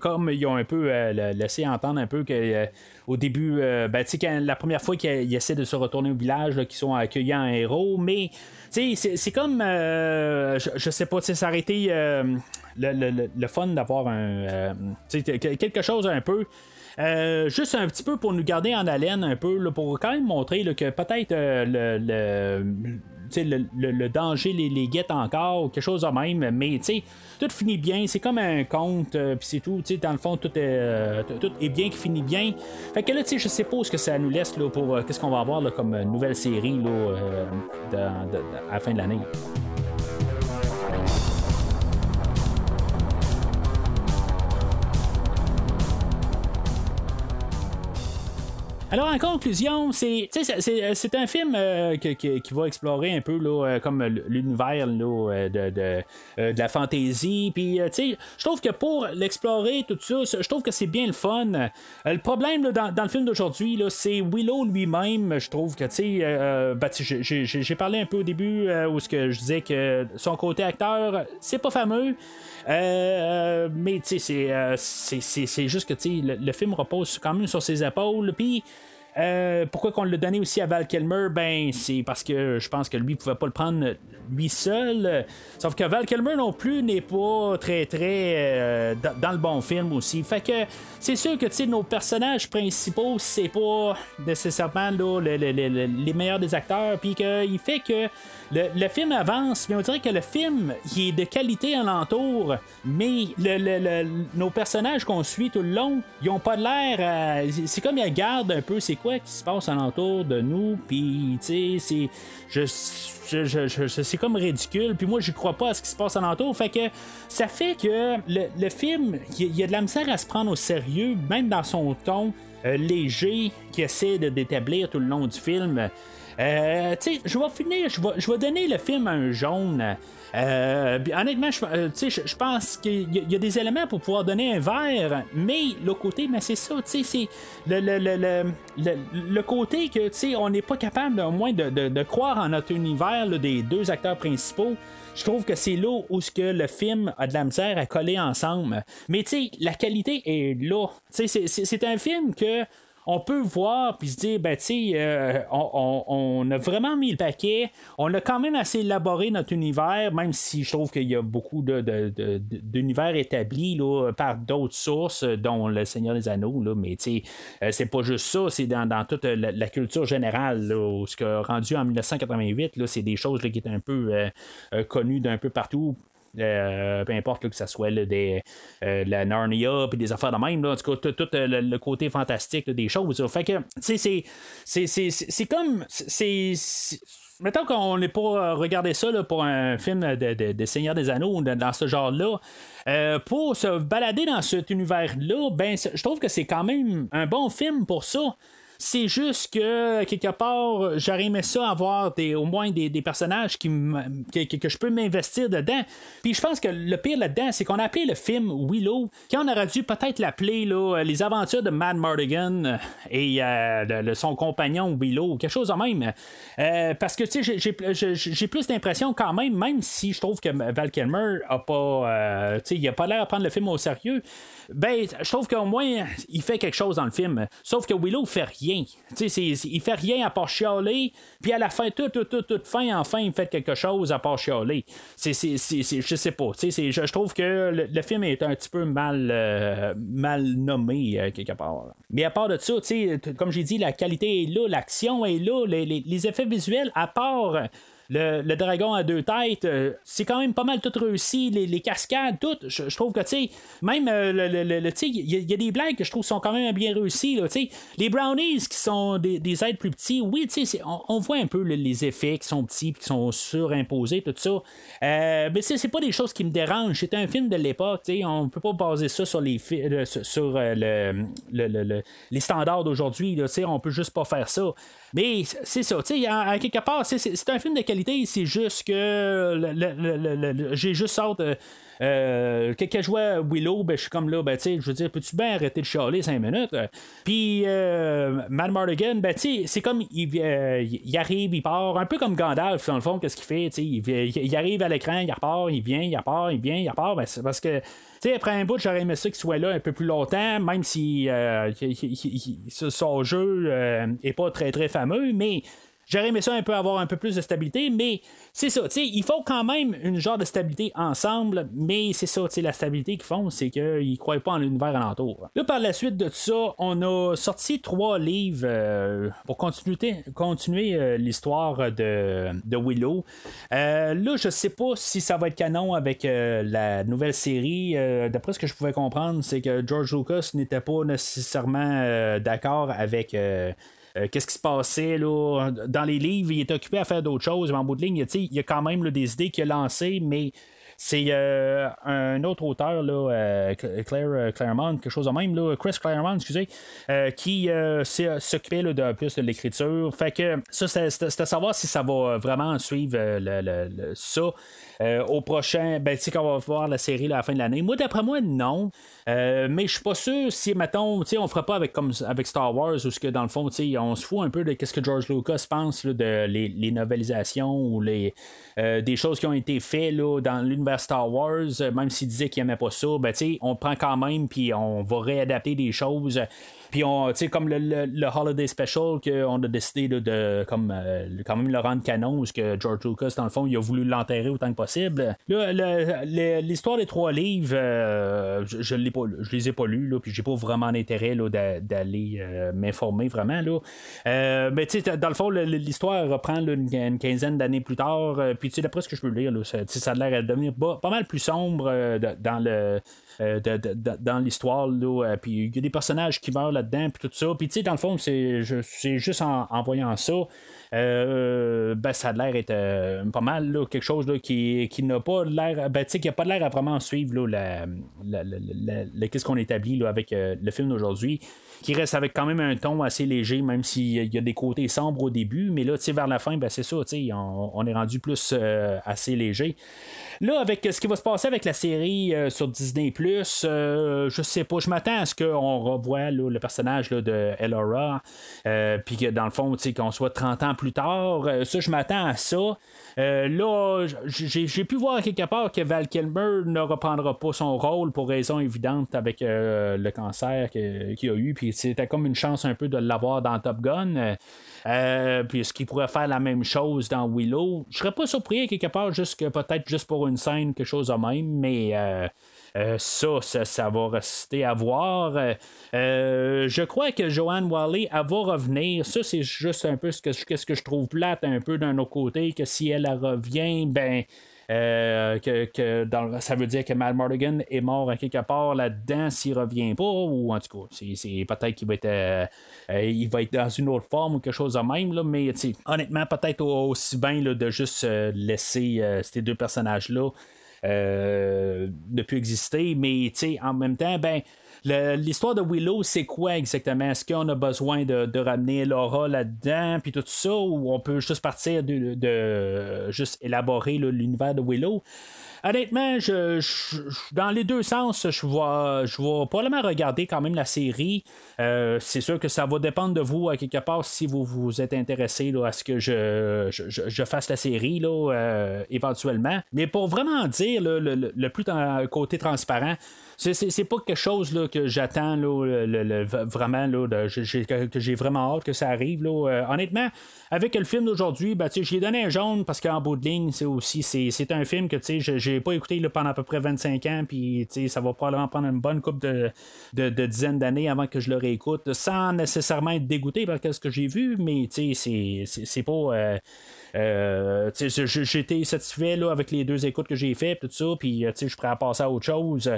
comme ils ont un peu euh, la- laissé entendre un peu que euh, au début, euh, ben, quand la première fois qu'ils essaient de se retourner au village, qu'ils sont accueillis en héros, mais c'est- comme, euh, je, je sais pas, été euh, le, le- le- fun d'avoir un, euh, quelque chose un peu. Euh, juste un petit peu pour nous garder en haleine un peu, pour quand même montrer que peut-être euh, le, le- le, danger les, guette encore, quelque chose de même, mais tout finit bien, c'est comme un conte, euh, puis c'est tout, dans le fond, tout est, bien qui finit bien. Fait que là, je sais pas ce que ça nous laisse là, pour qu'est-ce qu'on va avoir comme nouvelle série là, à la fin de l'année. Alors, en conclusion, c'est un film euh, qui va explorer un peu là, euh, comme l'univers euh, de, de, de la fantasy. Puis, je trouve que pour l'explorer, tout ça, je trouve que c'est bien le fun. Le problème là, dans, le film d'aujourd'hui, c'est Willow lui-même. Je trouve que, tu sais, euh, ben, j'ai- parlé un peu au début où je disais que son côté acteur, c'est pas fameux. Euh, mais tu sais, c'est, euh, c'est, juste que le, le film repose quand même sur ses épaules. Puis euh, pourquoi qu'on l'a donné aussi à Val Kilmer? Ben, c'est parce que je pense que lui pouvait pas le prendre lui seul. Sauf que Val Kilmer non plus n'est pas très très euh, dans, le bon film aussi. Fait que c'est sûr que tu nos personnages principaux, c'est pas nécessairement là, le- le- le- le- les meilleurs des acteurs. Puis qu'il fait que le, film avance, mais on dirait que le film il est de qualité alentour, mais nos personnages qu'on suit tout le long, ils ont pas de l'air. c'est comme ils regardent un peu c'est quoi qui se passe alentour de nous, puis tu sais, c'est. Je, je- je- je- je- c'est comme ridicule, puis moi j'y crois pas à ce qui se passe alentour. Fait que ça fait que le, le film, il y, a- de la misère à se prendre au sérieux, même dans son ton euh, léger qui essaie d'établir tout le long du film. Euh, tu sais, je vais finir, je vais, donner le film un jaune. Euh, honnêtement, je, euh, je, pense qu'il y, a- des éléments pour pouvoir donner un vert, mais l'autre côté, mais c'est ça, tu sais, c'est le, le, le, le, le- le côté que, tu sais, on n'est pas capable au moins de, de- de croire en notre univers des deux acteurs principaux. Je trouve que c'est là où ce que le film a de la misère à coller ensemble. Mais tu sais, la qualité est là. C'est un film que on peut voir puis se dire, ben, tu sais, euh, on, a vraiment mis le paquet. On a quand même assez élaboré notre univers, même si je trouve qu'il y a beaucoup d'univers établis par d'autres sources, dont Le Seigneur des Anneaux. Là, mais, tu sais, euh, c'est pas juste ça, c'est dans, toute la, culture générale. Là, ce que rendu en 1988, là, c'est des choses qui étaient un peu euh, connues d'un peu partout. Euh, peu importe que ce soit là, des, euh, la Narnia puis des affaires de même, en tout cas, euh, le, côté fantastique des choses. Fait que, c'est- comme. c'est mettons qu'on n'est pas regardé ça pour un film de, de, Seigneur des Anneaux dans ce genre-là. Pour se balader dans cet univers-là, ben, je trouve que c'est quand même un bon film pour ça. C'est juste que, quelque part, j'aurais aimé ça avoir des, au moins des, personnages qui que, que, je peux m'investir dedans. Puis je pense que le pire là-dedans, c'est qu'on a appelé le film Willow, quand on aurait dû peut-être l'appeler Les aventures de Mad Mardigan et euh, son compagnon Willow, quelque chose de même. Euh, parce que, tu sais, j'ai plus d'impression quand même, même si je trouve que Val Kilmer a pas, euh, tu sais, il a pas l'air de prendre le film au sérieux ben, je trouve qu'au moins, il fait quelque chose dans le film. Sauf que Willow fait rien. Tu sais, il fait rien à part chialer, puis à la fin, tout, tout, tout, fin, enfin, il fait quelque chose à part chialer. C'est, c'est, je sais pas. Je, trouve que le, film est un petit peu mal, euh, mal nommé, euh, quelque part. Mais à part de ça, comme j'ai dit, la qualité est là, l'action est là, les, les effets visuels, à part le, dragon à deux têtes, euh, c'est quand même pas mal tout réussi. Les, cascades, tout. Je, trouve que, tu sais, même euh, le, il y, a des blagues que je trouve sont quand même bien réussies. Là, les brownies qui sont des, des êtres plus petits, oui, tu sais, on, voit un peu les effets qui sont petits qui sont surimposés, tout ça. Euh, mais c'est pas des choses qui me dérangent. C'est un film de l'époque, tu sais, on peut pas baser ça sur les sur, le, les standards d'aujourd'hui. On peut juste pas faire ça. Mais c'est ça, tu sais, à, quelque part, c'est un film de qualité, c'est juste que j'ai juste hâte. Euh, euh, quand je jouais Willow, ben, je suis comme là, ben, je veux dire, peux-tu bien arrêter de chialer 5 minutes? Puis, euh, Matt Mardigan, ben, c'est comme il, euh, il, arrive, il part, un peu comme Gandalf, dans le fond, qu'est-ce qu'il fait? Il, il, arrive à l'écran, il repart, il vient, il repart, il vient, il repart. Ben, c'est parce que après un bout, j'aurais aimé ça qu'il soit là un peu plus longtemps, même si euh, son jeu euh, est pas très très fameux, mais J'aurais aimé ça un peu avoir un peu plus de stabilité, mais c'est ça, il faut quand même une genre de stabilité ensemble, mais c'est ça, la stabilité qu'ils font, c'est qu'ils croient pas en l'univers alentour. Là, par la suite de tout ça, on a sorti trois livres euh, pour continuer, euh, l'histoire de, Willow. Euh, là, je sais pas si ça va être canon avec la nouvelle série. D'après ce que je pouvais comprendre, c'est que George Lucas n'était pas nécessairement d'accord avec euh, qu'est-ce qui se passait là, dans les livres, il est occupé à faire d'autres choses, mais en bout de ligne, il y a quand même des idées qu'il a lancées, mais c'est euh, un autre auteur, là, euh, Claire Claremont, quelque chose de même, là, Chris Claremont, excusez, qui s'occupait de plus de l'écriture. Fait que ça, c'est à savoir si ça va vraiment suivre le, ça. au prochain, ben, tu sais, qu'on va voir la série à la fin de l'année. Moi, d'après moi, non. Euh, mais je suis pas sûr si, mettons, on fera pas avec, comme, avec Star Wars, ou ce que dans le fond, on se fout un peu de ce que George Lucas pense de les, les, novelisations ou les, euh, des choses qui ont été faites là, dans l'univers Star Wars, même s'il disait qu'il aimait pas ça, ben, on prend quand même, puis on va réadapter des choses. Puis on, comme le, le, Holiday Special qu'on a décidé de, comme euh, quand même le rendre canon, parce que George Lucas, dans le fond, il a voulu l'enterrer autant que possible. l'histoire des trois livres, euh, je, pas, je les ai pas lus, là, puis j'ai pas vraiment d'intérêt d'aller euh, m'informer vraiment. Là. mais tu sais, dans le fond, l'histoire reprend une, quinzaine d'années plus tard. puis tu sais, d'après ce que je peux lire, là, ça, ça a l'air de devenir pas, pas, mal plus sombre dans le euh, dans l'histoire. Euh, puis il y a des personnages qui meurent là-dedans, puis tout ça. Puis tu sais, dans le fond, c'est juste en, voyant ça. Euh, ben, ça a l'air être pas mal quelque chose qui, qui n'a pas l'air ben, qui a pas l'air à vraiment suivre là, la, qu'est-ce qu'on établit là, avec le film d'aujourd'hui qui reste avec quand même un ton assez léger, même s'il y a des côtés sombres au début, mais là, vers la fin, ben, c'est ça, on, on est rendu plus assez léger. Là, avec ce qui va se passer avec la série euh, sur Disney, euh, je sais pas, je m'attends à ce qu'on revoie le personnage de Elora, euh, puis que dans le fond, qu'on soit 30 ans plus tard. ça, je m'attends à ça. là, j'ai pu voir quelque part que Val Kilmer ne reprendra pas son rôle pour raison évidente avec le cancer qu'il a eu. Puis c'était comme une chance un peu de l'avoir dans Top Gun. Euh, puis est-ce qu'il pourrait faire la même chose dans Willow? Je serais pas surpris quelque part, juste peut-être juste pour une scène, quelque chose de même, mais euh, euh, ça, ça, va rester à voir. je crois que Joanne Wally, elle va revenir. Ça, c'est juste un peu ce que, ce que je trouve plate un peu d'un autre côté, que si elle revient, ben Euh, que, que ça veut dire que Matt Morgan est mort à quelque part là-dedans s'il revient pas, ou en tout cas, peut-être qu'il va être, euh, euh, il va être dans une autre forme ou quelque chose de même, là, mais honnêtement, peut-être au- aussi bien là, de juste euh, laisser euh, ces deux personnages-là euh, ne plus exister, mais en même temps, ben. L'histoire de Willow, c'est quoi exactement? Est-ce qu'on a besoin de, de ramener Laura là-dedans, puis tout ça, ou on peut juste partir de, de- juste élaborer l'univers de Willow? Honnêtement, je, dans les deux sens, je vais, je probablement regarder quand même la série. Euh, c'est sûr que ça va dépendre de vous, à quelque part, si vous vous êtes intéressé à ce que je, fasse la série euh, éventuellement. Mais pour vraiment dire le, le- le côté transparent, c'est, pas quelque chose là, que j'attends le- le- vraiment là, que, j'ai vraiment hâte que ça arrive. Là. Euh, honnêtement, avec le film d'aujourd'hui, ben, j'ai donné un jaune parce qu'en bout de ligne, c'est aussi c'est, un film que j'ai pas écouté pendant à peu près 25 ans, puis ça va probablement prendre une bonne couple de, de, dizaines d'années avant que je le réécoute, sans nécessairement être dégoûté par ce que j'ai vu, mais c'est pas. euh, euh, j'ai été satisfait là, avec les deux écoutes que j'ai fait, tout ça, puis euh, je suis prêt à passer à autre chose.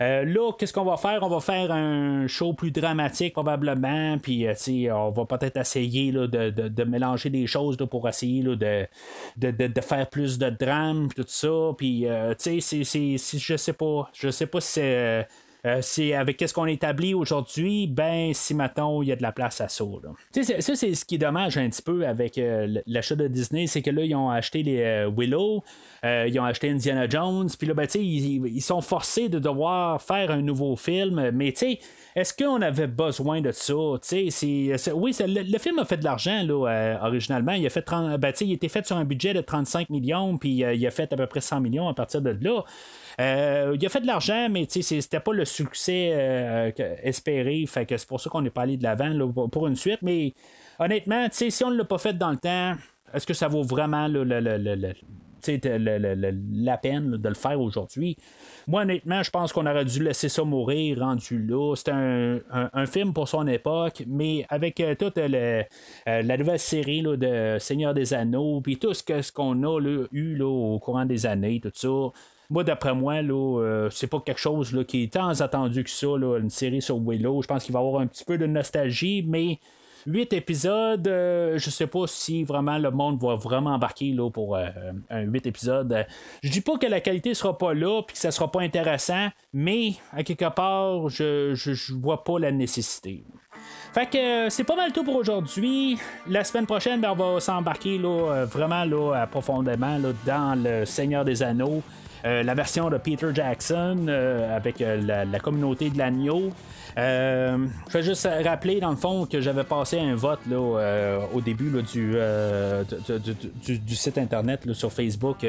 Euh, là, qu'est-ce qu'on va faire? On va faire un show plus dramatique probablement, puis euh, on va peut-être essayer là, de, de- de mélanger des choses là, pour essayer là, de, de, faire plus de drame, tout ça, puis tu sais, je sais pas, je sais pas si c'est... euh, c'est avec qu'est-ce qu'on établit aujourd'hui, ben si maintenant il y a de la place à ça. ça, c'est ce qui est dommage un petit peu avec euh, l'achat de Disney, c'est que là, ils ont acheté les euh, Willow, euh, ils ont acheté Indiana Jones, puis là, ben, ils, ils sont forcés de devoir faire un nouveau film, mais tu sais, est-ce qu'on avait besoin de ça? Oui, le, film a fait de l'argent là, euh, originalement. Il a fait 30, ben, il était fait sur un budget de 35 millions, puis euh, il a fait à peu près 100 millions à partir de là. Euh, il a fait de l'argent, mais c'était pas le succès espéré. Fait que c'est pour ça qu'on n'est pas allé de l'avant pour- une suite. Mais honnêtement, si on ne l'a pas fait dans le temps, est-ce que ça vaut vraiment le- le- le- le- le- le- la peine de le faire aujourd'hui? Moi, honnêtement, je pense qu'on aurait dû laisser ça mourir rendu là. C'était un, un- film pour son époque, mais avec euh, toute le- euh, la nouvelle série là, de Seigneur des Anneaux, puis tout ce, ce qu'on a eu au courant des années, tout ça. Moi, d'après moi, euh, c'est pas quelque chose là, qui est tant attendu que ça, là, une série sur Willow. Je pense qu'il va y avoir un petit peu de nostalgie, mais huit épisodes, euh, je sais pas si vraiment le monde va vraiment embarquer là, pour euh, un huit épisodes. Je dis pas que la qualité sera pas là puis que ça sera pas intéressant, mais à quelque part, je, je, vois pas la nécessité. Fait que euh, c'est pas mal tout pour aujourd'hui. La semaine prochaine, ben, on va s'embarquer là, euh, vraiment là, profondément là, dans le Seigneur des Anneaux. La version de Peter Jackson avec la communauté de l'agneau. Euh, je vais juste rappeler dans le fond que j'avais passé un vote là, euh, au début euh, de- de- du, du site internet sur Facebook.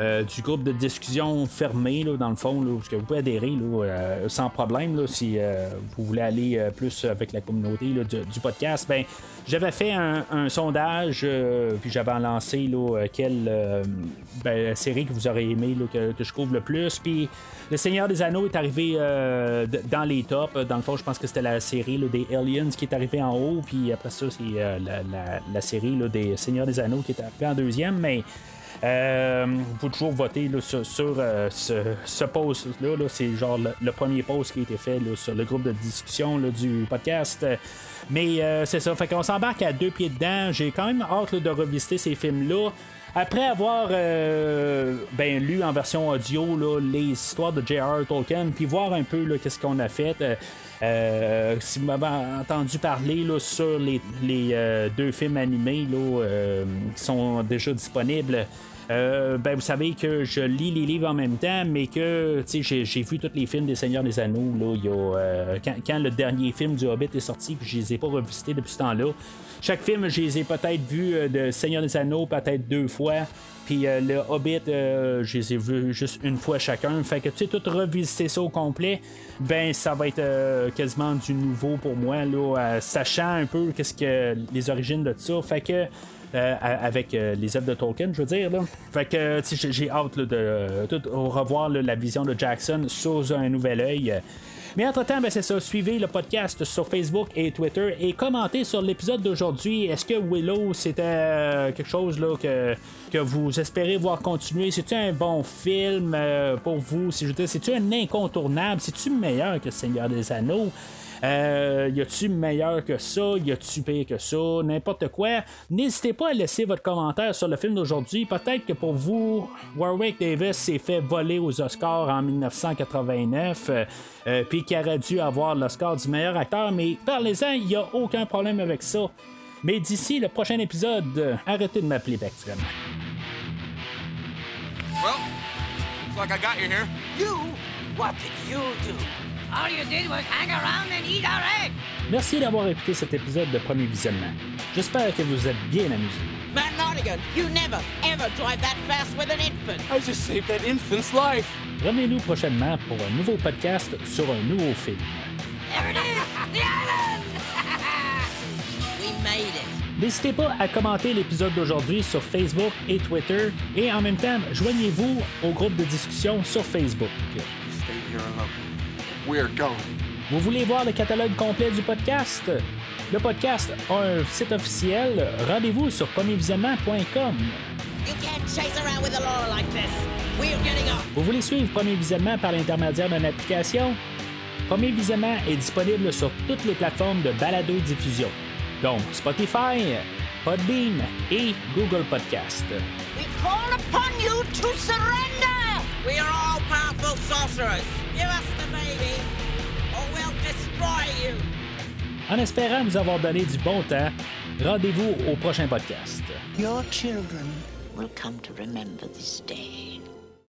Euh, du groupe de discussion fermé, là, dans le fond, là, est-ce que vous pouvez adhérer là, euh, sans problème là, si euh, vous voulez aller plus avec la communauté du, podcast. Ben, j'avais fait un, sondage, puis j'avais lancé là, quelle ben, série que vous aurez aimé là, que, je couvre le plus. Puis Le Seigneur des Anneaux est arrivé dans les tops. Dans le fond, je pense que c'était la série là, des Aliens qui est arrivée en haut, puis après ça, c'est la série là, des Seigneurs des Anneaux qui est arrivée en deuxième, mais. Euh, vous pouvez toujours voter là, sur, euh, ce, ce post-là. Là, c'est genre le, premier post qui a été fait là, sur le groupe de discussion du podcast. Mais euh, c'est ça. Fait qu'on s'embarque à deux pieds dedans. J'ai quand même hâte de revisiter ces films-là. Après avoir euh, ben, lu en version audio là, les histoires de J.R. Tolkien, puis voir un peu qu'est-ce qu'on a fait. euh, euh, si vous m'avez entendu parler là, sur les, les, euh, deux films animés là, euh, qui sont déjà disponibles, euh, ben, vous savez que je lis les livres en même temps, mais que j'ai, j'ai vu tous les films des Seigneurs des Anneaux. Là, y a, euh, quand, le dernier film du Hobbit est sorti, puis je les ai pas revisités depuis ce temps-là. Chaque film, je les ai peut-être vus euh, de Seigneur des Anneaux, peut-être deux fois. Puis le Hobbit, je les ai vus juste une fois chacun. Fait que tu sais, tout revisiter ça au complet, ben ça va être quasiment du nouveau pour moi, là, sachant un peu qu'est-ce que les origines de ça. Fait que euh, avec euh, les œuvres de Tolkien, je veux dire. Là. Fait que sais, j'ai hâte de euh, revoir la vision de Jackson sous un nouvel œil. Mais entre-temps, ben, c'est ça. Suivez le podcast sur Facebook et Twitter et commentez sur l'épisode d'aujourd'hui. Est-ce que Willow, c'était euh, quelque chose là, que, que vous espérez voir continuer? C'est-tu un bon film euh, pour vous? C'est-tu un incontournable? C'est-tu meilleur que Seigneur des Anneaux? Euh, y a-tu meilleur que ça? Y a-tu pire que ça? N'importe quoi. N'hésitez pas à laisser votre commentaire sur le film d'aujourd'hui. Peut-être que pour vous, Warwick Davis s'est fait voler aux Oscars en 1989, euh, euh, puis qu'il aurait dû avoir l'Oscar du meilleur acteur, mais parlez-en, il n'y a aucun problème avec ça. Mais d'ici le prochain épisode, arrêtez de m'appeler vraiment. Well, like I got you here. You? What did you do? All you did was hang around and eat our egg. Merci d'avoir écouté cet épisode de Premier Visionnement. J'espère que vous êtes bien amusés. Matt Notigan, you never, ever drive that fast with an infant. I just saved that infant's life. Revenez-nous prochainement pour un nouveau podcast sur un nouveau film. There it is, the island. We made it. N'hésitez pas à commenter l'épisode d'aujourd'hui sur Facebook et Twitter et en même temps, joignez-vous au groupe de discussion sur Facebook. Stay here alone. We're going. Vous voulez voir le catalogue complet du podcast? Le podcast a un site officiel. Rendez-vous sur premiervisionnement.com. You can't chase around with a law like this. We're getting off. Vous voulez suivre Premier Visionnement par l'intermédiaire d'une application? Premier Visionnement est disponible sur toutes les plateformes de balado-diffusion, donc Spotify, Podbean et Google Podcast. We call upon you to surrender. We are all powerful sorcerers. Give us the baby, or we'll destroy you. En espérant vous avoir donné du bon temps, rendez-vous au prochain podcast. Your children will come to remember this day.